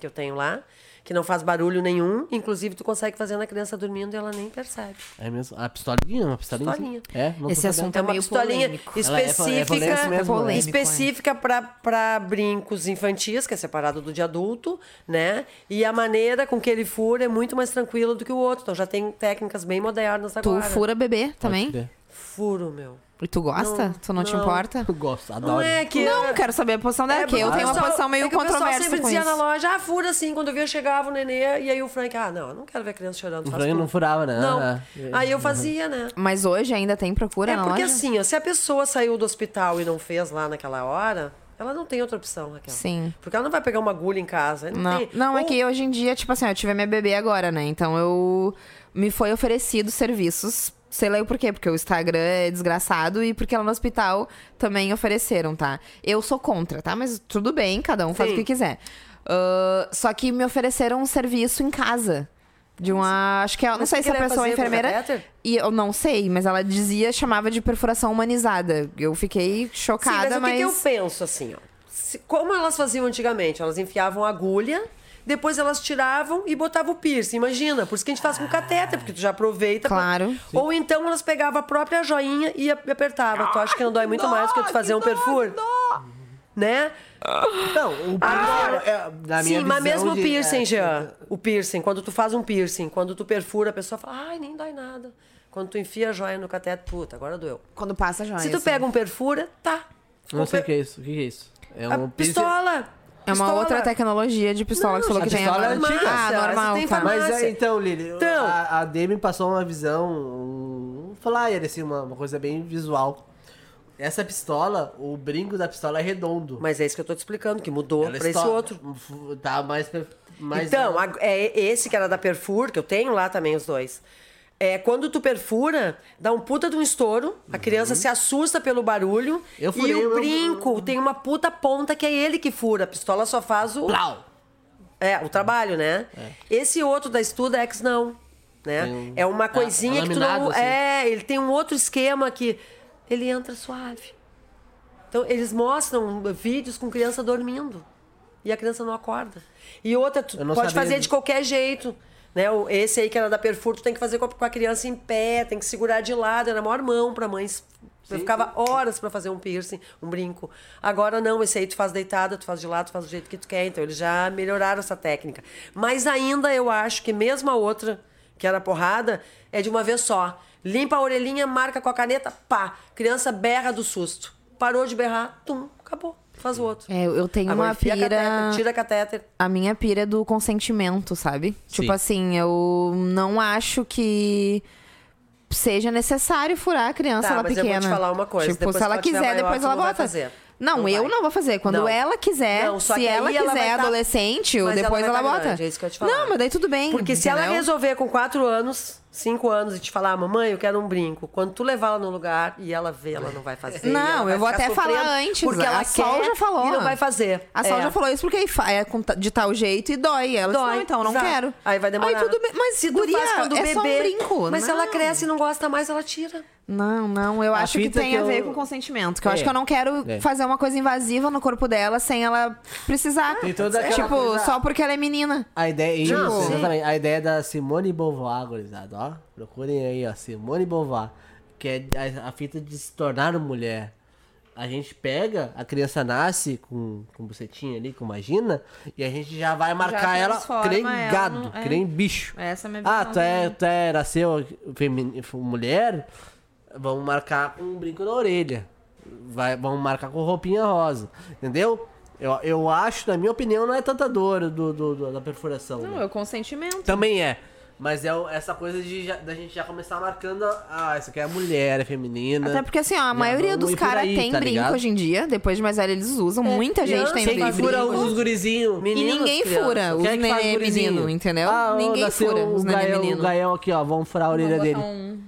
que eu tenho lá, que não faz barulho nenhum. Inclusive, tu consegue fazer na criança dormindo e ela nem percebe. É mesmo. A pistolinha, uma pistolinha. Pistolinha. É, não Esse sabendo. assunto É uma meio pistolinha polêmico. É- é específica, polêmico mesmo, né? Polêmico, específica para brincos infantis, que é separado do de adulto, né? E a maneira com que ele fura é muito mais tranquila do que o outro. Então já tem técnicas bem modernas Tu agora. fura bebê Pode também? Furo, meu. E tu gosta? Não, tu não, te não. importa? Eu gosto, adoro. Não é que. Não, quero saber a posição dela, É, que eu porque tenho o uma posição meio é que O pessoal controversa sempre com dizia isso. na loja, ah, fura assim. Quando eu via, chegava o nenê, e aí o Frank, ah, não, eu não quero ver criança chorando. O Frank tu. não furava, né? Não. É. Aí eu fazia, né? Mas hoje ainda tem procura É na porque loja? assim, ó, se a pessoa saiu do hospital e não fez lá naquela hora, ela não tem outra opção, Raquel. Sim. Porque ela não vai pegar uma agulha em casa. Não, Não, tem. não é Ou- que hoje em dia, tipo assim, eu tive minha bebê agora, né? Então eu me foi oferecido serviços. Sei lá o porquê, porque o Instagram é desgraçado e porque lá no hospital também ofereceram, tá? Eu sou contra, tá? Mas tudo bem, cada um faz o Sim. que quiser. Ah, só que me ofereceram um serviço em casa. De uma. Acho que é. Não sei se a queria pessoa é enfermeira. E eu não sei, mas ela dizia, chamava de perfuração humanizada. Eu fiquei Sim, chocada, mas, mas. o que, que eu penso assim, ó? Como elas faziam antigamente? Elas enfiavam a agulha, depois elas tiravam e botavam o piercing. Imagina, por isso que a gente faz com catéter, porque tu já aproveita. pra- Claro. Ou então elas pegavam a própria joinha e ap- apertavam. Tu acha que não dói muito mais do que tu fazer um perfur? Né? Não, o Agora- é, na minha Sim, mas mesmo o de- piercing, é, Jean. O piercing, quando tu faz um piercing, quando tu perfura, a pessoa fala, ai, nem dói nada. Quando tu enfia a joia no cateto, puta, agora doeu. Quando passa já. Se tu pega um perfura, tá. Não sei o per- que é isso. O que é isso? É A um piercing- pistola. É uma Pistola. outra tecnologia de pistola Não, que você falou a que tem pistola é agora. antiga. Ah, normal, tem tá. Mas é, então, Lili, Então. a, a Demi passou uma visão, um flyer, assim, uma, uma coisa bem visual. Essa pistola, o brinco da pistola é redondo. Mas é isso que eu tô te explicando, que mudou Ela pra esse outro. Tá mais... mais então, a- é esse que era da Perfur, que eu tenho lá também os dois. É, quando tu perfura, dá um puta de um estouro, a criança se assusta pelo barulho. Uhum. Eu e furei o o brinco tem uma puta ponta que é ele que fura. A pistola só faz o. Plau! É, o trabalho, né? Esse outro da Studex, não. Né? Um- É uma coisinha é que tu não. assim. É, ele tem um outro esquema que ele entra suave. Então, eles mostram vídeos com criança dormindo. E a criança não acorda. E outra, tu Eu pode sabia fazer de qualquer jeito. Né? Esse aí que era da Perfur, tu tem que fazer com a, criança em pé, tem que segurar de lado. Era a maior mão pra mães. Eu ficava horas pra fazer um piercing, um brinco. Agora não, esse aí tu faz deitada, tu faz de lado, tu faz do jeito que tu quer. Então eles já melhoraram essa técnica. Mas ainda eu acho que mesmo a outra, que era porrada, é de uma vez só. Limpa a orelhinha, marca com a caneta, pá. Criança berra do susto. Parou de berrar, tum, acabou. Faz o outro. É, eu tenho Agora uma pira. catéter, tira catéter. A minha pira é do consentimento, sabe? Sim. Tipo assim, eu não acho que seja necessário furar a criança Tá, ela mas eu pequena. vou te falar uma coisa, Tipo, se ela quiser, maior, depois ela bota. fazer. Não, Não eu vai. não vou fazer. Quando Não. ela quiser, Não, só se ela ela quiser tá- adolescente, ela depois vai ela, tá bota. grande, é isso que eu ia te falar. Não, mas daí tudo bem. Porque se ela entendeu? resolver com 4 anos, 5 anos e te falar, mamãe, eu quero um brinco, quando tu levar ela no lugar e ela vê, ela não vai fazer. Não, vai eu vou até falar antes, Porque a ela Sol quer já falou. E não vai fazer. A Sol É. já falou isso porque é de tal jeito e dói. Ela disse, Dói, não, então não exato. quero. Aí vai demorar. Aí tudo bem. Mas se guria, faz quando é bebê, só um brinco. Mas se não. ela cresce e não gosta mais, ela tira. Não, não, eu A acho que tem que a ver eu- com consentimento. Que eu É. acho que eu não quero É. fazer uma coisa invasiva no corpo dela sem ela precisar. Tem toda aquela tipo, coisa- só porque ela é menina. A ideia, isso, Não, sim. exatamente. A ideia da Simone Beauvoir, gurizada, ó. Procurem aí, ó, Simone Beauvoir. Que é a, a fita de se tornar mulher. A gente pega, a criança nasce com, com bucetinha ali, com vagina, e a gente já vai marcar ela transforma que nem ela gado, no- é. que nem bicho. Essa é a minha Ah, tu é, tu é nasceu mulher, vamos marcar com um brinco na orelha. Vai, vamos marcar com roupinha rosa, entendeu? Eu, eu acho, na minha opinião, não é tanta dor do, do- do- da perfuração. né? Não, é o consentimento. Também é. Mas é essa coisa de já- da gente já começar marcando. Ah, essa aqui é mulher, é feminina. Até porque, assim, ó, a maioria dos caras tem tá brinco ligado? hoje em dia. Depois de mais velho, eles usam. Muita gente tem brinco. fura os gurizinhos? E Meninos, ninguém crianças. fura os Quem é que faz nenê gurizinho? menino, entendeu? Ah, ninguém fura os o nenê gaião, menino. o gaião aqui, ó. Vamos furar a orelha Vamos dele. botar um-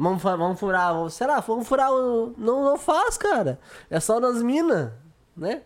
Vamos, vamos furar. Vamos, sei lá, vamos furar o. Não, não faz, cara. É só nas minas, né?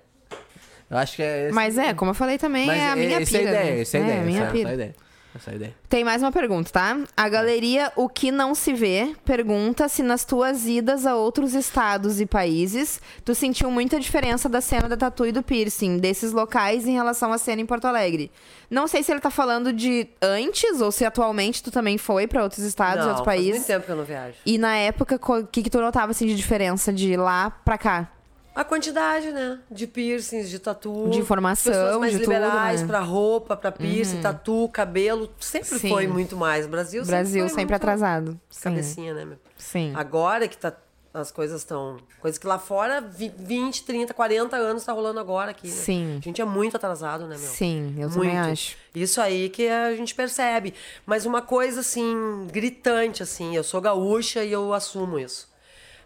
Eu acho que é. Mas é, como eu falei também, Mas é a minha essa é a ideia, né? essa é a ideia. a minha essa, pira. essa é a ideia. Essa é ideia. Tem mais uma pergunta, tá? A galeria O Que Não Se Vê pergunta se nas tuas idas a outros estados e países tu sentiu muita diferença da cena da tatu e do piercing, desses locais em relação à cena em Porto Alegre. Não sei se ele tá falando de antes ou se atualmente tu também foi pra outros estados e não, outros faz muito países. tempo que eu não viajo. E na época, o que, que tu notava assim, de diferença de lá pra cá? A quantidade, né? De piercings, de tatu. De informação, Pessoas mais de tudo, liberais né? pra roupa, pra piercing, tatu, cabelo. Sempre Sim. foi muito mais. O Brasil, Brasil sempre, foi sempre muito atrasado. Sim. Cabecinha, né, meu? Sim. Agora que tá as coisas estão. Coisas que lá fora, vi- 20, 30, 40 anos tá rolando agora aqui. Né? Sim. A gente é muito atrasado, né, meu? Sim, eu também acho. Isso aí que a gente percebe. Mas uma coisa, assim, gritante, assim, eu sou gaúcha e eu assumo isso.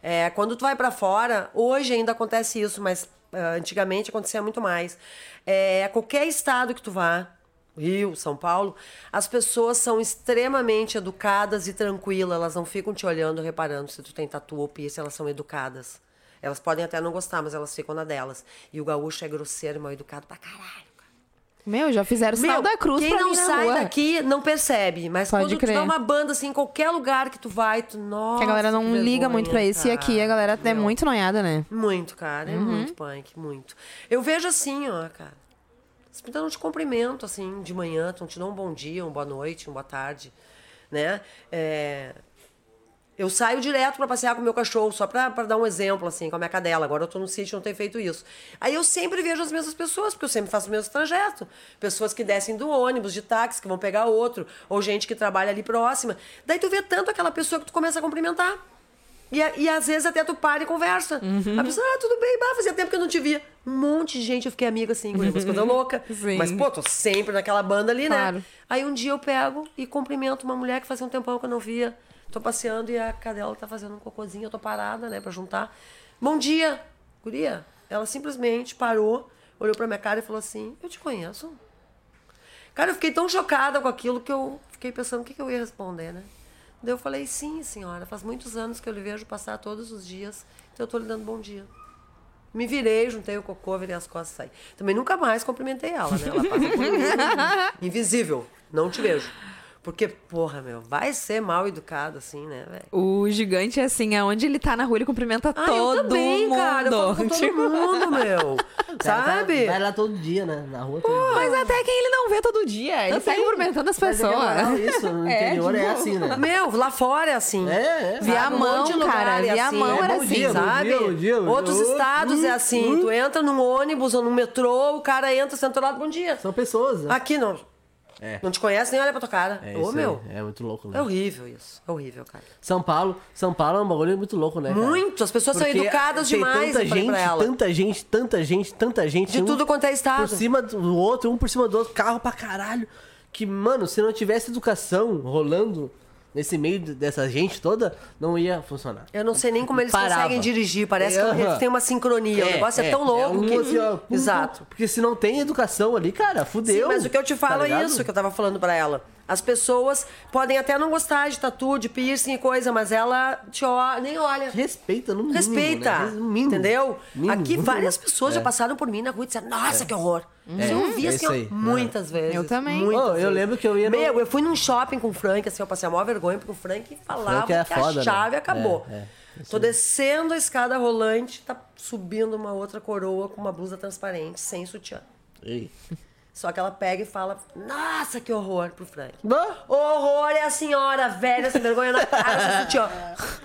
É, quando tu vai pra fora, hoje ainda acontece isso, mas ah, antigamente acontecia muito mais. É, qualquer estado que tu vá, Rio, São Paulo, as pessoas são extremamente educadas e tranquilas. Elas não ficam te olhando, reparando se tu tem tatu ou piercing, elas são educadas. Elas podem até não gostar, mas elas ficam na delas. E o gaúcho é grosseiro e mal educado pra caralho. Meu, já fizeram sinal Meu, da cruz quem pra não mim na sai rua. daqui não percebe. Mas Pode quando tu crer. dá uma banda assim, em qualquer lugar que tu vai, tu. Nossa, Que a galera não que liga vergonha, muito pra isso. E aqui a galera é Meu, muito noiada, né? Muito, cara. É Uhum. muito punk, muito. Eu vejo assim, ó, cara. As pessoas não te cumprimentam, assim, de manhã, não te dão um bom dia, uma boa noite, uma boa tarde, né? É, Eu saio direto pra passear com o meu cachorro, só pra, pra dar um exemplo, assim, com a minha cadela. Agora eu tô no sítio, não tenho feito isso. Aí eu sempre vejo as mesmas pessoas, porque eu sempre faço o mesmo trajeto. Pessoas que descem do ônibus, de táxi, que vão pegar outro, ou gente que trabalha ali próxima. Daí tu vê tanto aquela pessoa que tu começa a cumprimentar. E, e às vezes até tu para e conversa. A pessoa, ah, tudo bem, bah, fazia tempo que eu não te via. Um monte de gente, eu fiquei amiga assim, com umas coisas loucas. Sim. Mas, pô, tô sempre naquela banda ali, Claro. né? Aí um dia eu pego e cumprimento uma mulher que fazia um tempão que eu não via. Tô passeando e a cadela tá fazendo um cocôzinho, eu tô parada, né, pra juntar. Bom dia, guria. Ela simplesmente parou, olhou pra minha cara e falou assim: Eu te conheço. Cara, eu fiquei tão chocada com aquilo que eu fiquei pensando o que, que eu ia responder, né? Daí eu falei: Sim, senhora, faz muitos anos que eu lhe vejo passar todos os dias, então eu tô lhe dando bom dia. Me virei, juntei o cocô, virei as costas e saí. Também nunca mais cumprimentei ela, né? Ela passa por mim, invisível, não te vejo. Porque, porra, meu, vai ser mal educado assim, né, velho? O gigante é assim, aonde ele tá na rua, ele cumprimenta Ah, todo eu também, mundo. cara. Eu falo com todo mundo, meu. Tá- Sabe? Vai lá todo dia, né? Na rua todo dia. Mas até quem ele não vê todo dia. Ele Também. cumprimentando as Mas é que é pessoas. isso, no É, interior é tipo, assim, né? Meu, lá fora é assim. É, é. Via Sabe? Um mão, lugar cara, é via assim. mão É era bom assim. dia, bom sabe? dia, bom dia, bom Outros dia. estados é assim. Tu entra num ônibus ou num metrô, o cara entra, senta lá, bom dia. São pessoas, né? Aqui não. É. Não te conhece nem olha pra tua cara. É Ô, isso meu. aí. É muito louco, É né? horrível isso. É horrível, cara. São Paulo, São Paulo é um bagulho muito louco, né? cara? Muito. As pessoas são Porque educadas tem demais, Tanta gente, tanta gente, tanta gente, tanta gente. De um tudo quanto é estado. Por cima do outro, um por cima do outro, carro pra caralho. Que, mano, se não tivesse educação rolando nesse meio dessa gente toda, não ia funcionar. Eu não sei nem como eles Parava. conseguem dirigir. Parece Aham. que eles têm uma sincronia. o negócio é, tão louco um que. assim, ó, Exato. Porque se não tem educação ali, cara, Sim, fudeu. mas o que eu te falo tá é isso que eu tava falando pra ela. As pessoas podem até não gostar de tatu, de piercing e coisa, mas ela te olha, nem olha. Respeita, no mínimo. Respeita, né? No mínimo. entendeu? Mínimo. Aqui várias pessoas já É. passaram por mim na rua e disseram, nossa, que horror. Ouvi é assim, isso ó, aí. muitas vezes. Eu também. muitas Ô, eu vezes. lembro que eu ia no- Meu, eu fui num shopping com o Frank, assim, eu passei a maior vergonha, porque o Frank falava Frank é que foda, a né? chave acabou. É, é. Tô descendo a escada rolante, tá subindo uma outra coroa com uma blusa transparente, sem sutiã. Ei. Só que ela pega e fala, nossa, que horror pro Frank. Bah. Horror é a senhora velha, sem vergonha na cara, sutiã.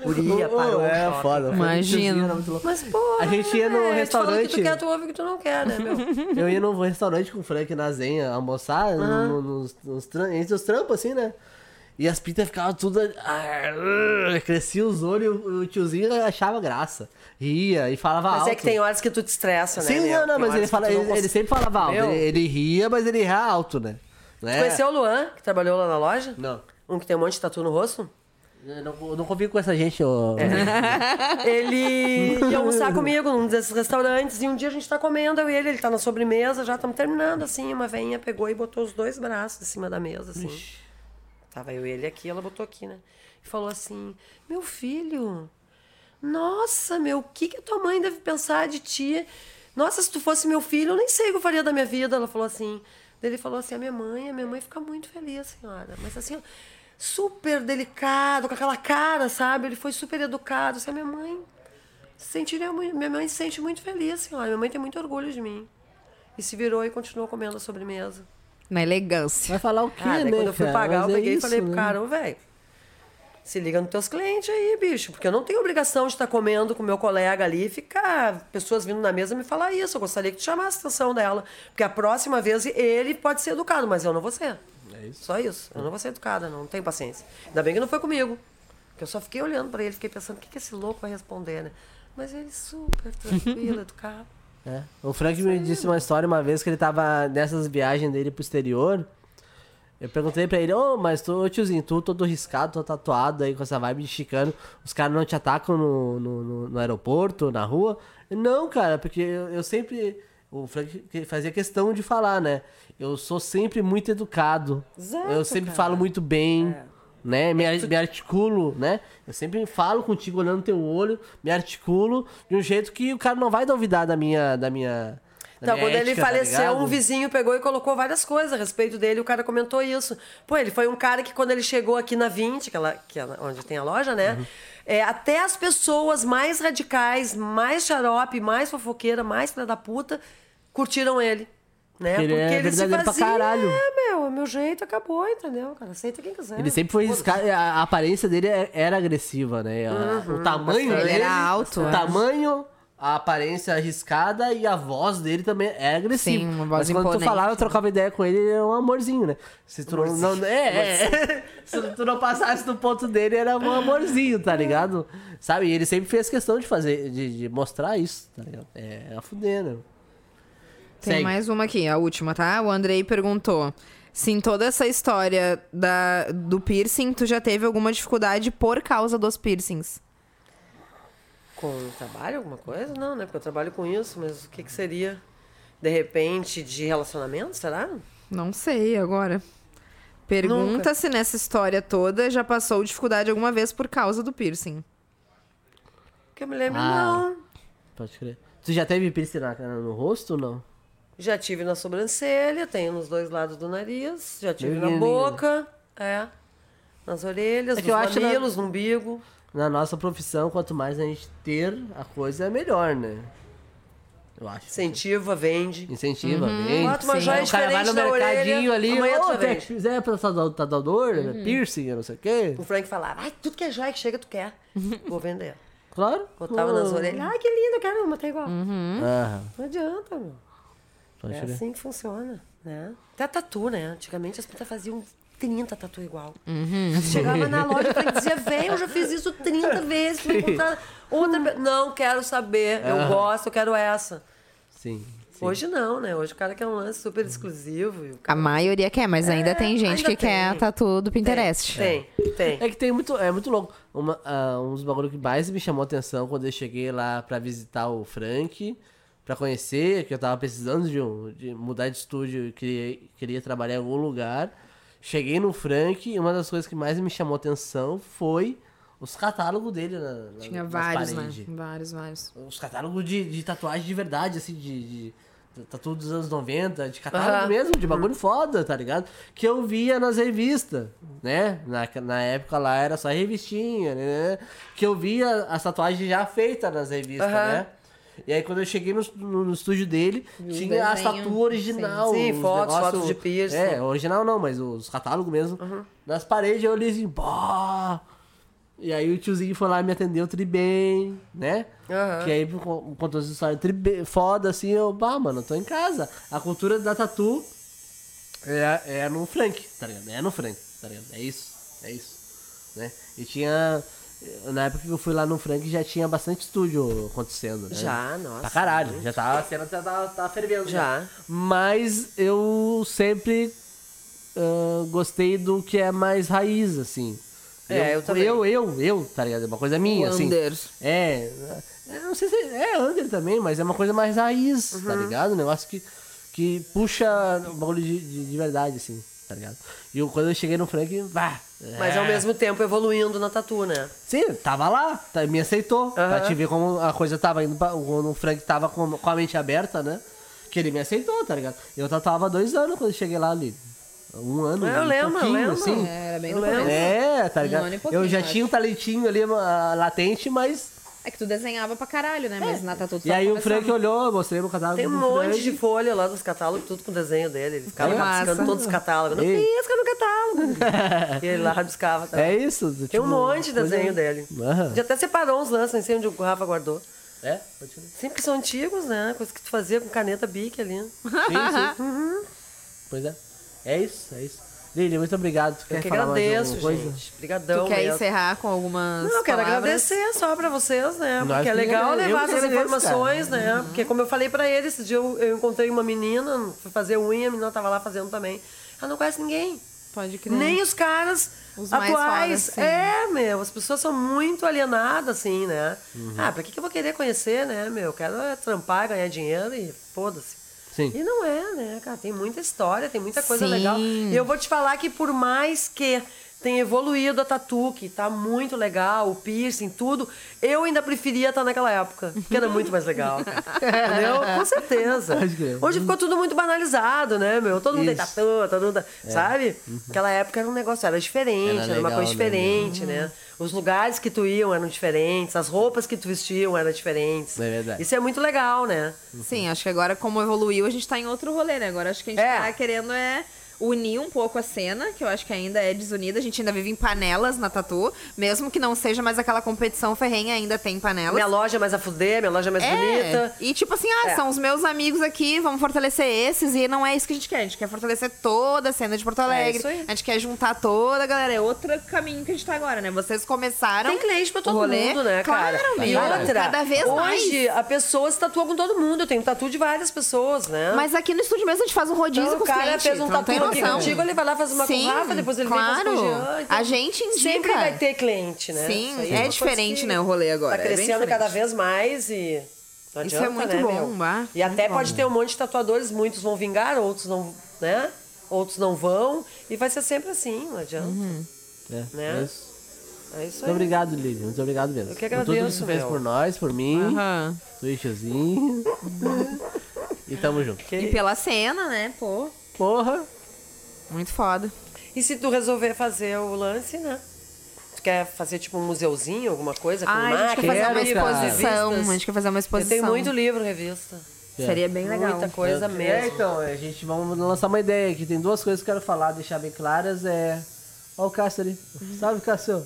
Guria, parou. o É shopping. foda. muito louco. Mas, pô, A gente ia no é, o que restaurante. tu quer, tu ouve o que tu não quer, né, meu? Eu ia num restaurante com o Frank na Zenha almoçar, no- nos, nos entre os trampos, assim, né? E as pitas ficavam tudo. ah, Crescia os olhos e o tiozinho achava graça. Ria e falava Mas alto. é que tem horas que tu te estressa, né? Sim, meu? não, não, Tem mas ele, fala, ele, ele consegue- sempre falava alto. Ele, ele ria, mas ele ria alto, né? né? Conheceu o Luan, que trabalhou lá na loja? Não. Um que tem um monte de tatu no rosto? Eu não, eu não convivo com essa gente, ô. É. Ele ia almoçar comigo num desses restaurantes e um dia a gente tá comendo, eu e ele, ele tá na sobremesa, já estamos terminando, assim, uma veinha pegou e botou os dois braços em cima da mesa, assim. Tava eu e ele aqui, ela botou aqui, né? E falou assim, meu filho, nossa, meu, o que que a tua mãe deve pensar de ti? Nossa, se tu fosse meu filho, eu nem sei o que eu faria da minha vida. Ela falou assim. Daí Ele falou assim, a minha mãe, a minha mãe fica muito feliz, senhora. Mas assim, ó, super delicado, com aquela cara, sabe? Ele foi super educado. Assim, a minha mãe se sentiria muito, minha mãe se sente muito feliz, senhora. Minha mãe tem muito orgulho de mim. E se virou e continuou comendo a sobremesa. Na elegância. Vai falar o quê, Ah, né? quando eu fui cara? pagar, Mas eu é peguei e isso, falei pro né? cara, ô, velho, se liga nos teus clientes aí, bicho. Porque eu não tenho obrigação de estar comendo com meu colega ali e ficar pessoas vindo na mesa me falar isso. Eu gostaria que tu chamasse a atenção dela. Porque a próxima vez ele pode ser educado, mas eu não vou ser. É isso. Só isso. Eu não vou ser educada, não tenho paciência. Ainda bem que não foi comigo. Porque eu só fiquei olhando pra ele, fiquei pensando, o que, que esse louco vai responder, né? Mas ele super tranquilo, educado. É. O Frank me disse uma história uma vez que ele tava nessas viagens dele pro exterior. Eu perguntei pra ele, ô, mas tu, tiozinho, tu todo riscado, todo tatuado aí com essa vibe de chicano, os caras não te atacam no, no, no- aeroporto, na rua? Não, cara, porque eu, eu sempre. O Frank fazia questão de falar, né? Eu sou sempre muito educado. Exato, eu sempre cara. falo muito bem. É. Né? Me, me articulo, né? Eu sempre falo contigo olhando teu olho, me articulo de um jeito que o cara não vai duvidar da minha. Da minha Então, minha quando ele ética, tá faleceu, ligado? um vizinho pegou e colocou várias coisas a respeito dele. O cara comentou isso. Pô, ele foi um cara que quando ele chegou aqui na 20, que, ela, que é onde tem a loja, né? Uhum. é, até as pessoas mais radicais, mais xarope, mais fofoqueira, mais filha da puta, curtiram ele. Né? Porque ele é verdadeiro pra caralho. É, meu, é meu jeito, acabou, entendeu? Cara, aceita quem quiser. Ele sempre foi. A aparência dele é- era agressiva, né? A- Uhum, o tamanho Ele dele. era alto, O é. tamanho, a aparência arriscada e a voz dele também é agressiva. Sim, uma voz Mas quando tu imponente. falava, eu trocava ideia com ele, ele era um amorzinho, né? Se tu não. não- é, é. Se tu não passasse do ponto dele, era um amorzinho, tá ligado? Sabe? E ele sempre fez questão de fazer, de, de mostrar isso, tá ligado? É a fuder, né? Tem Segue. mais uma aqui, a última, tá? O Andrei perguntou se em toda essa história da, do piercing, tu já teve alguma dificuldade por causa dos piercings. Com trabalho, alguma coisa? Não, né? Porque eu trabalho com isso, mas o que, que seria? De repente, de relacionamento, será? Não sei agora. Pergunta Nunca. se nessa história toda já passou dificuldade alguma vez por causa do piercing. Que eu me lembro, Ah. não. Pode crer. Tu já teve piercing na, no rosto ou não? Já tive na sobrancelha, tenho nos dois lados do nariz, já tive na boca, é. Nas orelhas, É que nos eu acho na- mamilos, no umbigo. Na nossa profissão, quanto mais a gente ter a coisa, é melhor, né? Eu acho. Incentiva, vende. Incentiva, Uhum. vende. Bota uma joia o cara vai no mercadinho orelha, ali, amanhã tu vende." que fizer pra tatuador, Uhum. piercing, não sei o quê. O Frank falava, ai, tudo que é joia que chega, tu quer. Vou vender. Claro. Botava Ô. nas orelhas, ai, que lindo, eu quero uma, tá igual. Aham, Não adianta, meu. pode É assim que funciona, né? Até tatu, né? Antigamente as putas faziam 30 tatu igual. Uhum. Chegava na loja e dizia, velho, eu já fiz isso 30 vezes. Encontrar outra... pe-" Não, quero saber. Eu Aham. gosto, eu quero essa. Sim. sim. Hoje não, né? Hoje o cara quer um lance super exclusivo. e o A cara- maioria quer, mas ainda É, tem gente ainda que quer tem. tatu do Pinterest. Tem, tem. É que tem muito, é muito louco. Uma, ah, um dos bagulhos que mais me chamou a atenção quando eu cheguei lá pra visitar o Frank, pra conhecer, que eu tava precisando de, um, de mudar de estúdio e queria, queria trabalhar em algum lugar. Cheguei no Frank e uma das coisas que mais me chamou atenção foi os catálogos dele na, na, Tinha vários, né? paredes. Vários, vários. Os catálogos de, de tatuagem de verdade, assim, de, de, tatu dos anos 90, de catálogo Aham. mesmo, de bagulho foda, tá ligado? Que eu via nas revistas, né? Na, na época lá era só revistinha, né? Que eu via as tatuagens já feitas nas revistas, Aham. né? E aí quando eu cheguei no, no, no estúdio dele, tinha as desenho. tatu original. Sim, os fotos, negócio- fotos de piercing. É, original não, mas os catálogos mesmo. Nas paredes eu olhei assim, bah! E aí o tiozinho foi lá e me atendeu tri bem, né? Aham. Que aí con- contou essa história tri bem- foda, assim, eu, bah, mano, eu tô em casa. A cultura da tatu é, é no Frank, tá ligado? É no Frank, tá ligado? É isso, é isso, né? E tinha... Na época que eu fui lá no Frank já tinha bastante estúdio acontecendo, né? Já, nossa. Pra caralho, já tava, a cena já tava, tava fervendo. Já. Mas eu sempre ah, gostei do que é mais raiz, assim. É, eu também. Eu, eu, eu, tá ligado? É uma coisa minha, assim. Anders. É, é, não sei se é under também, mas é uma coisa mais raiz, tá Uhum. ligado? Um negócio que, que puxa o bagulho de, de, de verdade, assim, tá ligado? E eu, quando eu cheguei no Frank, vá. Mas ao é. mesmo tempo evoluindo na tatu, né? Sim, tava lá, tá, me aceitou. Pra Aham. te ver como a coisa tava indo pra, Quando o Frank tava com, com a mente aberta, né? Que ele me aceitou, tá ligado? Eu tatuava há dois anos quando eu cheguei lá ali. Um ano. Eu um lembro, eu pouquinho, lembro. assim. Era bem Eu lembro. É, tá Um ligado? ano e pouquinho, eu já eu tinha um talentinho ali ah, latente, mas. É que tu desenhava pra caralho, né? Mas na tatu tu E aí o. Frank olhou, eu mostrei meu catálogo. Tem um monte Frank. de folha lá dos catálogos, tudo com o desenho dele. Ele ficava É rabiscando todos os catálogos. Não Ei. pisca no catálogo. e ele lá rabiscava também. É isso. Tem tipo, um monte de coisa- desenho dele. Aham. Já até separou uns lances, não sei onde o Rafa guardou. É, pode crer. Sempre que são antigos, né? Coisa que tu fazia com caneta bic ali. Sim, sim. Pois é. É isso, é isso. Lili, muito obrigado. Tu Eu quer que falar mais agradeço, gente. Obrigadão Tu quer mesmo. encerrar com algumas Não, eu quero palavras? agradecer só pra vocês, né? Nós Porque é legal eu levar essas informações, cara. né? Porque como eu falei pra ele, esse dia eu, eu encontrei uma menina, fui fazer unha, a menina tava lá fazendo também. Ela não conhece ninguém. Pode crer. Nem os caras Os atuais. é, meu, as pessoas são muito alienadas, assim, né? Uhum. Ah, pra que, que eu vou querer conhecer, né, meu? Eu quero é trampar, ganhar dinheiro e foda-se. Sim. E não é, né, cara? Tem muita história, tem muita coisa Sim. legal. E eu vou te falar que por mais que tenha evoluído a tatu, que tá muito legal, o piercing, tudo, eu ainda preferia estar naquela época, que era muito mais legal. cara. Entendeu? Com certeza. Hoje ficou tudo muito banalizado, né, meu? Todo mundo tem Isso. tatu, todo mundo... Sabe? Aquela época era um negócio, era diferente, Era era, uma coisa diferente, né? Os lugares que tu iam eram diferentes, as roupas que tu vestiam eram diferentes. É verdade. Isso é muito legal, né? Sim, acho que agora, como evoluiu, a gente tá em outro rolê, né? Agora acho que a gente É. tá querendo é unir um pouco a cena, que eu acho que ainda é desunida. A gente ainda vive em panelas na tatu, mesmo que não seja mais aquela competição ferrenha, ainda tem panelas. Minha loja é mais a fuder, minha loja é mais É, bonita. e tipo assim, ah, É. são os meus amigos aqui, vamos fortalecer esses, e não é isso que a gente quer. A gente quer fortalecer toda a cena de Porto Alegre. É isso aí. A gente quer juntar toda a galera. É outro caminho que a gente tá agora, né? Vocês começaram. Tem cliente pra todo rolê. mundo, né, cara? Claro, e meu. outra, Cada vez hoje mais. a pessoa se tatua com todo mundo. Eu tenho tatu de várias pessoas, né? Mas aqui no estúdio mesmo a gente faz um rodízio então, com o cara fez um tatu noção. contigo, ele vai lá fazer uma Sim, com o Rafa, depois ele claro. vem com o Jean. então A gente indica. Sempre vai ter cliente, né? Sim, é coisa diferente, né, o rolê agora, Tá é bem crescendo diferente. cada vez mais e... Não Isso é adianta, muito né, bom, meu? bah, E até muito pode bom. ter um monte de tatuadores, muitos vão vingar, outros não, né? Outros não vão. E vai ser sempre assim, não adianta. É, Né? é isso. É isso Muito aí. obrigado, Lili. Muito obrigado mesmo. Eu que Por tudo que agradeço, você fez meu. por nós, por mim, Aham. do Ixozinho. e tamo junto. E pela cena, né? Pô, Porra! Muito foda. E se tu resolver fazer o lance, né? Tu quer fazer tipo um museuzinho, alguma coisa com Ah, a gente quer máquina? fazer uma exposição. revistas? A gente quer fazer uma exposição. tenho muito livro, revista. Seria bem legal. Muita coisa É, mesmo. então, a gente vamos lançar uma ideia aqui. Tem duas coisas que eu quero falar, deixar bem claras. É. Olha o Cássio ali. Salve, Cássio.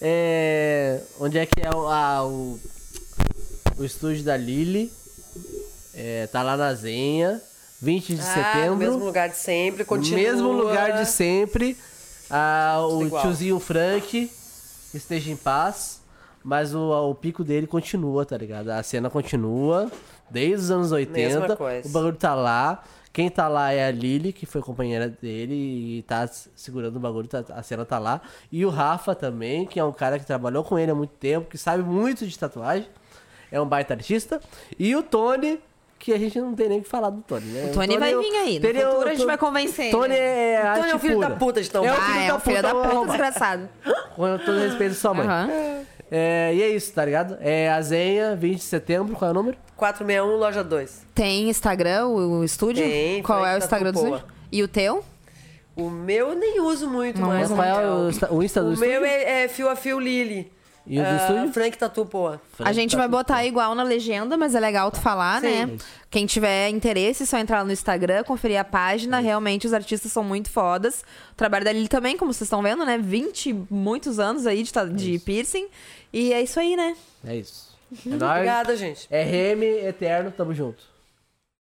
É... Onde é que é o, a- o, o estúdio da Lili? É, tá lá na Zenha. 20 de Ah, no setembro. mesmo lugar de sempre, continua. Mesmo lugar de sempre. Ah, o igual. tiozinho Frank esteja em paz. Mas o, o pico dele continua, tá ligado? A cena continua. Desde os anos 80. Mesma coisa. O bagulho tá lá. Quem tá lá é a Lily, que foi companheira dele e tá segurando o bagulho, tá- a cena tá lá. E o Rafa também, que é um cara que trabalhou com ele há muito tempo, que sabe muito de tatuagem. É um baita artista. E o Tony, que a gente não tem nem o que falar do Tony, né? O Tony vai vir aí. No o- futuro a gente vai convencer Tony ele. é Tony é o filho pura. da puta de tão É o bom. filho Ah, é da um filho puta, da puta arrombado. desgraçado. Com todo respeito à sua mãe. Aham. É, e é isso, tá ligado? É a Zenha, 20 de setembro, qual é o número? 461, loja 2. Tem Instagram, o, o estúdio? Tem, Qual é o Instagram do estúdio? E o teu? O meu eu nem uso muito Não mais. Qual é Raquel. o, insta- o Insta do O estúdio? meu é, é fio a fio Lily. E o do Ah, estúdio? Frank Tatu Poa. a gente vai botar igual na legenda, mas é legal tu falar, Sim. né? Quem tiver interesse, é só entrar lá no Instagram, conferir a página. Realmente, os artistas são muito fodas. O trabalho da Lili também, como vocês estão vendo, né? 20 e muitos anos aí de, de piercing. E é isso aí, né? É isso. É. Obrigada, gente. RM Eterno, tamo junto.